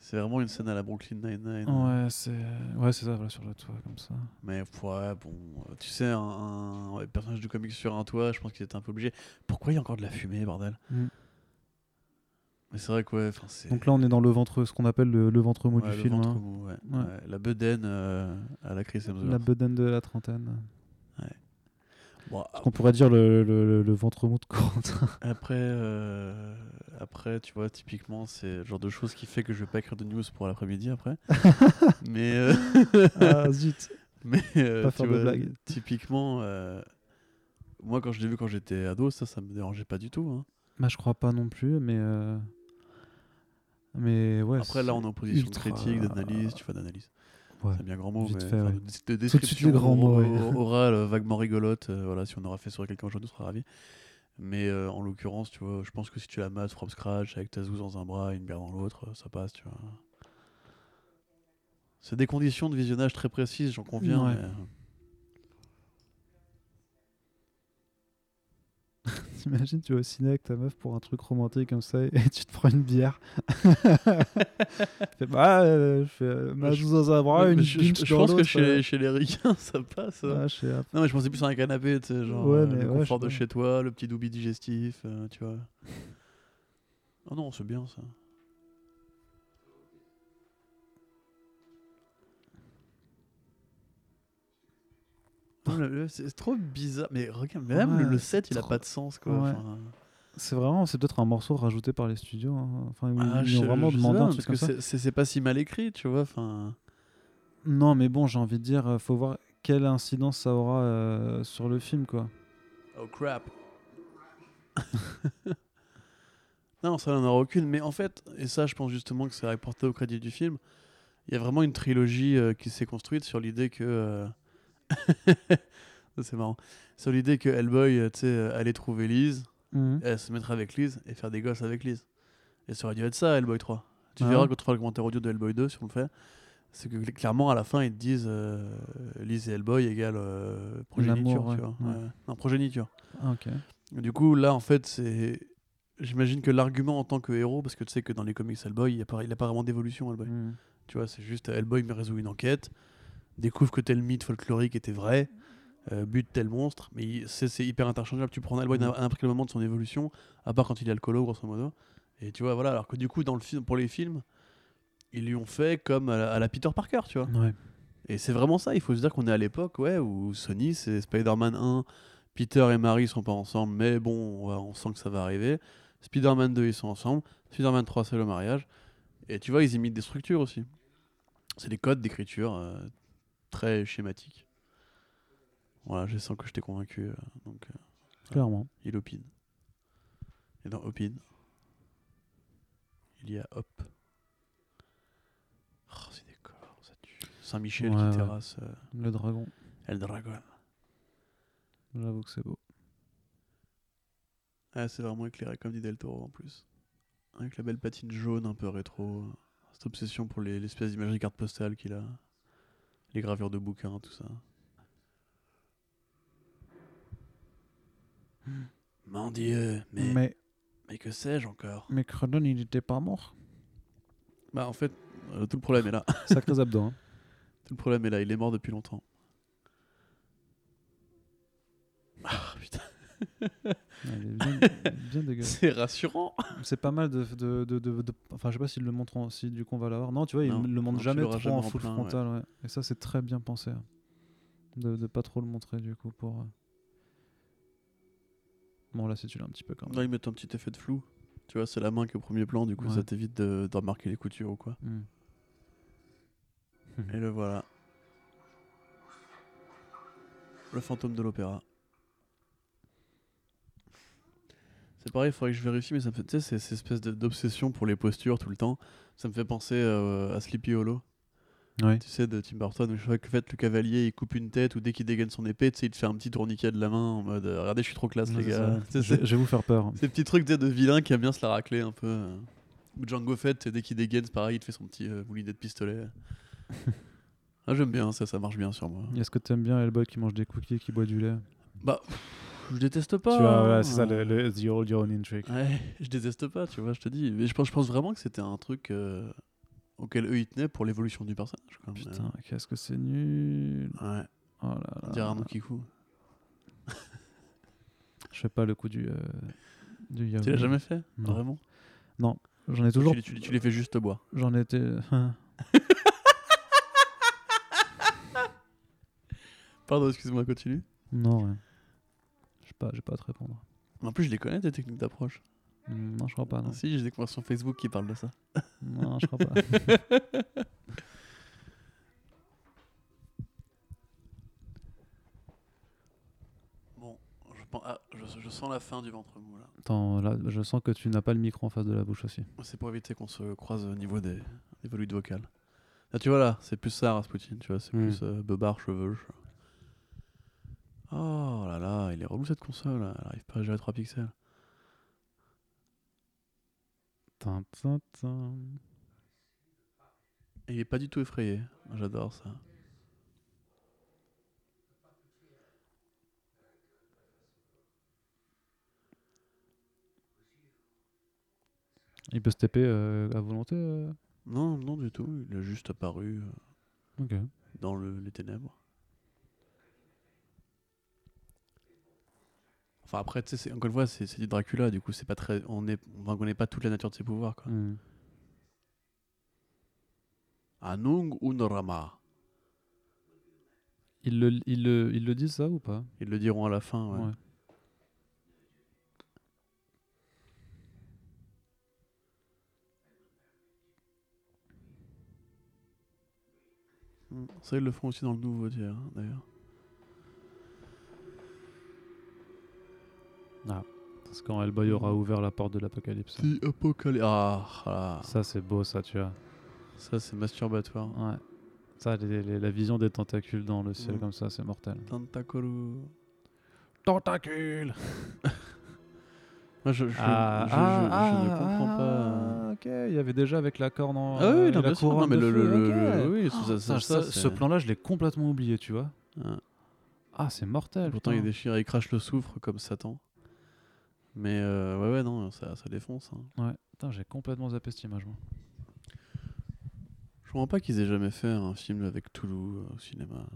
c'est- vraiment une scène à la Brooklyn Nine-Nine. Ouais, c'est, ouais, ça, voilà, sur le toit comme ça. Mais ouais, bon, euh, tu sais, un, personnage du comic sur un toit, je pense qu'il était un peu obligé. Pourquoi il y a encore de la fumée, bordel? Mm. Mais c'est vrai que ouais. Donc là, on est dans le ventre, ce qu'on appelle le, le ventre mou ouais, du le film. ventre hein. mou, ouais. La bedaine euh, à la Chris Hemsworth. La bedaine de la trentaine. Bon, Ce qu'on pourrait dire le, ventre mou de Corentin. après, euh, après, tu vois, typiquement, c'est le genre de choses qui fait que je vais pas écrire de news pour l'après-midi après. mais euh, ah zut. mais euh, Pas faire de vois, blagues. typiquement, moi quand je l'ai vu quand j'étais ado, ça, ça me dérangeait pas du tout. hein. Bah, je crois pas non plus, mais. Mais ouais. Après, là, on est en position ultra- de critique, d'analyse, tu vois, d'analyse. Ouais. C'est bien grand mot, mais fait, enfin, de, de description les grands mots, or- ouais. or- orale, euh, vaguement rigolote. euh, voilà, si on aura fait sur quelqu'un aujourd'hui, on sera ravi. Mais euh, en l'occurrence, tu vois, je pense que si tu la mates from scratch avec ta zouze dans un bras et une bière dans l'autre, ça passe, tu vois. C'est des conditions de visionnage très précises, j'en conviens. Ouais. mais, T'imagines, tu vas au ciné avec ta meuf pour un truc romantique comme ça et tu te prends une bière. Fais, bah, euh, je fais euh, ma joue dans un bras, une je, je- pense que chez, euh. chez les ricains, ça passe. hein. Ouais, ah, Non, mais je pensais plus à un canapé, tu sais, genre Ouais, euh, mais le confort de chez toi, le petit doubi digestif, tu vois. Oh non, c'est bien ça. C'est trop bizarre, mais regarde, même le- Ouais, le c'est 7 il a trop- pas de sens quoi. Ouais. enfin. C'est vraiment, c'est peut-être un morceau rajouté par les studios. hein. Enfin, Ah, ils ont vraiment demandé un parce truc que comme ça. c'est- pas si mal écrit, tu vois. Enfin, Non, mais bon, j'ai envie de dire, euh, faut voir quelle incidence ça aura euh, sur le film, quoi. Oh crap. non, ça n'en aura aucune. Mais en fait, et ça, je pense justement que c'est rapporté au crédit du film. Il y a vraiment une trilogie euh, qui s'est construite sur l'idée que. euh, c'est marrant. Sur l'idée que Hellboy, euh, tu sais, euh, allait trouver Liz, Mhm. elle se mettrait avec Liz et faire des gosses avec Liz. Et ça aurait dû être ça, Hellboy 3. Tu Ah verras quand tu feras le commentaire audio de Hellboy 2, si on le fait. C'est que cl- clairement, à la fin, ils te disent euh, Liz et Hellboy égale euh, progéniture. Tu vois. ouais. Ouais. Non, progéniture. Ah. Du coup, là, en fait, c'est. J'imagine que l'argument en tant que héros, parce que tu sais que dans les comics Hellboy, il n'y a, pas- pas vraiment d'évolution, Hellboy. Mhm. Tu vois, c'est juste Hellboy me résout une enquête, découvre que tel mythe folklorique était vrai, euh, bute tel monstre, mais c'est hyper interchangeable. Tu prends Hellboy Mhm. à n'importe quel moment de son évolution, à part quand il est alcoolo, grosso modo. Et tu vois, voilà, alors que du coup, dans le film, pour les films, ils lui ont fait comme à la, à la Peter Parker, tu vois. Ouais. Et c'est vraiment ça, il faut se dire qu'on est à l'époque ouais, où Sony, c'est Spider-Man 1, Peter et Mary sont pas ensemble, mais bon, on sent que ça va arriver. Spider-Man 2, ils sont ensemble. Spider-Man 3, c'est le mariage. Et tu vois, ils imitent des structures aussi. C'est des codes d'écriture euh, très schématiques. Voilà, je sens que je t'ai convaincu. euh, donc, euh, Clairement. il opine. Et dans opine, il y a hop. Oh, c'est des corps, ça tue. Saint-Michel Ouais, qui ouais. terrasse euh, Le dragon. El Dragon. J'avoue que c'est beau. Ah, c'est vraiment éclairé comme dit Del Toro en plus. Avec la belle patine jaune un peu rétro. Cette obsession pour les- l'espèce d'imagerie carte postale qu'il a. Les gravures de bouquins, tout ça. Mon dieu, mais, mais... Mais, que sais-je encore? Mais Cronon, il était pas mort. Bah en fait, euh, tout le problème est là. Sacrés abdos. Hein. Tout le problème est là, il est mort depuis longtemps. Ah putain, Ouais, il est bien, bien dégueulasse. c'est rassurant. C'est pas mal de, de, de, Enfin, je sais pas s'ils le montrent en- si du coup on va l'avoir. Non, tu vois, Non, ils le non, tu jamais trop jamais en en full plein, frontal. ouais. Et ça, c'est très bien pensé. hein. De, pas trop le montrer du coup pour. euh. Bon, là, c'est tu l'as un petit peu quand même. Là, ils mettent un petit effet de flou. Tu vois, c'est la main qui est au premier plan, du coup Ouais. ça t'évite de, de remarquer les coutures ou quoi. Hmm. Et le voilà. Le fantôme de l'opéra. C'est pareil, il faudrait que je vérifie, mais ça me fait, tu sais, c'est cette espèce d'obsession pour les postures tout le temps. Ça me fait penser euh, à Sleepy Hollow, Ouais. tu sais, de Tim Burton, où je vois que fait, le cavalier il coupe une tête ou dès qu'il dégaine son épée, tu sais, il te fait un petit tourniquet de la main en mode euh, Regardez, je suis trop classe, les Ouais, gars. sais, Je, vais vous faire peur. ces petits trucs sais, de vilain qui aime bien se la racler un peu. euh. Ou Django Fett, sais, dès qu'il dégaine, c'est pareil, il te fait son petit euh, moulinet de pistolet. Ah, j'aime bien, ça, ça marche bien sur moi. Est-ce que t'aimes bien Hellboy qui mange des cookies, qui boit du lait? Bah, je déteste pas. Tu vois, hein. voilà, c'est ça, le, le The Old Your Own Intrigue. Ouais, je déteste pas, tu vois, je te dis. Mais je pense, je pense vraiment que c'était un truc euh, auquel eux ils tenaient pour l'évolution du personnage. Quoi. Putain, qu'est-ce que c'est nul. ouais, Oh là on là. dirait Arnaud Kikou. Je fais pas le coup du. euh, du Tu l'as jamais fait Non. Vraiment? J'en ai toujours. Tu, tu- tu les fais juste boire. J'en étais. Pardon, excuse-moi, continue. non, ouais. Pas, j'ai pas à te répondre. En plus, je les connais, tes techniques d'approche. Hmm, Non, je crois pas, non. Ah, si, j'ai des conversations Facebook qui parlent de ça. Non, je crois pas. Bon, je, pen- ah, je, je sens la fin du ventre mou là. Attends, là, je sens que tu n'as pas le micro en face de la bouche aussi. C'est pour éviter qu'on se croise au niveau des, des volutes vocales. Là, tu vois là, c'est plus ça, Rasputin, tu vois, c'est Hmm. plus euh, beubard, cheveux. Là il est relou cette console, elle arrive pas à gérer 3 pixels. Et il est pas du tout effrayé, j'adore ça. Il peut se taper euh, à volonté euh Non, non du tout, il est juste apparu euh, dans le- les ténèbres. Enfin après, tu sais, encore une fois, c'est du Dracula, du coup, c'est pas très, on est, on connaît pas toute la nature de ses pouvoirs, quoi. Hmm. Anung Unorama. Ils, le, ils, le, ils le disent ça ou pas? Ils le diront à la fin, ouais. Ouais. Mm. Ça, ils le font aussi dans le nouveau tiers, d'ailleurs. Parce quand Hellboy aura ouvert la porte de l'apocalypse. The Apocalypse. Ah, ah, Ça, c'est beau, ça, tu vois. ça, c'est masturbatoire. Ouais. Ça, les- les- la vision des tentacules dans le ciel Mm. comme ça, c'est mortel. Tentacules Moi, je, je, ah, je, ah, je ne ah, pas. ah, Ok, il y avait déjà avec la corne en. Ah oui, et non, la sûr. Non, mais le, le, le- oui, Ça, ça, ce plan-là, je l'ai complètement oublié, tu vois. Ouais. Ah, c'est mortel. Pourtant, il putain. déchire, il crache le soufre comme Satan. Mais euh, ouais, ouais, non, ça, ça défonce. hein. Ouais, putain, j'ai complètement zappé cette image. moi. Je comprends pas qu'ils aient jamais fait un film avec Toulouse euh, au cinéma.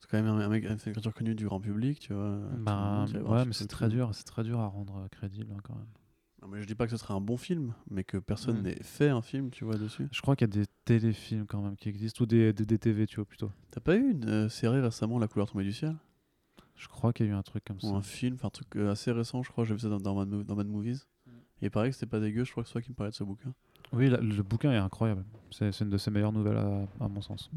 C'est quand même un, un mec, une créature connue du grand public, tu vois. Le Bah, ouais, mais c'est très dur, c'est très dur à rendre euh, crédible hein, quand même. Non, mais je dis pas que ce serait un bon film, mais que personne Mm. n'ait fait un film, tu vois, dessus. Je crois qu'il y a des téléfilms quand même qui existent, ou des, des, des TV, tu vois, plutôt. T'as pas eu une euh, série récemment, La couleur tombée du ciel? Je crois qu'il y a eu un truc comme ça. Ou un film, enfin un truc euh, assez récent, je crois, j'ai vu ça dans, dans, Mad, Mo- dans Mad Movies. Et il paraît que c'était pas dégueu, je crois que c'est toi qui me parlais de ce bouquin. Oui, la- le bouquin est incroyable. C'est une de ses meilleures nouvelles à, à mon sens.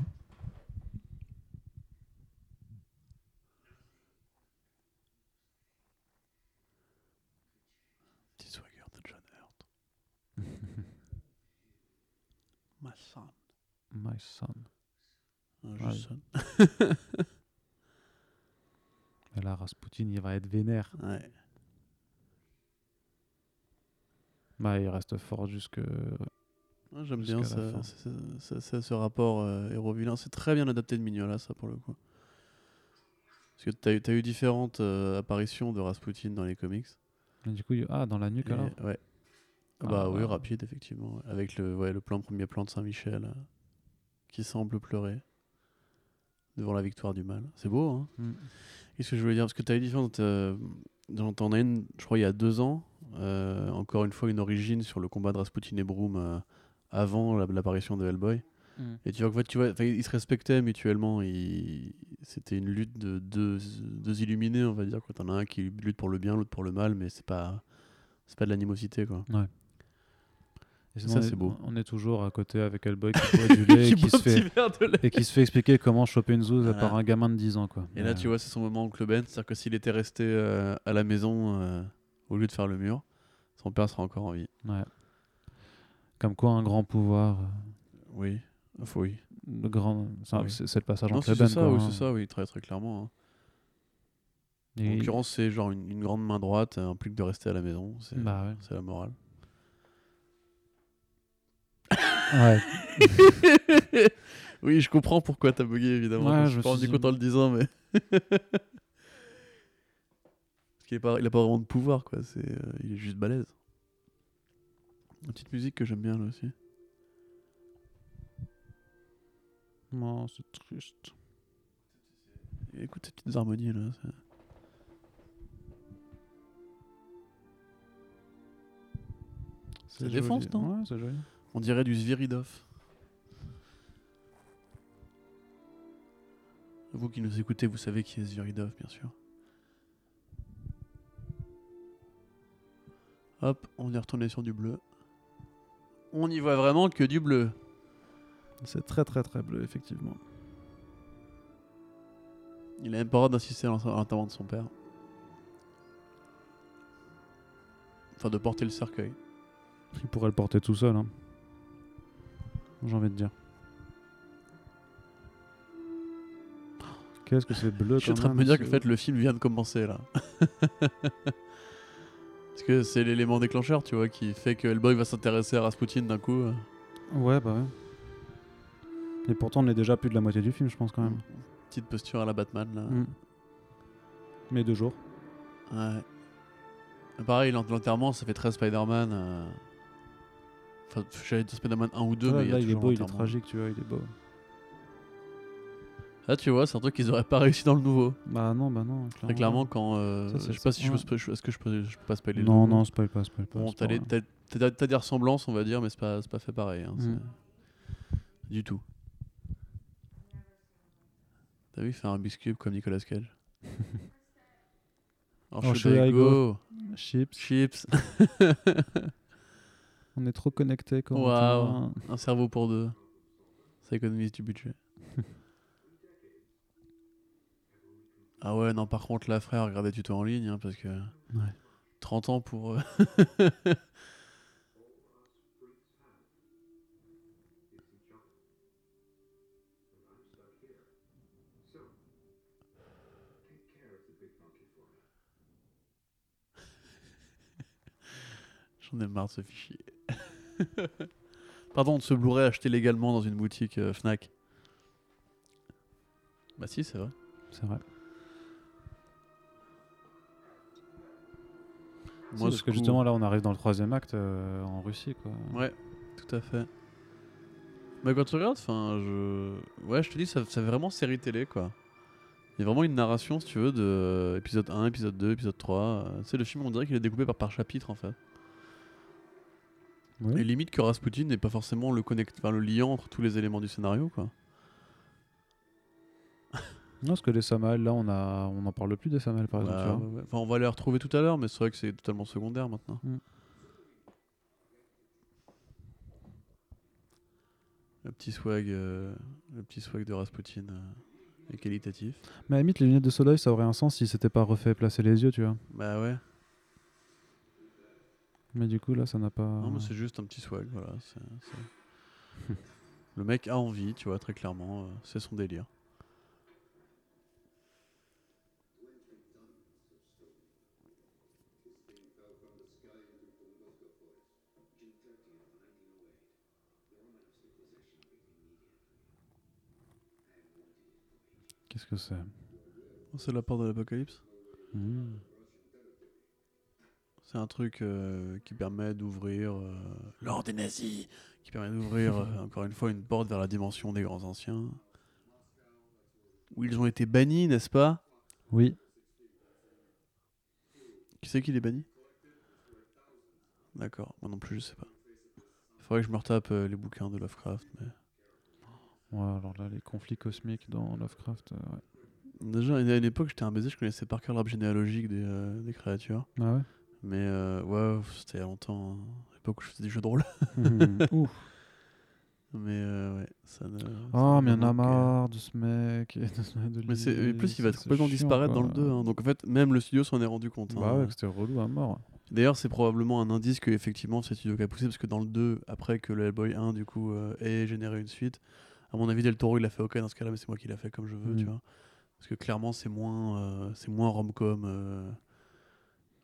Petit swagger de John Hurt. My son. My son. Un Ouais. son. Et là, Rasputin, il va être vénère. Ouais. Bah, il reste fort jusque. Ouais, J'aime bien la ça- fin. ça- ça- ça- ce rapport euh, héros-vilain. C'est très bien adapté de Mignola, ça, pour le coup. Parce que t'as eu, t'as eu différentes euh, apparitions de Rasputin dans les comics. Et du coup, il- ah, dans la nuque Et- alors? ouais. Ah Ah, bah oui, rapide, effectivement. Avec le, ouais, le plan, premier plan de Saint-Michel euh, qui semble pleurer devant la victoire du mal. C'est beau, hein Mm. Qu'est-ce que je voulais dire Parce que tu as eu différentes. T'en as une, je crois, il y a deux ans. euh, encore une fois, une origine sur le combat de Rasputin et Broom euh, avant la- l'apparition de Hellboy. Mm. Et tu vois, que, tu vois ils se respectaient mutuellement. ils- C'était une lutte de deux, deux illuminés, on va dire. T'en as un qui lutte pour le bien, l'autre pour le mal, mais c'est pas, c'est pas de l'animosité, quoi. Et Ça, sinon, c'est est- beau. On est toujours à côté avec Hellboy qui boit du lait et, qui se fait, et qui se fait expliquer comment choper une zouze Voilà. par un gamin de 10 ans. Quoi. Et là, tu vois, c'est son moment oncle Ben. C'est-à-dire que s'il était resté euh, à la maison euh, au lieu de faire le mur, son père serait encore en vie. Ouais. Comme quoi, un grand pouvoir. euh, Oui, oui. Le grand... ça, Oui. C'est c'est le passage Non, entre c'est les bennes. c'est ça, quoi, oui, hein. c'est ça, oui, très très clairement. hein. Et- En l'occurrence, c'est genre une, une grande main droite euh, implique de rester à la maison. C'est Bah ouais. c'est la morale. Ouais. Oui, je comprends pourquoi t'as bugué, évidemment. Ouais, je me je suis me rendu compte en le disant, mais. Parce qu'il pas, il a pas vraiment de pouvoir, quoi. C'est, euh, il est juste balèze. Une petite musique que j'aime bien, là aussi. Non, c'est triste. Et écoute ces petites harmonies, là. c'est- C'est Ça défonce, joli. non? Ouais, c'est joli. On dirait du Sviridov. Vous qui nous écoutez, vous savez qui est Sviridov, bien sûr. Hop, on est retourné sur du bleu. On y voit vraiment que du bleu. C'est très très très bleu, effectivement. Il a même pas l'en- à l'enterrement de son père. Enfin, de porter le cercueil. Il pourrait le porter tout seul. Hein. J'ai envie de dire. Qu'est-ce que c'est bleu Je suis en train de me dire que en fait, le film vient de commencer là. Parce que c'est l'élément déclencheur, tu vois, qui fait que Hellboy va s'intéresser à Rasputin d'un coup. euh. Ouais, bah ouais. Et pourtant, on est déjà plus de la moitié du film, je pense quand même. Petite posture à la Batman là. Mm. Mais deux jours. Ouais. Pareil, l'en- l'enterrement, ça fait très Spider-Man. euh. Enfin, j'allais dire Spider-Man 1 ou 2, là, mais il y a là, il est toujours beau, il est l'enterrement. tragique, tu vois, il est beau. Là, tu vois, c'est un truc qu'ils auraient pas réussi dans le nouveau. Bah non, bah non. Très clairement, quand. euh, Ça, c'est- je sais pas si je peux. spo- Est-ce que je peux, je peux pas spoiler le Non, nouveau non, spoil pas, spoil pas. Bon, t'as, pas les- grave. t'as- t'as- t'as des ressemblances, on va dire, mais c'est pas, c'est pas fait pareil. hein, Mm. c'est- Du tout. T'as vu faire un biscuit comme Nicolas Cage Oh, should I I go Chips, Chips, on est trop connectés quand Waouh. un cerveau pour deux. Ça économise du budget. ah ouais, non, par contre, là, frère, regardez tuto en ligne, hein, parce que Ouais. 30 ans pour. J'en ai marre de ce fichier. Pardon, de ce Blu-ray acheté légalement dans une boutique euh, Fnac. Bah si, c'est vrai. C'est vrai. Si, Moi, parce que justement, là, on arrive dans le troisième acte euh, en Russie, quoi. Ouais, tout à fait. Mais quand tu regardes, enfin, je... Ouais, je te dis, ça, ça fait vraiment série télé, quoi. Il y a vraiment une narration, si tu veux, de euh, épisode 1, épisode 2, épisode 3. euh, Tu sais, le film, on dirait qu'il est découpé par, par chapitre, en fait. Et limite que Rasputin n'est pas forcément le, connect... enfin, le liant entre tous les éléments du scénario, quoi. Non, parce que les Samael, là, on a, on en parle plus des Samael, par exemple. Bah, ouais. Enfin, on va les retrouver tout à l'heure, mais c'est vrai que c'est totalement secondaire maintenant. Mm. Le petit swag, euh, le petit swag de Rasputin euh, est qualitatif. Mais à la limite, les lunettes de soleil, ça aurait un sens si c'était pas refait placer les yeux, tu vois. Bah ouais. Mais du coup, là, ça n'a pas. Non, mais c'est juste un petit swag, voilà. c'est- c'est- le mec a envie, tu vois, très clairement. euh, c'est son délire. Qu'est-ce que c'est? Oh, c'est la porte de l'apocalypse? Hmm. C'est un truc euh, qui permet d'ouvrir euh, l'ordre des nazis, qui permet d'ouvrir euh, encore une fois une porte vers la dimension des grands anciens, où ils ont été bannis, n'est-ce pas? Oui. Qui c'est qui les bannit? D'accord, moi non plus je sais pas. Faudrait que je me retape euh, les bouquins de Lovecraft, mais Ouais, alors là, les conflits cosmiques dans Lovecraft. ouais. déjà à une époque j'étais un baiser, je connaissais par cœur l'arbre généalogique des, des créatures, Ah ouais? Mais euh, ouais c'était il y a longtemps, hein, à l'époque où je faisais des jeux de rôle, Hmm. Ouf. mais euh, ouais ça ne. Oh, mais il y en a euh, marre de ce mec. et de Mais c'est, plus il va complètement disparaître dans le quoi. 2. hein. Donc en fait, même le studio s'en est rendu compte. hein. Bah ouais, que c'était relou à mort. D'ailleurs, c'est probablement un indice que effectivement c'est le studio qui a poussé parce que dans le 2, après que le Hellboy 1 du coup euh, ait généré une suite, à mon avis Del Toro il a fait ok dans ce cas-là, mais c'est moi qui l'a fait comme je veux, Mm. tu vois. Parce que clairement c'est moins, euh, c'est moins rom-com.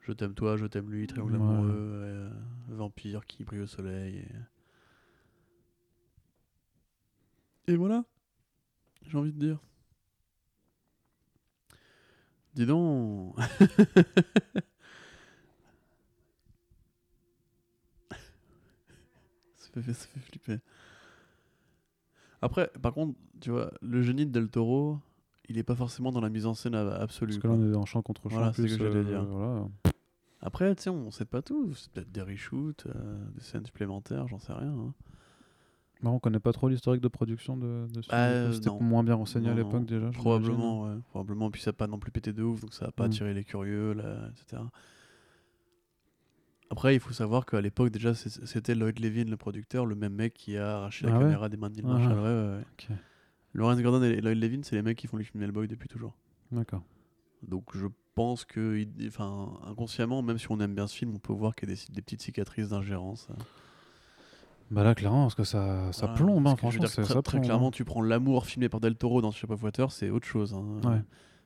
Je t'aime toi, je t'aime lui, triangle Ouais. amoureux, euh, vampire qui brille au soleil. Et, et voilà. J'ai envie de dire. Dis donc. ça, fait, ça fait flipper. Après, par contre, tu vois, le génie de Del Toro, il est pas forcément dans la mise en scène absolue. Parce que là, on est en champ contre champ. Voilà, c'est ce que j'allais euh, dire. voilà. Après, tu sais, on sait pas tout. C'est peut-être des reshoots, euh, des scènes supplémentaires, j'en sais rien. hein. Bah, on connaît pas trop l'historique de production de, de ce Ah, euh, C'était moins bien renseigné à l'époque déjà. Probablement, ouais. Probablement. Puis ça n'a pas non plus pété de ouf, donc ça n'a pas Mm. attiré les curieux, là, etc. Après, il faut savoir qu'à l'époque, déjà, c'était Lloyd Levin, le producteur, le même mec qui a arraché la Ah ouais caméra des mains de Neil Ah. Marshall. Ouais, ouais, ouais. Ok. Lawrence Gordon et Lloyd Levin, c'est les mecs qui font les films Hellboy depuis toujours. D'accord. Donc je pense que, enfin, inconsciemment, même si on aime bien ce film, on peut voir qu'il y a des, des petites cicatrices d'ingérence. Bah là, clairement, parce que ça, ça Voilà. plombe, hein, franchement. dire, très, ça très plombe, clairement, hein. tu prends l'amour filmé par Del Toro dans Shape of Water, c'est autre chose. hein. Ouais.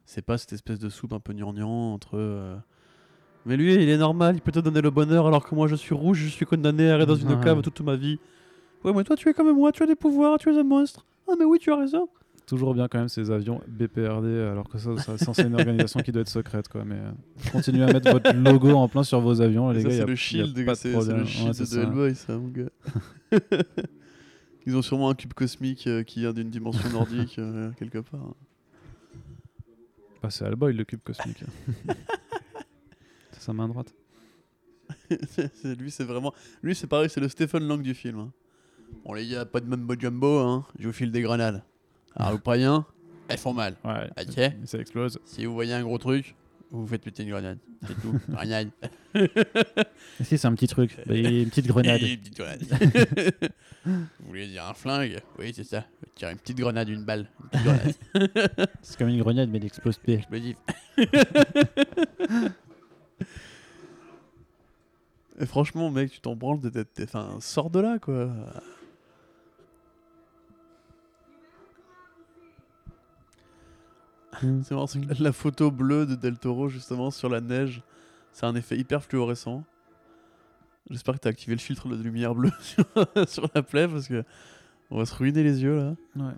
C'est pas cette espèce de soupe un peu gnangnan entre. euh, Mais lui, il est normal, il peut te donner le bonheur alors que moi je suis rouge, je suis condamné à aller dans une Ouais. cave toute ma vie. Ouais, mais toi tu es comme moi, tu as des pouvoirs, tu es un monstre. Ah, mais oui, tu as raison. Toujours bien quand même ces avions BPRD, alors que ça, ça c'est censé une organisation qui doit être secrète, quoi. Mais euh, continuez à mettre votre logo en plein sur vos avions, les ça, gars. c'est a- le shield, c'est le Ouais, shield c'est de ça. Hellboy, ça, mon gars. Ils ont sûrement un cube cosmique euh, qui vient d'une dimension nordique euh, quelque part. Bah, c'est Hellboy le cube cosmique. c'est sa main droite. C'est- c'est- lui, c'est vraiment. Lui, c'est pareil, c'est le Stephen Lang du film. hein. Bon, les gars, pas de mumbo jumbo, hein. Je vous file des grenades. Alors, vous païens, elles font mal. Ouais. Ok. et Ça explose. Si vous voyez un gros truc, vous vous faites péter une grenade. C'est tout. Grenade. Si, c'est un petit truc. Bah, une petite grenade. Une petite grenade. vous voulez dire un flingue? Oui, c'est ça. Tirer une petite grenade, une balle. Une petite grenade. C'est comme une grenade, mais elle explose pas. Explosif. Et franchement, mec, tu t'en branles de t'être. Enfin, sors de là, quoi. Mm. C'est marrant, c'est que la photo bleue de Del Toro, justement, sur la neige, c'est un effet hyper fluorescent. J'espère que t'as activé le filtre de lumière bleue sur, sur la plaie parce que on va se ruiner les yeux là. Ouais.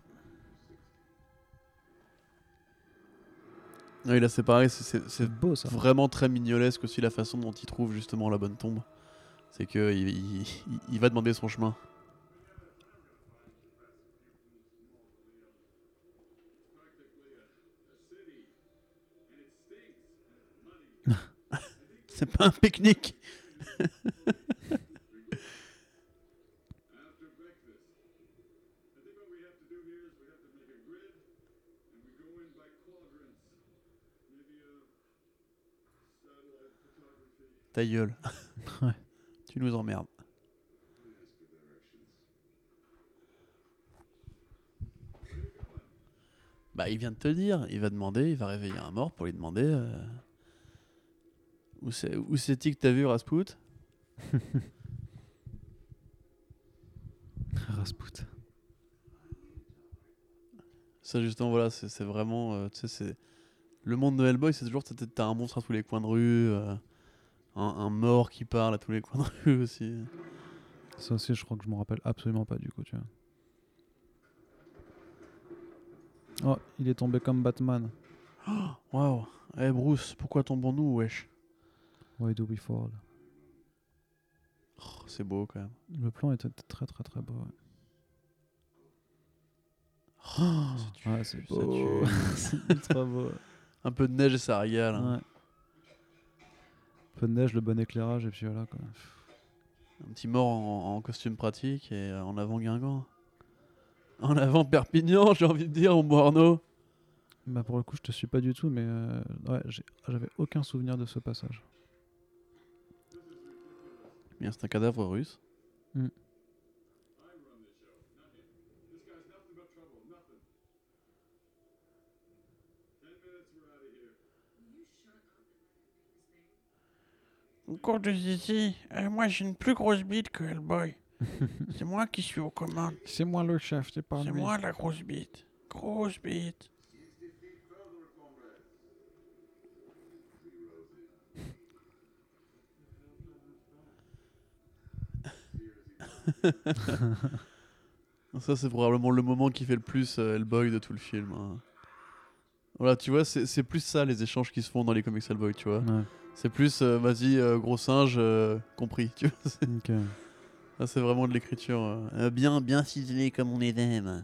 Oui, là c'est pareil, c'est- beau ça. vraiment très mignolesque aussi la façon dont il trouve justement la bonne tombe. C'est que il, il- il- il va demander son chemin. C'est pas un pique-nique. Ta gueule. Ouais. Tu nous emmerdes. Bah, il vient de te dire, il va demander, il va réveiller un mort pour lui demander euh, où c'est où c'est-il que t'as vu Rasputin? Rasputin. Ça justement voilà, c'est vraiment euh, tu sais c'est le monde de Hellboy, c'est toujours t'as- un monstre à tous les coins de rue, euh, un, un mort qui parle à tous les coins de rue aussi. Ça aussi, je crois que je m'en rappelle absolument pas du coup, tu vois. Oh, il est tombé comme Batman. Waouh. Eh Bruce, pourquoi tombons-nous wesh? Why do we fall? Oh, C'est beau quand même. Le plan était très très très beau. ouais. Ouais, c'est beau. c'est ultra beau. Un peu de neige et ça régale. hein. Ouais. Peu de neige, le bon éclairage, et puis voilà quoi. Un petit mort en, en costume pratique et euh, en avant Guingamp. En avant Perpignan, j'ai envie de dire, au Arnaud. Bah pour le coup, je te suis pas du tout, mais euh, ouais, j'avais aucun souvenir de ce passage. Bien, c'est un cadavre russe. Mm. Encore de zizi, Euh, moi j'ai une plus grosse bite que Hellboy. c'est moi qui suis aux commandes. C'est moi le chef, c'est pas C'est moi la grosse bite. Grosse bite. Ça, c'est probablement le moment qui fait le plus euh, Hellboy de tout le film. hein. Voilà, tu vois, c'est c'est plus ça les échanges qui se font dans les comics Hellboy, tu vois. Ouais. C'est plus, euh, vas-y, euh, gros singe, euh, compris, tu vois. c'est- Ok. Ça, c'est vraiment de l'écriture. euh, euh, bien, bien ciselé comme on les aime.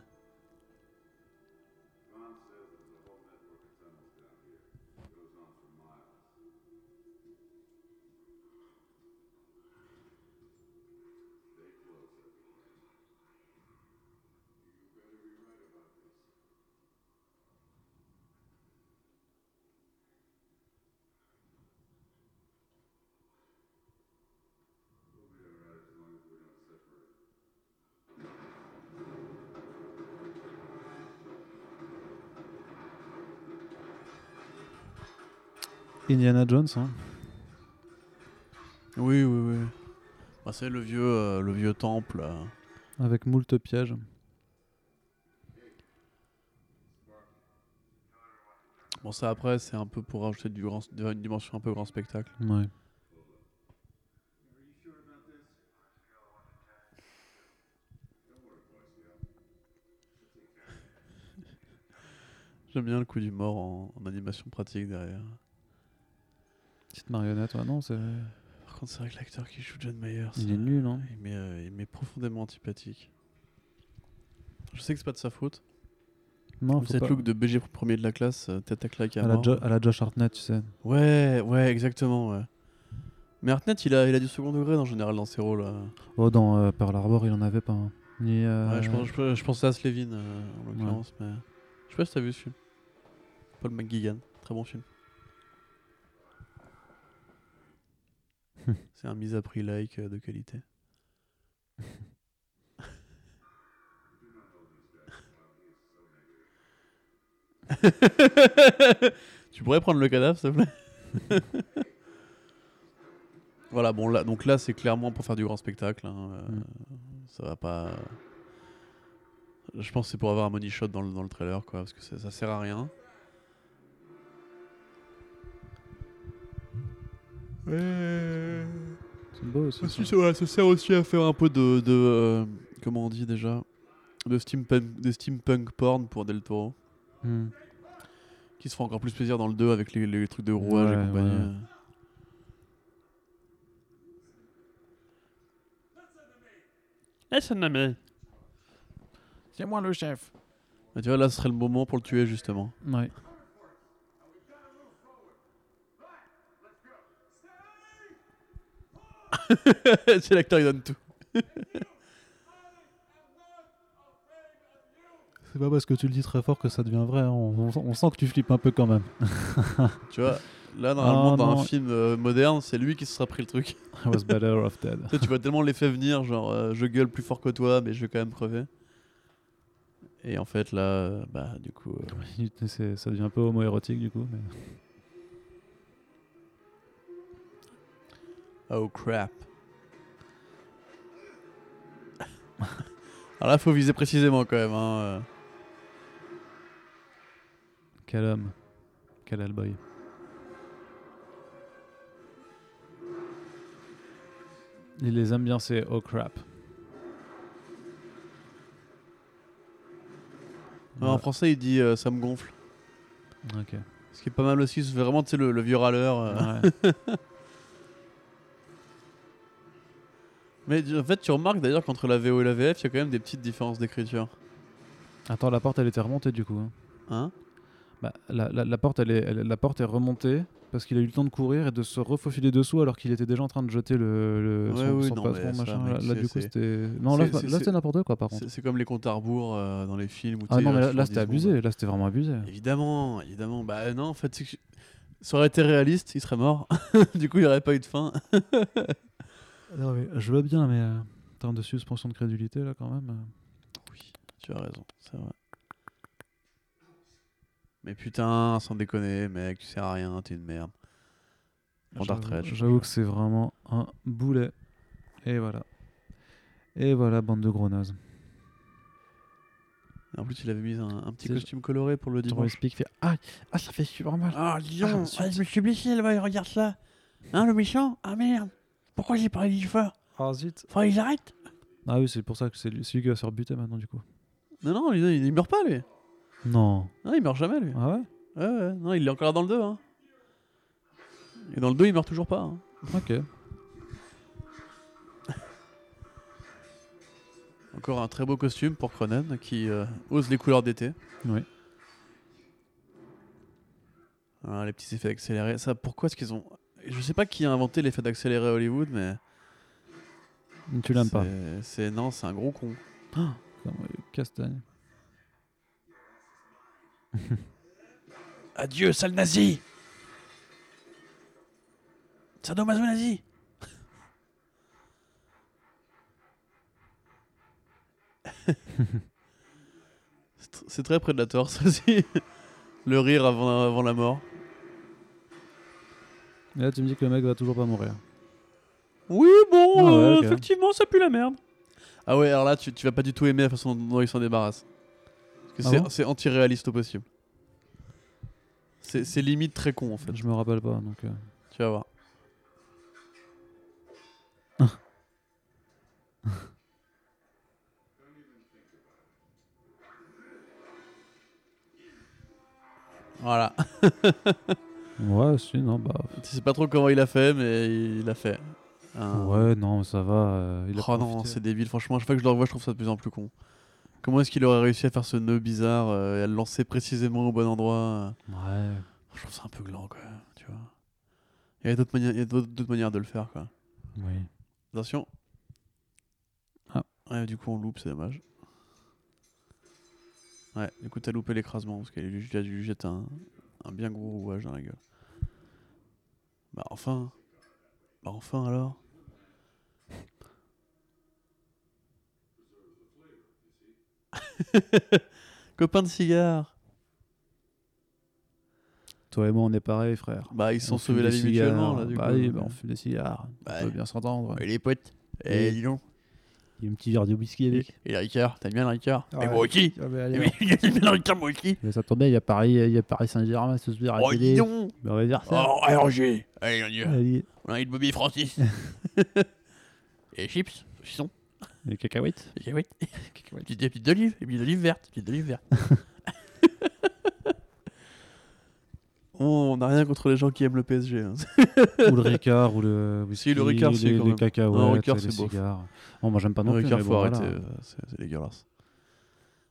Indiana Jones, hein. Oui, oui, oui. Bah, c'est le vieux, euh, le vieux temple. euh. avec moult pièges. Bon, ça après, c'est un peu pour rajouter du grand, une dimension un peu grand spectacle. Ouais. J'aime bien le coup du mort en, en animation pratique derrière. Petite marionnette, ouais, non, c'est. Par contre, c'est vrai que l'acteur qui joue John Mayer, Il est nul, hein. il m'est euh, il m'est profondément antipathique. Je sais que c'est pas de sa faute. Non, Cette pas. look de BG premier de la classe, euh, tête à claque à À la. Jo- à la Josh Hartnett, tu sais. Ouais, ouais, exactement, ouais. Mais Hartnett, il a, il a du second degré en général dans ses rôles. euh. Oh, dans euh, Pearl Harbor, il en avait pas. hein. Euh, Ouais, je, pense, je, je pensais à Slevin en l'occurrence, mais je sais pas si t'as vu ce film. Paul McGuigan, très bon film. C'est un mise à prix like euh, de qualité. tu pourrais prendre le cadavre, s'il te plaît? Voilà, bon là, donc là c'est clairement pour faire du grand spectacle. hein, euh, Mm. Ça va pas. Je pense que c'est pour avoir un money shot dans le, dans le trailer, quoi, parce que ça, ça sert à rien. C'est beau aussi. Ça, ça. ça- ouais, ça sert aussi à faire un peu de. de euh, comment on dit déjà de steampunk, de steampunk porn pour Del Toro. Hmm. Qui se fera encore plus plaisir dans le 2 avec les, les trucs de rouage et Ouais, compagnie. ouais. C'est moi le chef. Et tu vois, là ce serait le moment pour le tuer justement. Ouais. c'est l'acteur, il donne tout. C'est pas parce que tu le dis très fort que ça devient vrai. hein. On, on- on sent que tu flippes un peu quand même. Tu vois, là normalement Ah, dans non. un film euh, moderne, c'est lui qui se sera pris le truc. I was better off dead. tu, sais, tu vois tellement l'effet venir, genre euh, je gueule plus fort que toi, mais je vais quand même crever. Et en fait là, euh, bah du coup. ça devient un peu homoérotique du coup. mais- Oh crap. Alors là, faut viser précisément quand même. Hein. euh. Quel homme. Quel Hellboy. Il les aime bien, c'est oh crap. En français, il dit euh, ça me gonfle. Ok. Ce qui est pas mal aussi, c'est vraiment tu sais, le, le vieux râleur. euh. Ouais. Mais en fait, tu remarques d'ailleurs qu'entre la VO et la VF, il y a quand même des petites différences d'écriture. Attends, la porte elle était remontée du coup. hein. Hein? Bah, la, la- la porte elle est, elle- la porte est remontée parce qu'il a eu le temps de courir et de se refaufiler dessous alors qu'il était déjà en train de jeter le, le- Ouais, son, oui, son non, patron machin. là, là, du coup c'était non là, là, c'était n'importe quoi par contre. C'est comme les comptes à rebours euh, dans les films. Où, Ah non mais là, reste là, toujours c'était 10 abusé, secondes. là c'était vraiment abusé. Évidemment, évidemment. Bah non, en fait, ça aurait été réaliste, il serait mort. du coup, il n'y aurait pas eu de fin. Non, mais je veux bien mais euh, en termes de suspension de crédulité là quand même. euh, Oui, tu as raison, c'est vrai. Mais putain, sans déconner, mec, tu sers à rien, t'es une merde. Prends ta j'avoue- retraite, je J'avoue que c'est vraiment un boulet. Et voilà. Et voilà bande de gros nazes. En plus, il avait mis un, un petit C'est- costume coloré pour le Ton dimanche. explique fait ah ah ça fait super mal. Ah, Ah, Lyon, je me suis blessé là-bas, regarde ça. Hein, le méchant? Ah merde. Pourquoi j'ai parlé du fort Ah zut. Faut qu'ils arrêtent Ah oui, c'est pour ça que c'est lui, c'est lui qui va se faire buter maintenant, du coup. Non, non, il, il meurt pas lui. Non. Non, il meurt jamais lui. Ah ouais? Ouais, ouais, non, il est encore là dans le 2. Hein. Et dans le 2, il meurt toujours pas. hein. Ok. Encore un très beau costume pour Cronen qui euh, ose les couleurs d'été. Oui. Ah, les petits effets accélérés. Ça, pourquoi est-ce qu'ils ont. Je sais pas qui a inventé l'effet d'accéléré à Hollywood, mais. Tu l'aimes pas. c'est- non, c'est un gros con. Comme, euh, Castagne. Adieu, sale nazi Sadomaso nazi C'est tr- C'est très Predator, ça aussi. Le rire avant, avant la mort. Et là, tu me dis que le mec va toujours pas mourir. Oui, bon, Ah ouais, euh, ok. effectivement, ça pue la merde. Ah ouais, alors là, tu, tu vas pas du tout aimer la façon dont il s'en débarrasse. Parce que Ah c'est- bon c'est anti-réaliste au possible. C'est c'est limite très con en fait. Je me rappelle pas, donc. euh, Tu vas voir. voilà. Ouais, si, non, bah. Tu sais pas trop comment il a fait, mais il a fait. Un- Ouais, non, ça va. euh, il a oh non, c'est débile. Franchement, à chaque fois que je le revois, je trouve ça de plus en plus con. Comment est-ce qu'il aurait réussi à faire ce nœud bizarre euh, et à le lancer précisément au bon endroit euh Ouais. Je trouve ça un peu gland, quoi. Tu vois. Il y a d'autres manières, de le faire, quoi. Oui. Attention. Ah. Ouais, du coup, on loupe, c'est dommage. Ouais, du coup, t'as loupé l'écrasement parce qu'il a dû- jeter un, un bien gros rouage dans la gueule. Bah, enfin. Bah, enfin alors. Copain de cigare. Toi et moi, on est pareil, frère. Bah, ils se sont sauvés la vie mutuellement, là, du bah coup. oui, bah, on fume des cigares. Bah, on peut bien s'entendre. les potes. Eh, dis donc. Il y a un petit verre de whisky avec. Et le Ricard, t'aimes bien le Ricard Et moi aussi allez, Mais J'aime bien le Ricard, moi aussi Mais ça tombe bien, il y a Paris, il y a Paris Saint-Germain ce soir à la Oh, télé. Mais on va dire ça. Oh, alors j'ai Allez, on y va. Allez, On a une Bobby Francis. Et chips, saucisson, les cacahuètes. et oui Petite des petites olives, et puis des olives vertes, petites olives vertes Oh, on n'a rien contre les gens qui aiment le PSG. hein. ou le Ricard, ou le whisky, Si, le Ricard, les, quand les même. cacahuètes, Non, le Ricard, les c'est cigares. Bon, moi, j'aime pas non le plus. Ricard, mais faut bon, arrêter. voilà. euh, C'est c'est dégueulasse.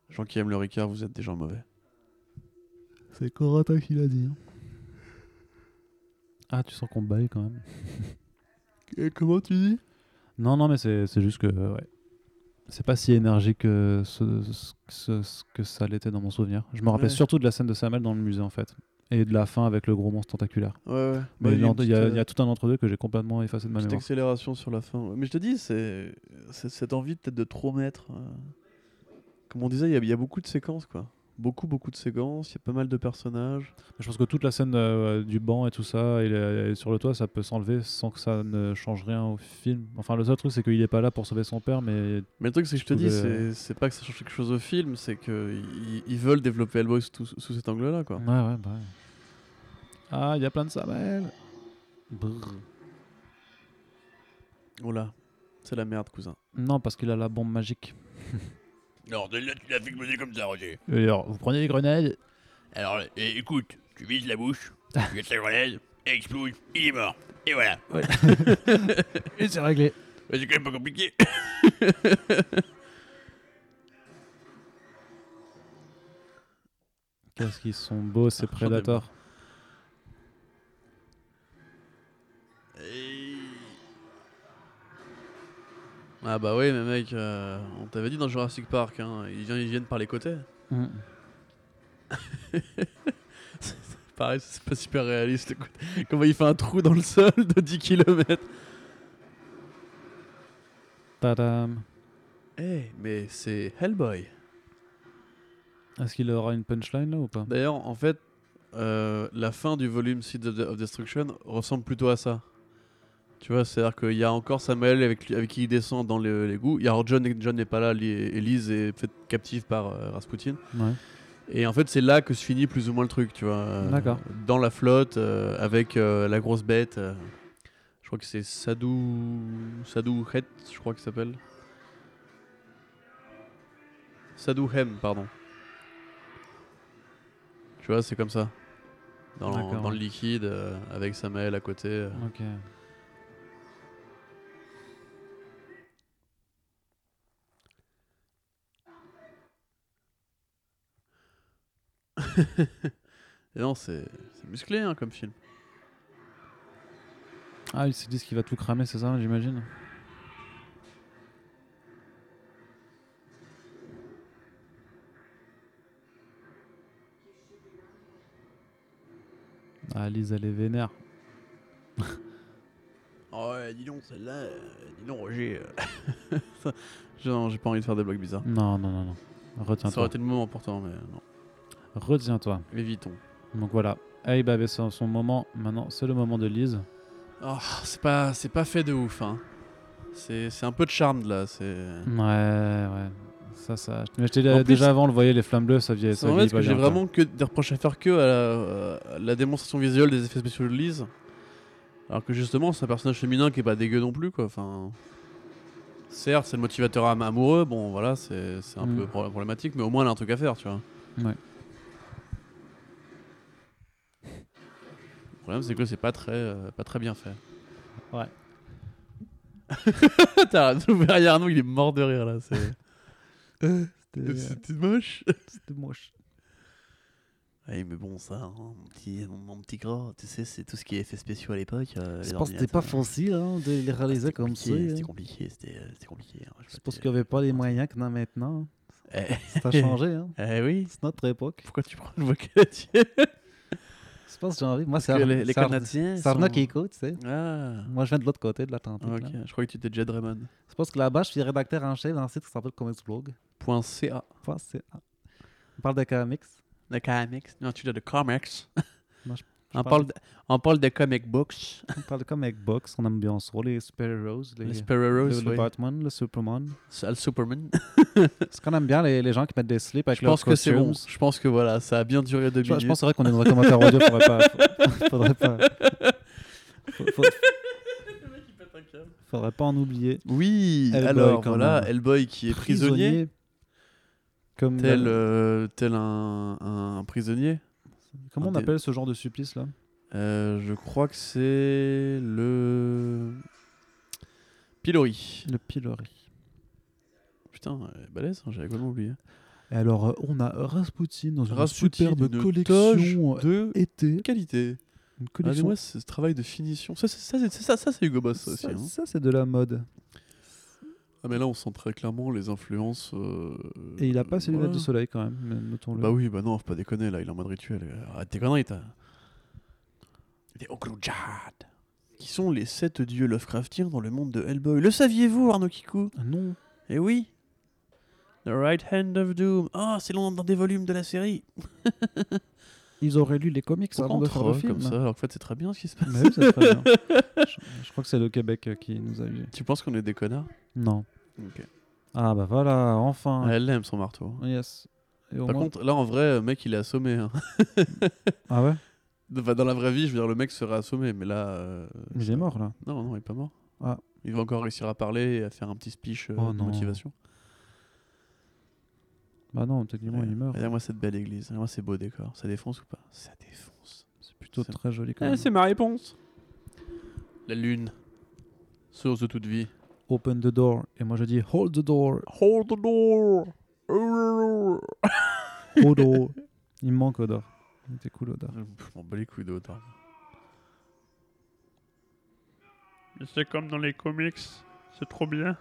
Les gens qui aiment le Ricard, vous êtes des gens mauvais. C'est Corata qui l'a dit. hein. Ah, tu sens qu'on baille quand même. comment tu dis? Non, non, mais c'est c'est juste que, euh, ouais. C'est pas si énergique que, ce, ce- ce que ça l'était dans mon souvenir. Je me rappelle Ouais. surtout de la scène de Samuel dans le musée, en fait. Et de la fin avec le gros monstre tentaculaire. Ouais, ouais. Mais Bah, il y a y, y tout un entre-deux que j'ai complètement effacé de ma mémoire. accélération sur la fin. Mais je te dis, c'est cette envie peut-être de trop mettre. euh, Comme on disait, il y a- il y, a beaucoup de séquences, quoi. Beaucoup, beaucoup de séquences. Il y a pas mal de personnages. Je pense que toute la scène euh, du banc et tout ça, et, et sur le toit, ça peut s'enlever sans que ça ne change rien au film. Enfin, le seul truc, c'est qu'il est pas là pour sauver son père, mais Mais le truc, c'est que je te dis, c'est pas que ça change quelque chose au film, c'est qu'ils ils veulent développer Hellboy sous, sous cet angle-là, quoi. Ouais, ouais, bah ouais. Ah, il y a plein de Samuel. Oh là, c'est la merde, cousin. Non, parce qu'il a la bombe magique. Non, de là tu l'as fait exploser comme ça, Roger. Alors, vous prenez les grenades. Alors, é- écoute, tu vises la bouche, tu jettes la grenade, elle explose, il est mort. Et voilà. Et c'est réglé. Mais c'est quand même pas compliqué. Qu'est-ce qu'ils sont beaux, ces Ah, prédateurs. Et- Ah bah oui, mais mec, euh, on t'avait dit dans Jurassic Park, hein, ils, viennent, ils viennent par les côtés. Mm. Pareil, c'est pas super réaliste. écoute. Comment il fait un trou dans le sol de 10 km Tadam. Eh, mais c'est Hellboy. Est-ce qu'il aura une punchline là ou pas? D'ailleurs, en fait, euh, la fin du volume Seeds of Destruction ressemble plutôt à ça. Tu vois, c'est-à-dire qu'il y a encore Samuel avec, qui il descend dans le- l'égout. Il y a alors John, John n'est pas là, li- Elise est faite captive par euh, Rasputin. Ouais. Et en fait, c'est là que se finit plus ou moins le truc, tu vois. euh, D'accord. Dans la flotte, euh, avec euh, la grosse bête. je crois que c'est Sadou. Sadou Het, je crois qu'il s'appelle. Sadouhem, pardon. Tu vois, c'est comme ça. Dans, le liquide, avec Samael à côté. Ok. Et non, c'est musclé hein, comme film. Ah, ils se disent qu'il va tout cramer, c'est ça, j'imagine Ah, Lise, elle est vénère. Oh ouais, dis donc, celle-là, euh, dis donc, Roger. euh. Non, j'ai pas envie de faire des blagues bizarres. Non, non, non, non. Ça aurait Retiens-toi. été le moment pourtant, mais non. Retiens-toi. Évitons. Donc voilà. Abe avait son, son moment. Maintenant, c'est le moment de Lise. Oh, c'est pas, c'est pas fait de ouf. Hein. C'est, c'est un peu de charme là. C'est. Ouais, ouais. Ça, ça. Mais plus- déjà avant, le voyait, les flammes bleues, ça vieillit. C'est fait que j'ai vraiment que des reproches à faire que à la, à la démonstration visuelle des effets spéciaux de Lise. Alors que justement, c'est un personnage féminin qui est pas dégueu non plus quoi. Enfin, certes, c'est le motivateur am- amoureux. Bon, voilà, c'est, c'est un Mm. peu pro- problématique, mais au moins elle a un truc à faire, tu vois. Ouais. Le problème, c'est que c'est pas très, euh, pas très bien fait. Ouais. T'as derrière nous, il est mort de rire là. C'est... C'était C'était moche. c'était moche. Oui, mais bon, ça, hein, mon, petit, mon, mon petit gras, tu sais, c'est tout ce qui est effets spéciaux à l'époque. euh, Je pense que c'était pas facile hein, de les Ah, réaliser c'était comme ça. compliqué, hein. C'était compliqué, c'était euh, c'était compliqué. hein, je pense qu'il n'y avait pas les moyens qu'on a maintenant. Eh, Ça a changé. Hein. eh oui, C'est notre époque. pourquoi tu prends le Je pense que j'ai envie. Moi, c'est Ar- les, les Canadiens. c'est Arnaud sont- qui écoute, tu sais. Ah, Moi, je viens de l'autre côté de l'Atlantique. ok, là. je croyais que tu étais Jed Raymond. Je pense que là-bas, je suis rédacteur en chef d'un site qui s'appelle Comics Blog. Point .ca. On parle de comics. De comics. Non, tu dis de comics. Moi, je- on, parle de, on parle de comic books. On parle de comic box. On aime bien ça. Les super-héros. Les, Les Sparrows, le. Batman, le Superman. Le Superman. C'est qu'on aime bien les, les gens qui mettent des slips avec Je pense que c'est bon. Je pense que voilà, ça a bien duré deux Je, je minutes. pense que c'est vrai qu'on est dans un commentaire audio. Faudrait pas. Faudrait pas. faut- Faudrait pas en oublier. Oui, Hellboy, alors voilà. Hellboy qui est prisonnier, Comme tel, euh, euh, tel un, un prisonnier. Comment on appelle ce genre de supplice là Euh, je crois que c'est le pilori. Le pilori. Putain, euh, balèze, hein, j'avais complètement oublié. Et alors, euh, on a Rasputin dans une Rasputin, superbe une collection toge de été. qualité. Une Ah, collection. moi, c'est ce travail de finition. Ça, c'est ça, c'est- ça, ça, c'est Hugo Boss ça aussi. hein. ça, c'est de la mode. Ah, mais là, on sent très clairement les influences. euh, Et il a pas ses lunettes de soleil quand même, mais notons-le. Bah oui, bah non, faut pas déconner, là, il est en mode rituel. Arrête tes conneries, t'as. Les Okrujad. Qui sont les sept dieux Lovecraftiens dans le monde de Hellboy. Le saviez-vous, Arnaud Kikou? Ah non. Eh oui The Right Hand of Doom. Ah, c'est dans des volumes de la série. Ils auraient lu les comics avant de faire le film. comme ça, alors qu'en fait, c'est très bien ce qui se passe. Mais oui, c'est très bien. je, je crois que c'est le Québec euh, qui nous a eu. Tu penses qu'on est des connards? Non. Ok. Ah bah voilà, enfin. Elle aime son marteau. Yes. Et au Par moins- contre, là, en vrai, le mec, il est assommé. hein. Ah ouais? Enfin, dans la vraie vie, je veux dire, le mec serait assommé, mais là. euh, Il est mort là. Non, non, il est pas mort. Ah. Il va encore réussir à parler et à faire un petit speech euh, Oh de non. motivation. Bah non, techniquement il meurt. Regarde-moi cette belle église. Regarde-moi ces beaux décors. Ça défonce ou pas? Ça défonce. C'est plutôt c'est- très joli quand Eh, même. c'est ma réponse. La lune. Source de toute vie. Open the door. Et moi je dis hold the door. Hold the door. Odo. il me manque Odor. Il était cool Odor. Je m'en bats les couilles hauteur. Mais c'est comme dans les comics. C'est trop bien.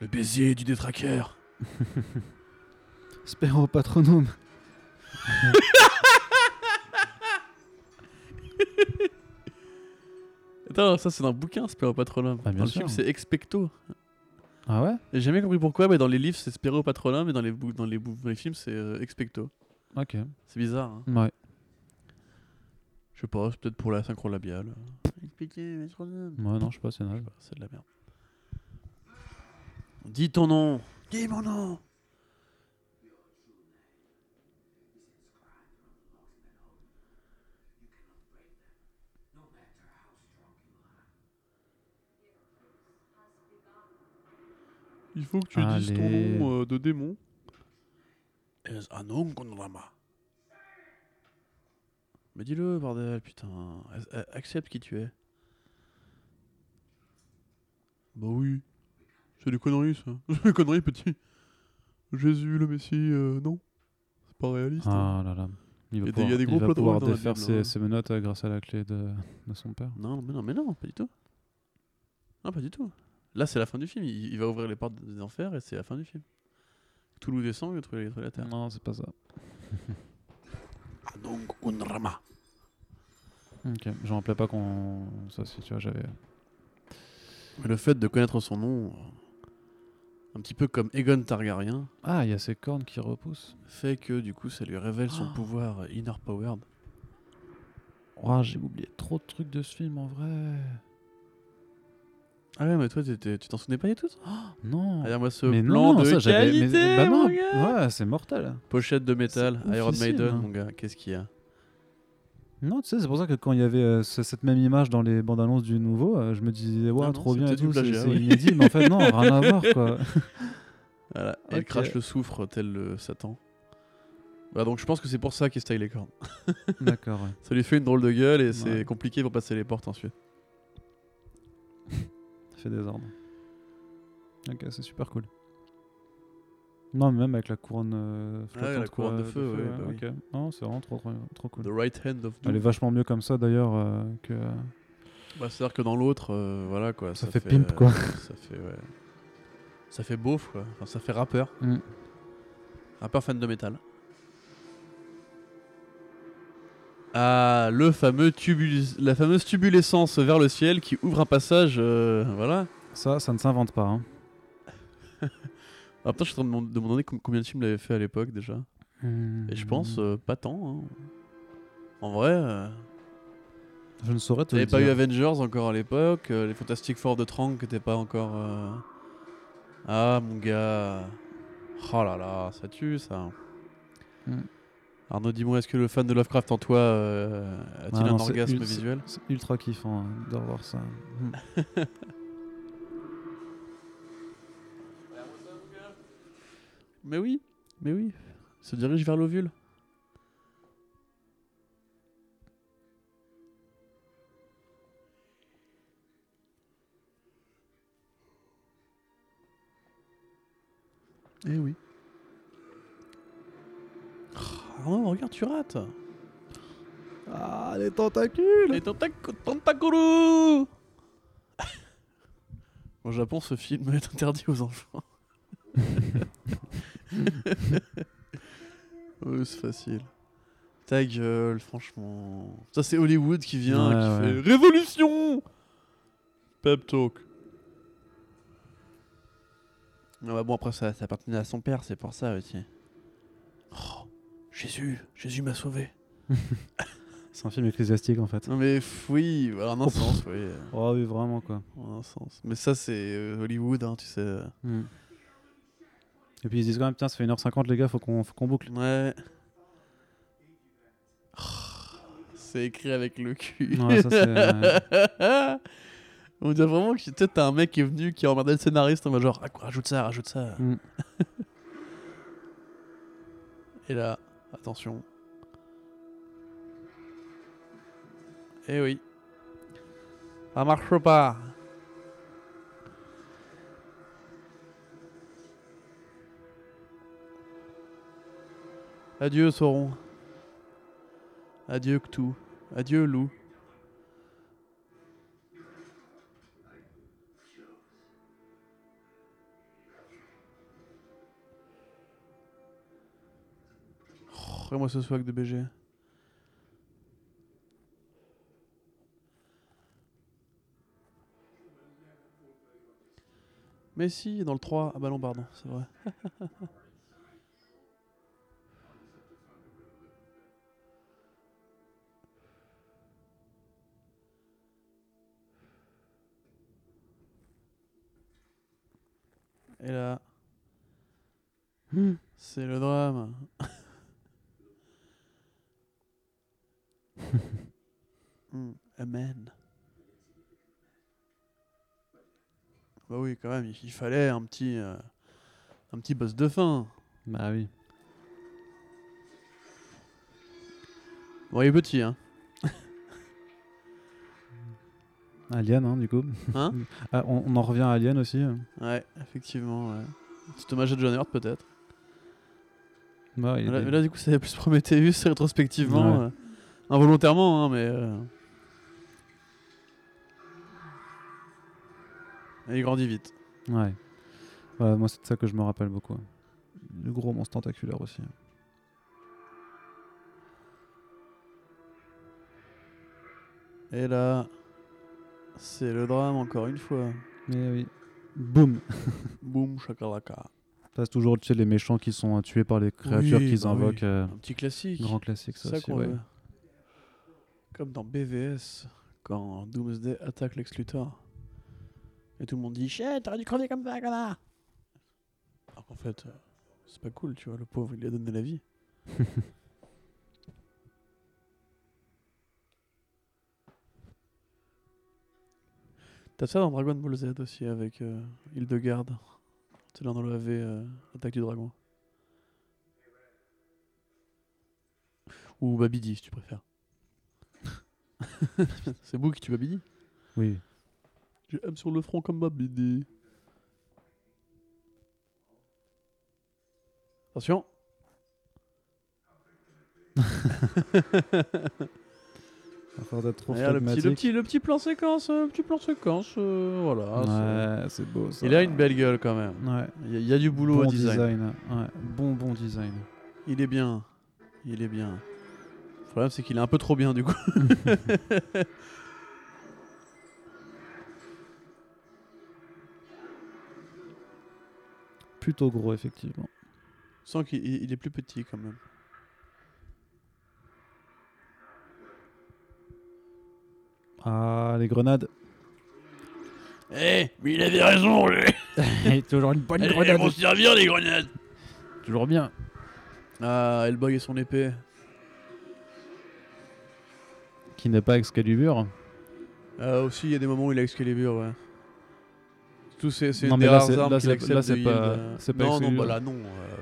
Le baiser du détraqueur. Spero patronum. Attends, ça c'est dans le bouquin, Spéro Patronum. Ah, bien dans le sûr. film, c'est Expecto. Ah ouais? J'ai jamais compris pourquoi, mais dans les livres, c'est Spéro Patronum, et dans les, bou- dans les, bou- dans les films, c'est euh, Expecto. Ok. C'est bizarre, hein. Ouais. Je sais pas, c'est peut-être pour la synchro labiale. Expecto Patronum. Ouais, non, je sais pas, c'est naze. pas, c'est de la merde. Dis ton nom. Dis mon nom. Il faut que tu dises ton Allez. nom euh, de démon. Es Rama. Mais dis-le, bordel, putain. A- Accepte qui tu es. Bah oui. C'est des conneries, ça. C'est des conneries, petit. Jésus, le Messie, euh, non. C'est pas réaliste. hein. Ah là là. Il va Il y a des- il y a pouvoir, des il gros va plots de pouvoir rôle dans la défaire ses, ses menottes euh, grâce à la clé de, de son père. Non, mais non, mais non, pas du tout. Non, pas du tout. Là, c'est la fin du film. Il, il va ouvrir les portes des enfers et c'est la fin du film. Toulouse descend, il va trouver, la terre. Non, c'est pas ça. Anong Unrama. Ok, je rappelais pas qu'on. Ça, si tu vois, j'avais. Mais le fait de connaître son nom, euh, un petit peu comme Aegon Targaryen, Ah, il y a ses cornes qui repoussent. fait que du coup, ça lui révèle son Oh. pouvoir euh, inner powered. Oh, j'ai oublié trop de trucs de ce film en vrai. Ah ouais, mais toi, t'étais- tu t'en souvenais pas du tout ça Non. Regarde-moi ce mais plan non, de ça j'avais. mais- qualité, bah non, mon gars. ouais, c'est mortel. Pochette de métal, C'est Iron oufissime, Maiden, hein. mon gars, qu'est-ce qu'il y a? Non, tu sais, c'est pour ça que quand il y avait euh, ce- cette même image dans les bandes annonces du nouveau, euh, je me disais, ouais, Ah non, trop bien c'était et du tout, c'est plagiat, c'est oui. inédit, mais en fait, non, rien à voir quoi. Voilà, elle Ok. crache le soufre tel le Satan. Bah donc je pense que c'est pour ça qu'il style les cornes. D'accord, ouais. Ça lui fait une drôle de gueule et c'est Ouais. compliqué pour passer les portes ensuite. Fait des ordres. Ok, c'est super cool. Non, mais même avec la couronne euh, Ah ouais, la quoi, couronne de feu, ouais, bah oui. Non, c'est vraiment trop, trop, trop cool. The right hand of Elle est doom. vachement mieux comme ça d'ailleurs euh, que. Bah, C'est-à-dire que dans l'autre, euh, voilà quoi. Ça fait pimp, quoi. Ça fait, ouais. Ça fait beauf quoi. Enfin, ça fait rappeur. Mm. Rappeur fan de métal. Ah, le fameux tubul- la fameuse tubulescence vers le ciel qui ouvre un passage, euh, voilà. Ça, ça ne s'invente pas. Hein. Ah putain, je suis en train de me demander com- combien de films il avait fait à l'époque déjà. Et je pense Hmm. euh, pas tant. hein. En vrai, euh, Je ne saurais te il n'y le avait pas eu dire. Avengers encore à l'époque, euh, les Fantastic Four de Trank qui n'étaient pas encore. euh, Ah mon gars. Oh là là, ça tue ça. Mm. Arnaud, dis-moi, est-ce que le fan de Lovecraft en toi euh, a-t-il Ah un non, orgasme visuel C'est ultra kiffant hein, de revoir ça. Mais oui, mais oui. Se dirige vers l'ovule. Eh oui. Oh, Arnaud, regarde, tu rates. Ah, les tentacules Les tentac- tentacourous Au Japon, ce film est interdit aux enfants. oh, c'est facile. Ta gueule, franchement. Ça, c'est Hollywood qui vient, Ouais, qui ouais. fait Révolution Pep talk. Ah bah bon, après, ça, ça appartenait à son père, c'est pour ça aussi. Oh, Jésus, Jésus m'a sauvé. C'est un film ecclésiastique en fait. Non mais oui, en un Oh, sens, oui. Oh oui, vraiment quoi. En un sens. Mais ça, c'est euh, Hollywood, hein, tu sais. Hmm. Et puis ils se disent quand même, tiens, ça fait 1h50 les gars, faut qu'on qu'on boucle. Ouais. C'est écrit avec le cul. Ouais, ça, c'est, On dirait vraiment que sais, t'as un mec qui est venu, qui a emmerdé le scénariste, on va genre, ah, quoi, rajoute ça, rajoute ça. Mm. Et là, attention. Eh oui. Ça marche pas. Adieu Sauron. Adieu Cthulhu. Adieu Loup. Moi ce swag de BG. Mais si, dans le 3. Ah bah non, pardon, c'est vrai. Et là, Hmm. c'est le drame. Hmm, Amen. Bah oui, quand même, il fallait un petit, euh, un petit boss de fin. Bah oui. Bon, il est petit, hein. Alien, hein, du coup. Hein Ah, on, on en revient à Alien aussi. Ouais, effectivement, ouais. Petit hommage à John Hurt, peut-être. Bah, là, est- là, du coup, c'est plus Prometheus, rétrospectivement. Ouais. euh, involontairement, hein, mais. euh, et il grandit vite. Ouais. Voilà, moi, c'est de ça que je me rappelle beaucoup. Le gros monstre tentaculaire aussi. Et là, c'est le drame encore une fois. Mais oui. Boum Boum, chakalaka. Ça, c'est toujours tu sais, les méchants qui sont tués par les créatures Oui, qu'ils bah invoquent. oui. euh, Un petit classique. grand classique, ça, aussi. ouais. veut. Comme dans BVS, quand Doomsday attaque Lex Luthor. Et tout le monde dit Chut, t'aurais dû crever comme ça, connard Alors qu'en fait, euh, c'est pas cool, tu vois, le pauvre, il lui a donné la vie. T'as ça dans Dragon Ball Z aussi avec euh, Hildegarde. C'est là dans le AV euh, Attaque du Dragon. Ou Babidi si tu préfères. c'est vous qui tue Babidi Oui. J'ai M sur le front comme. Attention. À force d'être trop le, petit, le, petit, le petit plan séquence, euh, petit plan séquence, euh, voilà. Ouais, c'est beau ça. Il a une belle gueule quand même. Ouais. Il y, a- il y a du boulot Bon au design. Ouais. Bon, bon design. Il est bien. Il est bien. Le problème, c'est qu'il est un peu trop bien du coup. Plutôt gros, effectivement. Sans qu'il il- il est plus petit quand même. Ah, les grenades. Eh, mais il avait raison, lui. toujours une bonne Elles, elles vont servir, les grenades. Toujours bien. Ah, Hellboy et son épée. Qui n'est pas Excalibur. Ah, aussi, il y a des moments où il a Excalibur, ouais. Tout c'est c'est une des là, rares armes qu'il accepte là, de c'est yield, pas- euh. c'est pas Non, non, bah là, non.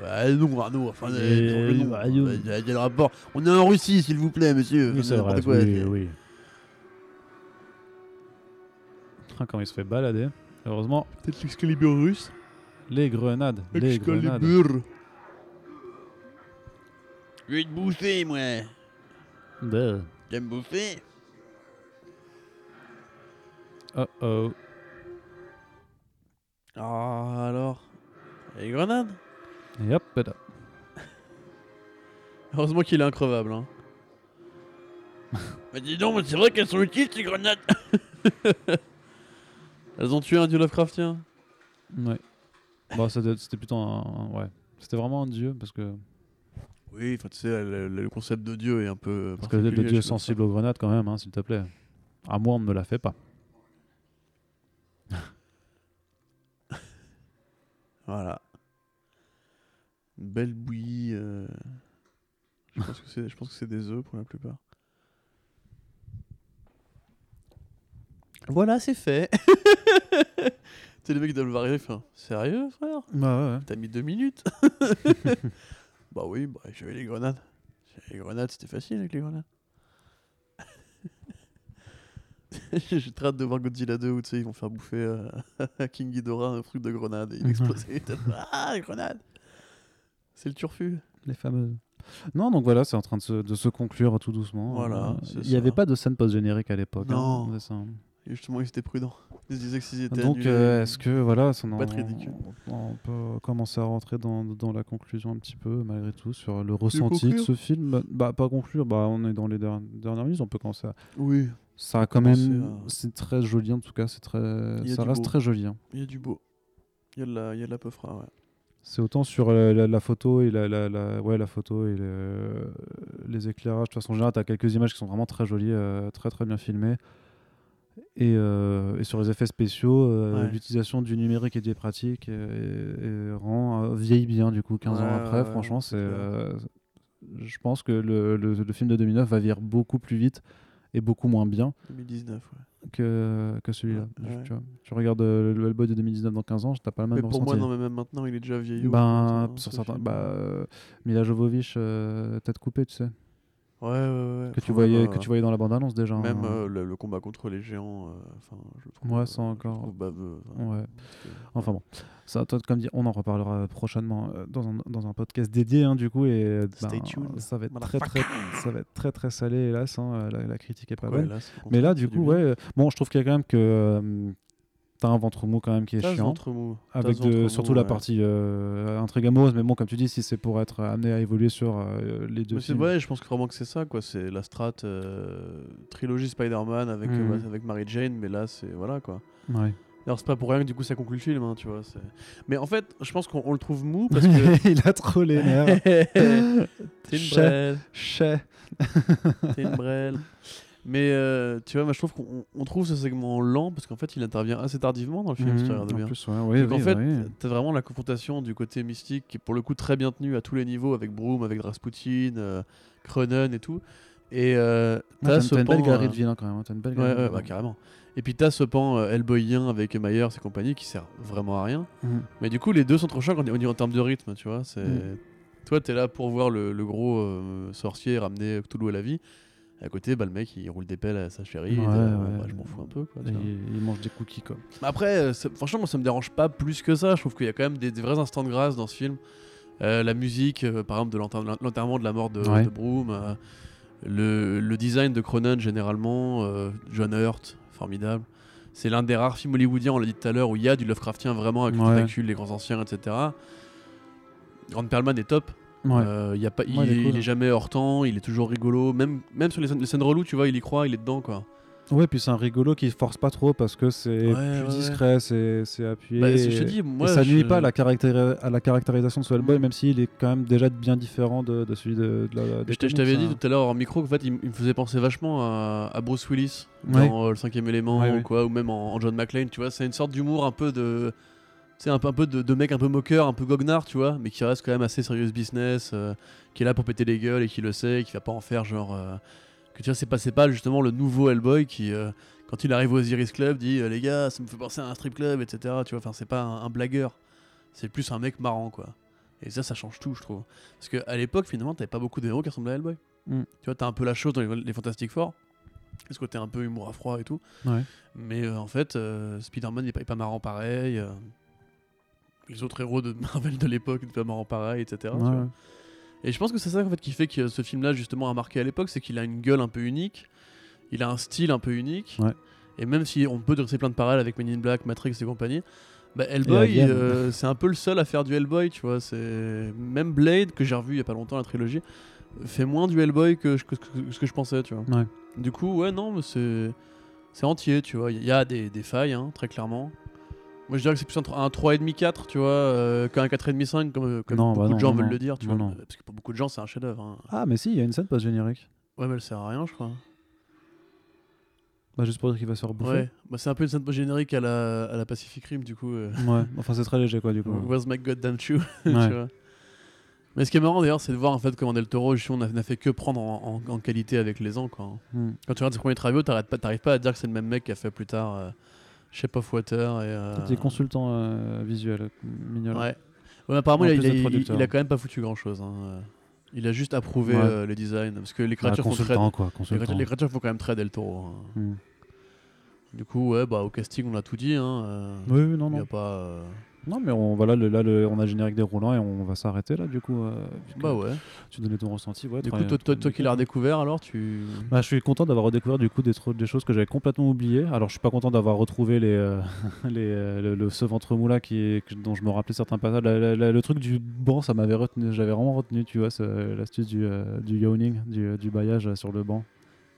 euh, non, Arnaud, enfin, euh, non, bah, euh, yo. il y a le rapport. On est en Russie, s'il vous plaît, monsieur. Oui, c'est N'importe vrai. quoi, oui, oui. Ah, Quand il se fait balader. Heureusement, Peut-être l'Excalibur russe. les grenades. Les grenades. Excalibur. Je vais te bouffer, moi. Bah. T'aimes bouffer Oh oh. Ah, alors. Les grenades Et hop là. Heureusement qu'il est increvable. Hein. Bah dis donc, mais c'est vrai qu'elles sont utiles, ces grenades. Elles ont tué un dieu Lovecraftien. Ouais. Doit- c'était plutôt un, un- Ouais. C'était vraiment un dieu parce que, Oui, enfin, tu sais, le, le- le concept de dieu est un peu. parce que le, le dieu est sensible aux grenades quand même, hein, s'il te plaît. À moi, on ne me la fait pas. Voilà. Une belle bouillie. euh, Je pense que c'est, des œufs pour la plupart. Voilà, c'est fait. tu sais, les mecs doivent arriver, enfin, sérieux, frère? Bah ouais. T'as mis deux minutes Bah oui, bah, j'avais les grenades. J'avais les grenades, c'était facile avec les grenades. J'ai très hâte de voir Godzilla 2 où tu sais, ils vont faire bouffer euh, à King Ghidorah un truc de grenade et il va exploser. ah, les grenades C'est le turfu. Les fameuses. Non, donc voilà, c'est en train de se, de se conclure tout doucement. Voilà, Euh, Il n'y avait pas de scène post-générique à l'époque. hein, Non. Et justement, ils étaient prudents. Ils se disaient que s'ils étaient Donc, euh, est-ce que voilà, ça, Pas être ridicule. on, peut commencer à rentrer dans, dans la conclusion un petit peu, malgré tout, sur le ressenti de ce film? Bah, pas conclure, bah, on est dans les der- dernières minutes, on peut commencer à. Oui, Ça a quand même. à- C'est très joli en tout cas, c'est très. Ça reste beau. très joli. hein. il y a du beau. Il y a de la, il y a de la peufra, ouais. C'est autant sur la, la- la photo et la, la, la- ouais, la photo et le- les éclairages. De toute façon, en général, tu as quelques images qui sont vraiment très jolies, euh, très très bien filmées. Et, euh, et sur les effets spéciaux, euh, Ouais. l'utilisation du numérique et des pratiques euh, et, et rend euh, vieillit bien du coup 15 ans Ouais, après. ouais, franchement, c'est euh, je pense que le, le- le film de 2009 va vieillir beaucoup plus vite et beaucoup moins bien 2019, ouais. que, que celui-là. Tu, tu regardes euh, le Hellboy de 2019 dans 15 ans, t'as pas le même Mais pour moi, ressenti. non, mais même maintenant, il est déjà vieillot. ben, ce certains, bah, Mila Jovovich, tête coupée, tu sais, Ouais, ouais, ouais. que tu voyais, même, que euh, tu voyais dans la bande-annonce déjà. Même hein. euh, le, le combat contre les géants, euh, enfin, je trouve, Ouais, euh, ça encore. baveux. Ouais. que- Enfin bon, ça, toi, comme dit, on en reparlera prochainement euh, dans un, dans un podcast dédié hein, du coup et euh, Stay ben, tuned, ça va être très très ça va être très très salé hélas hein, euh, la, la critique est pas Pourquoi, bonne. hélas, Mais là du coup ouais, euh, bon je trouve qu'il y a quand même que euh, t'as un ventre mou quand même qui est chiant. ventre mou. Avec ce de, ventre surtout mou, la ouais. partie euh, intrigue amoureuse, mais bon, comme tu dis, si c'est pour être amené à évoluer sur euh, les deux c'est ouais, je pense que vraiment que c'est ça, quoi. C'est la strat euh, trilogie Spider-Man avec, euh, avec Mary Jane, mais là, c'est voilà, quoi. Ouais. Alors, c'est pas pour rien que du coup ça conclut le film, hein, tu vois. Mais en fait, je pense qu'on on le trouve mou parce que. Il a trop les nerfs. T'es une brêle, t'es une brêle. Mais euh, tu vois, moi je trouve qu'on on trouve ce segment lent parce qu'en fait il intervient assez tardivement dans le film, si tu Mhm, regardes en bien. plus, ouais, oui, Donc, en fait, oui. t'as vraiment la confrontation du côté mystique qui est pour le coup très bien tenu à tous les niveaux avec Broom, avec Rasputin, euh, Cronen et tout. Et euh, Ouais, t'as ce une belle pan, galerie euh, de vilains quand même. hein, T'as une belle Ouais, galerie ouais, bah, carrément. Et puis t'as ce pan euh, Hellboyien avec Myers et compagnie qui sert vraiment à rien. Mhm. Mais du coup, les deux sont trop chouettes en, en termes de rythme, tu vois. C'est... Mm. Toi, t'es là pour voir le, le gros euh, sorcier ramener Cthulhu à la vie. Et à côté, bah, le mec, il roule des pelles à sa chérie. Ouais, et, euh, ouais. bah, je m'en fous un peu, quoi. Et il, il mange des cookies quoi. Après, euh, ça- franchement, moi, ça me dérange pas plus que ça. Je trouve qu'il y a quand même des, des vrais instants de grâce dans ce film. Euh, la musique, euh, par exemple, de l'enter- l'enterrement de la mort de, Ouais. de Broom. le, le design de Cronen, généralement. John Hurt, formidable. C'est l'un des rares films hollywoodiens, on l'a dit tout à l'heure, où il y a du Lovecraftien vraiment avec Ouais. les grands anciens, etc. Grand Perlman est top. Ouais. Euh, il y a pas, il, Ouais, il est il cool. est jamais hors temps, il est toujours rigolo. Même, même sur les scènes, les scènes reloues, tu vois, il y croit, il est dedans, quoi. Ouais, puis c'est un rigolo qui force pas trop parce que c'est Ouais, plus discret, c'est c'est appuyé. Bah, c'est ce que je te dis, moi, ça nuit je- pas à la, à la caractérisation de ce Hellboy, Mm. même s'il est quand même déjà bien différent de, de celui de, de la. des Je t'avais dit hein. tout à l'heure en micro qu'en fait il, me faisait penser vachement à, à Bruce Willis dans euh, le cinquième élément ou quoi ou même en, en John McClane tu vois c'est une sorte d'humour un peu de c'est un peu un peu de, de mec un peu moqueur un peu goguenard tu vois mais qui reste quand même assez serious business euh, qui est là pour péter les gueules et qui le sait et qui va pas en faire genre euh, que tu vois c'est pas pas justement le nouveau Hellboy qui euh, quand il arrive au Osiris Club dit les gars ça me fait penser à un strip club etc tu vois enfin c'est pas un, un blagueur c'est plus un mec marrant quoi et ça ça change tout je trouve parce qu'à l'époque, finalement, t'avais pas beaucoup de héros qui ressemblaient à Hellboy. Mm. Tu vois, t'as un peu la chose dans les, les Fantastic Four. Ce côté un peu humour à froid et tout. Ouais. Mais euh, en fait, euh, Spider-Man n'est pas, est pas marrant pareil. euh, les autres héros de Marvel de l'époque pas marrants pareil, etc. tu Ouais, vois. ouais. Et je pense que c'est ça en fait, qui fait que ce film-là, justement, a marqué à l'époque. C'est qu'il a une gueule un peu unique. Il a un style un peu unique. Ouais. Et même si on peut dresser plein de parallèles avec Men in Black, Matrix et compagnie, bah, Hellboy, euh, c'est un peu le seul à faire du Hellboy, tu vois. C'est même Blade que j'ai revu il y a pas longtemps la trilogie fait moins du Hellboy que, je- que- que- ce que je pensais, tu vois. Ouais. Du coup, ouais, non, mais c'est c'est entier, tu vois. Il y a des, des failles, hein, très clairement. Moi, je dirais que c'est plus entre un 3,5 4, tu vois, euh, qu'un 4,5 5 comme, comme Non, beaucoup bah de gens non, veulent le dire, tu vois. Parce que pour beaucoup de gens, c'est un chef-d'œuvre. hein. Ah, mais si, il y a une scène post-générique. Ouais, mais elle sert à rien, je crois. Bah, juste pour dire qu'il va se faire bouffer. Ouais, bah, c'est un peu une scène post-générique à la, à la Pacific Rim, du coup. euh. Ouais, enfin, c'est très léger quoi, du coup. Where's my goddamn shoe? Tu Ouais. vois. Mais ce qui est marrant d'ailleurs, c'est de voir en fait comment Del Toro justement, n'a n'a fait que prendre en, en- en qualité avec les ans. Quoi. Mm. Quand tu regardes ses premiers travaux, t'arrêtes pas- t'arrives pas à dire que c'est le même mec qui a fait plus tard euh, Shape of Water et. euh, C'était consultant euh, visuel, mignon. Ouais. Ouais, apparemment, En il a, il, a, il- quand même pas foutu grand chose. Il a juste approuvé Ouais. euh, les designs parce que les Ah, créatures font très. quoi, Les créatures, les créatures font quand même très Del Toro. hein. Mm. Du coup, ouais, bah au casting, on a tout dit. Hein, euh, Oui, oui, non, il y non. a pas. euh, Non, mais on, voilà, le- là, le- on a générique déroulant et on va s'arrêter là, du coup. euh, Bah ouais. Tu donnais ton ressenti, ouais. Du coup, toi, toi, toi qui l'as redécouvert, alors tu. Bah, je suis content d'avoir redécouvert du coup des, des choses que j'avais complètement oubliées. Alors je suis pas content d'avoir retrouvé les, euh, les euh, le, le- ce ventre mou là qui est, dont je me rappelais certains passages. La- la- la- le truc du banc, ça m'avait retenu, j'avais vraiment retenu, tu vois, ce- l'astuce du, euh, du yawning, du, du baillage euh, sur le banc.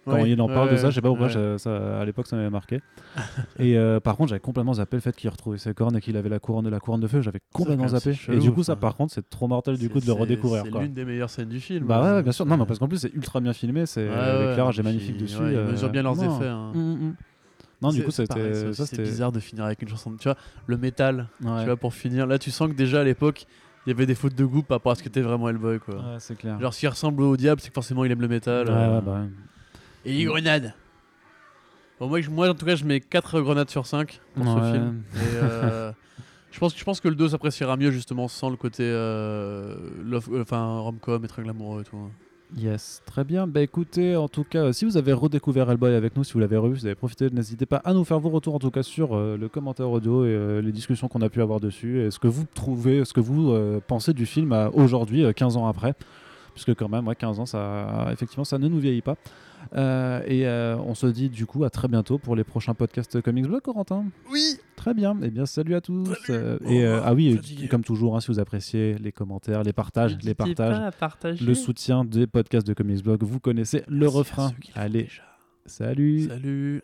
Quand il en parle de ça, je sais pas pourquoi, ouais. ça- ça- à l'époque ça m'avait marqué. et euh, par contre, j'avais complètement zappé le fait qu'il retrouvait ses cornes et qu'il avait la couronne, la couronne de feu. J'avais complètement zappé. Et du coup, ça ça. par contre, c'est trop mortel du coup de le redécouvrir. C'est l'une des meilleures scènes du film. Bah ouais, hein. ouais, bien sûr. Non, mais parce qu'en plus, c'est ultra bien filmé. C'est l'éclairage est magnifique dessus. ouais, ils euh, mesurent bien leurs non. effets. hein. Mm, mm. Non, du coup, c'était ça bizarre de finir avec une chanson. de- Tu vois, le métal, Ouais. tu vois, pour finir. Là, tu sens que déjà à l'époque, il y avait des fautes de goût par rapport à ce qu'était vraiment Hellboy, quoi. Ouais, c'est clair. Genre, s'il ressemble au diable, c'est que forcément il aime le métal. Ouais, euh. ouais, bah ouais. Et les grenades Bon, moi, je- moi, en tout cas, je mets 4 grenades sur 5 pour ce Ouais. film. Et, euh, je, pense, je pense que le 2 s'appréciera mieux justement sans le côté euh, love- euh, enfin, rom-com et triangle amoureux et tout. Yes, très bien. Bah écoutez, en tout cas, euh, si vous avez redécouvert Hellboy avec nous, si vous l'avez revu, si vous avez profité, n'hésitez pas à nous faire vos retours en tout cas sur euh, le commentaire audio et euh, les discussions qu'on a pu avoir dessus et ce que vous trouvez, ce que vous euh, pensez du film à aujourd'hui, euh, 15 ans après. Puisque quand même, ouais, 15 ans, ça, effectivement, ça ne nous vieillit pas. Euh, et euh, on se dit du coup à très bientôt pour les prochains podcasts Comics Blog, Corentin. Oui Très bien. Eh bien, salut à tous. Salut. Euh, Au et ah oui, Fatigué. comme toujours, hein, si vous appréciez les commentaires, les partages, les partages le soutien des podcasts de Comics Blog. Vous connaissez le Merci refrain. Allez, déjà. salut. Salut.